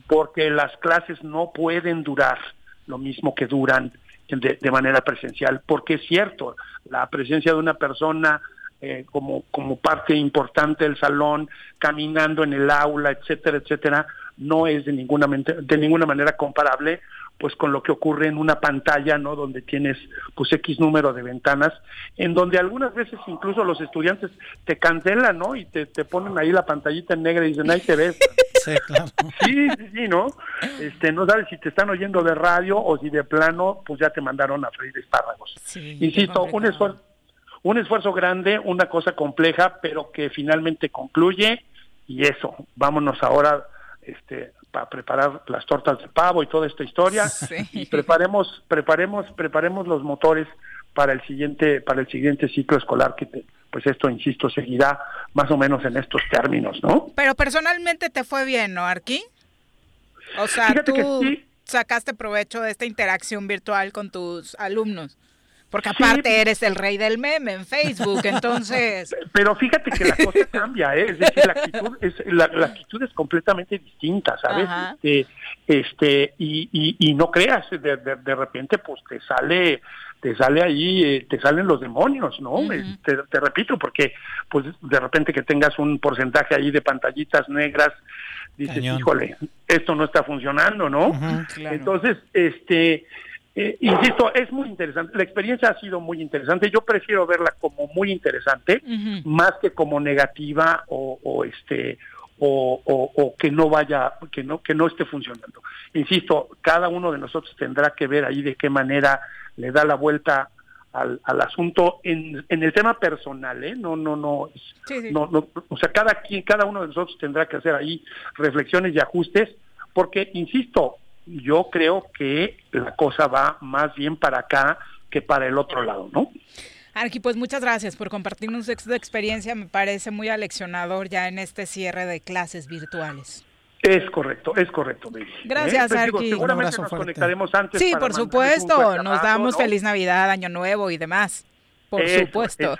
porque las clases no pueden durar lo mismo que duran de, manera presencial, porque es cierto, la presencia de una persona eh, como, como parte importante del salón, caminando en el aula, etcétera, etcétera, no es de ninguna, de ninguna manera comparable pues con lo que ocurre en una pantalla, ¿no? Donde tienes pues X número de ventanas, en donde algunas veces incluso los estudiantes te cancelan, ¿no? Y te, te ponen ahí la pantallita en negra y dicen, ahí te ves. Sí, claro. Sí, sí, ¿no? Este, no sabes si te están oyendo de radio o si de plano, pues ya te mandaron a freír espárragos. Insisto, un esfuerzo, un esfuerzo grande, una cosa compleja, pero que finalmente concluye y eso, vámonos ahora este, para preparar las tortas de pavo y toda esta historia. Y preparemos preparemos preparemos los motores para el siguiente para el siguiente ciclo escolar que pues esto insisto seguirá más o menos en estos términos no pero personalmente te fue bien no Arqui o sea tú sacaste provecho de esta interacción virtual con tus alumnos porque aparte eres el rey del meme en Facebook, entonces... Pero fíjate que la cosa cambia, ¿eh? es decir, la actitud es, la, actitud es completamente distinta, ¿sabes? Este, este, y, y, no creas, de, de, repente pues te sale te sale ahí, eh, te salen los demonios, ¿no? te, repito, porque pues de repente que tengas un porcentaje ahí de pantallitas negras, dices, híjole, esto no está funcionando, ¿no? Entonces, este, eh, insisto, es muy interesante. La experiencia ha sido muy interesante. Yo prefiero verla como muy interesante, más que como negativa o, este o, o, que no vaya, que no que no esté funcionando. Insisto, cada uno de nosotros tendrá que ver ahí de qué manera le da la vuelta al, al asunto en, en el tema personal, ¿eh? No, no, no, no, no, o sea, cada quien, cada uno de nosotros tendrá que hacer ahí reflexiones y ajustes, porque insisto, yo creo que la cosa va más bien para acá que para el otro lado, ¿no? Arqui, pues muchas gracias por compartirnos su experiencia. Me parece muy aleccionador ya en este cierre de clases virtuales. Es correcto, es correcto, Baby. Gracias, ¿Eh? Arqui. Seguramente nos conectaremos antes. Sí, por supuesto. Nos damos feliz Navidad, Año Nuevo y demás. Por supuesto.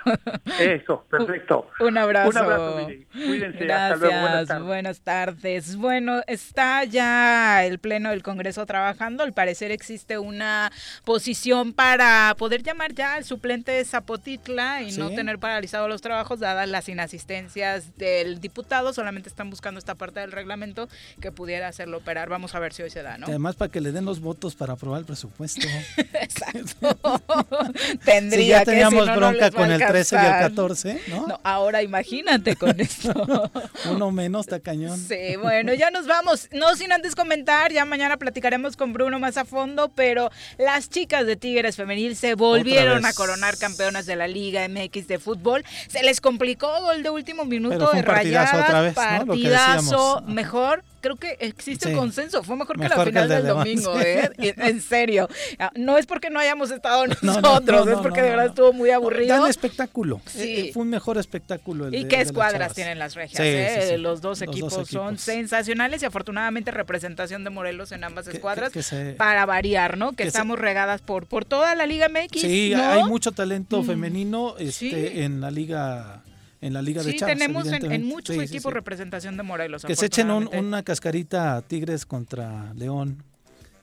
Eso, perfecto. Un abrazo. Un abrazo, Cuídense. Gracias. Hasta luego. Buenas tardes. Buenas tardes. Bueno, está ya el Pleno del Congreso trabajando. Al parecer existe una posición para poder llamar ya al suplente de Zapotitla y no tener paralizados los trabajos, dadas las inasistencias del diputado. Solamente están buscando esta parte del reglamento que pudiera hacerlo operar. Vamos a ver si hoy se da, ¿no? además, para que le den los votos para aprobar el presupuesto. Exacto. Tendría ya teníamos bronca con el 13 y el 14, ¿no? ¿no? ahora imagínate con esto. Uno menos, está cañón. Sí, bueno, ya nos vamos. No sin antes comentar, ya mañana platicaremos con Bruno más a fondo, pero las chicas de Tigres Femenil se volvieron a coronar campeonas de la Liga MX de fútbol. Se les complicó gol de último minuto de rayadas, otra vez, partidazo mejor creo que existe consenso. Fue mejor, que la final del domingo, ¿eh? En serio. Ah, no es porque no hayamos estado nosotros, es porque de verdad estuvo muy aburrido. Dan espectáculo. Sí. Eh, fue un mejor espectáculo. y qué escuadras tienen las regias, ¿eh? Los, dos equipos son sensacionales y afortunadamente representación de Morelos en ambas escuadras para variar, ¿no? Que, estamos regadas por, por toda la Liga MX. Sí, hay mucho talento femenino este, en la Liga en la Liga de Chávez. Sí, tenemos en, muchos equipos representación de Morelos. Que se echen una cascarita a Tigres contra León.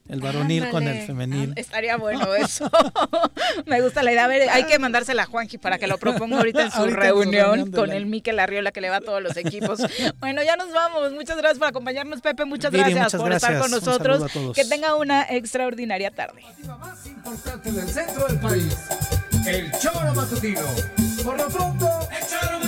El varonil con el femenil. Ah, estaría bueno eso. Me gusta la idea. A ver, hay que mandársela a Juanji para que lo proponga ahorita en su reunión, con el Miquel Arriola que le va a todos los equipos. bueno, ya nos vamos. Muchas gracias por acompañarnos, Pepe. Muchas gracias por estar con nosotros. Que tenga una extraordinaria tarde. más importante del centro del país, el Choro Matutino. Por lo pronto, el Choro Matutino.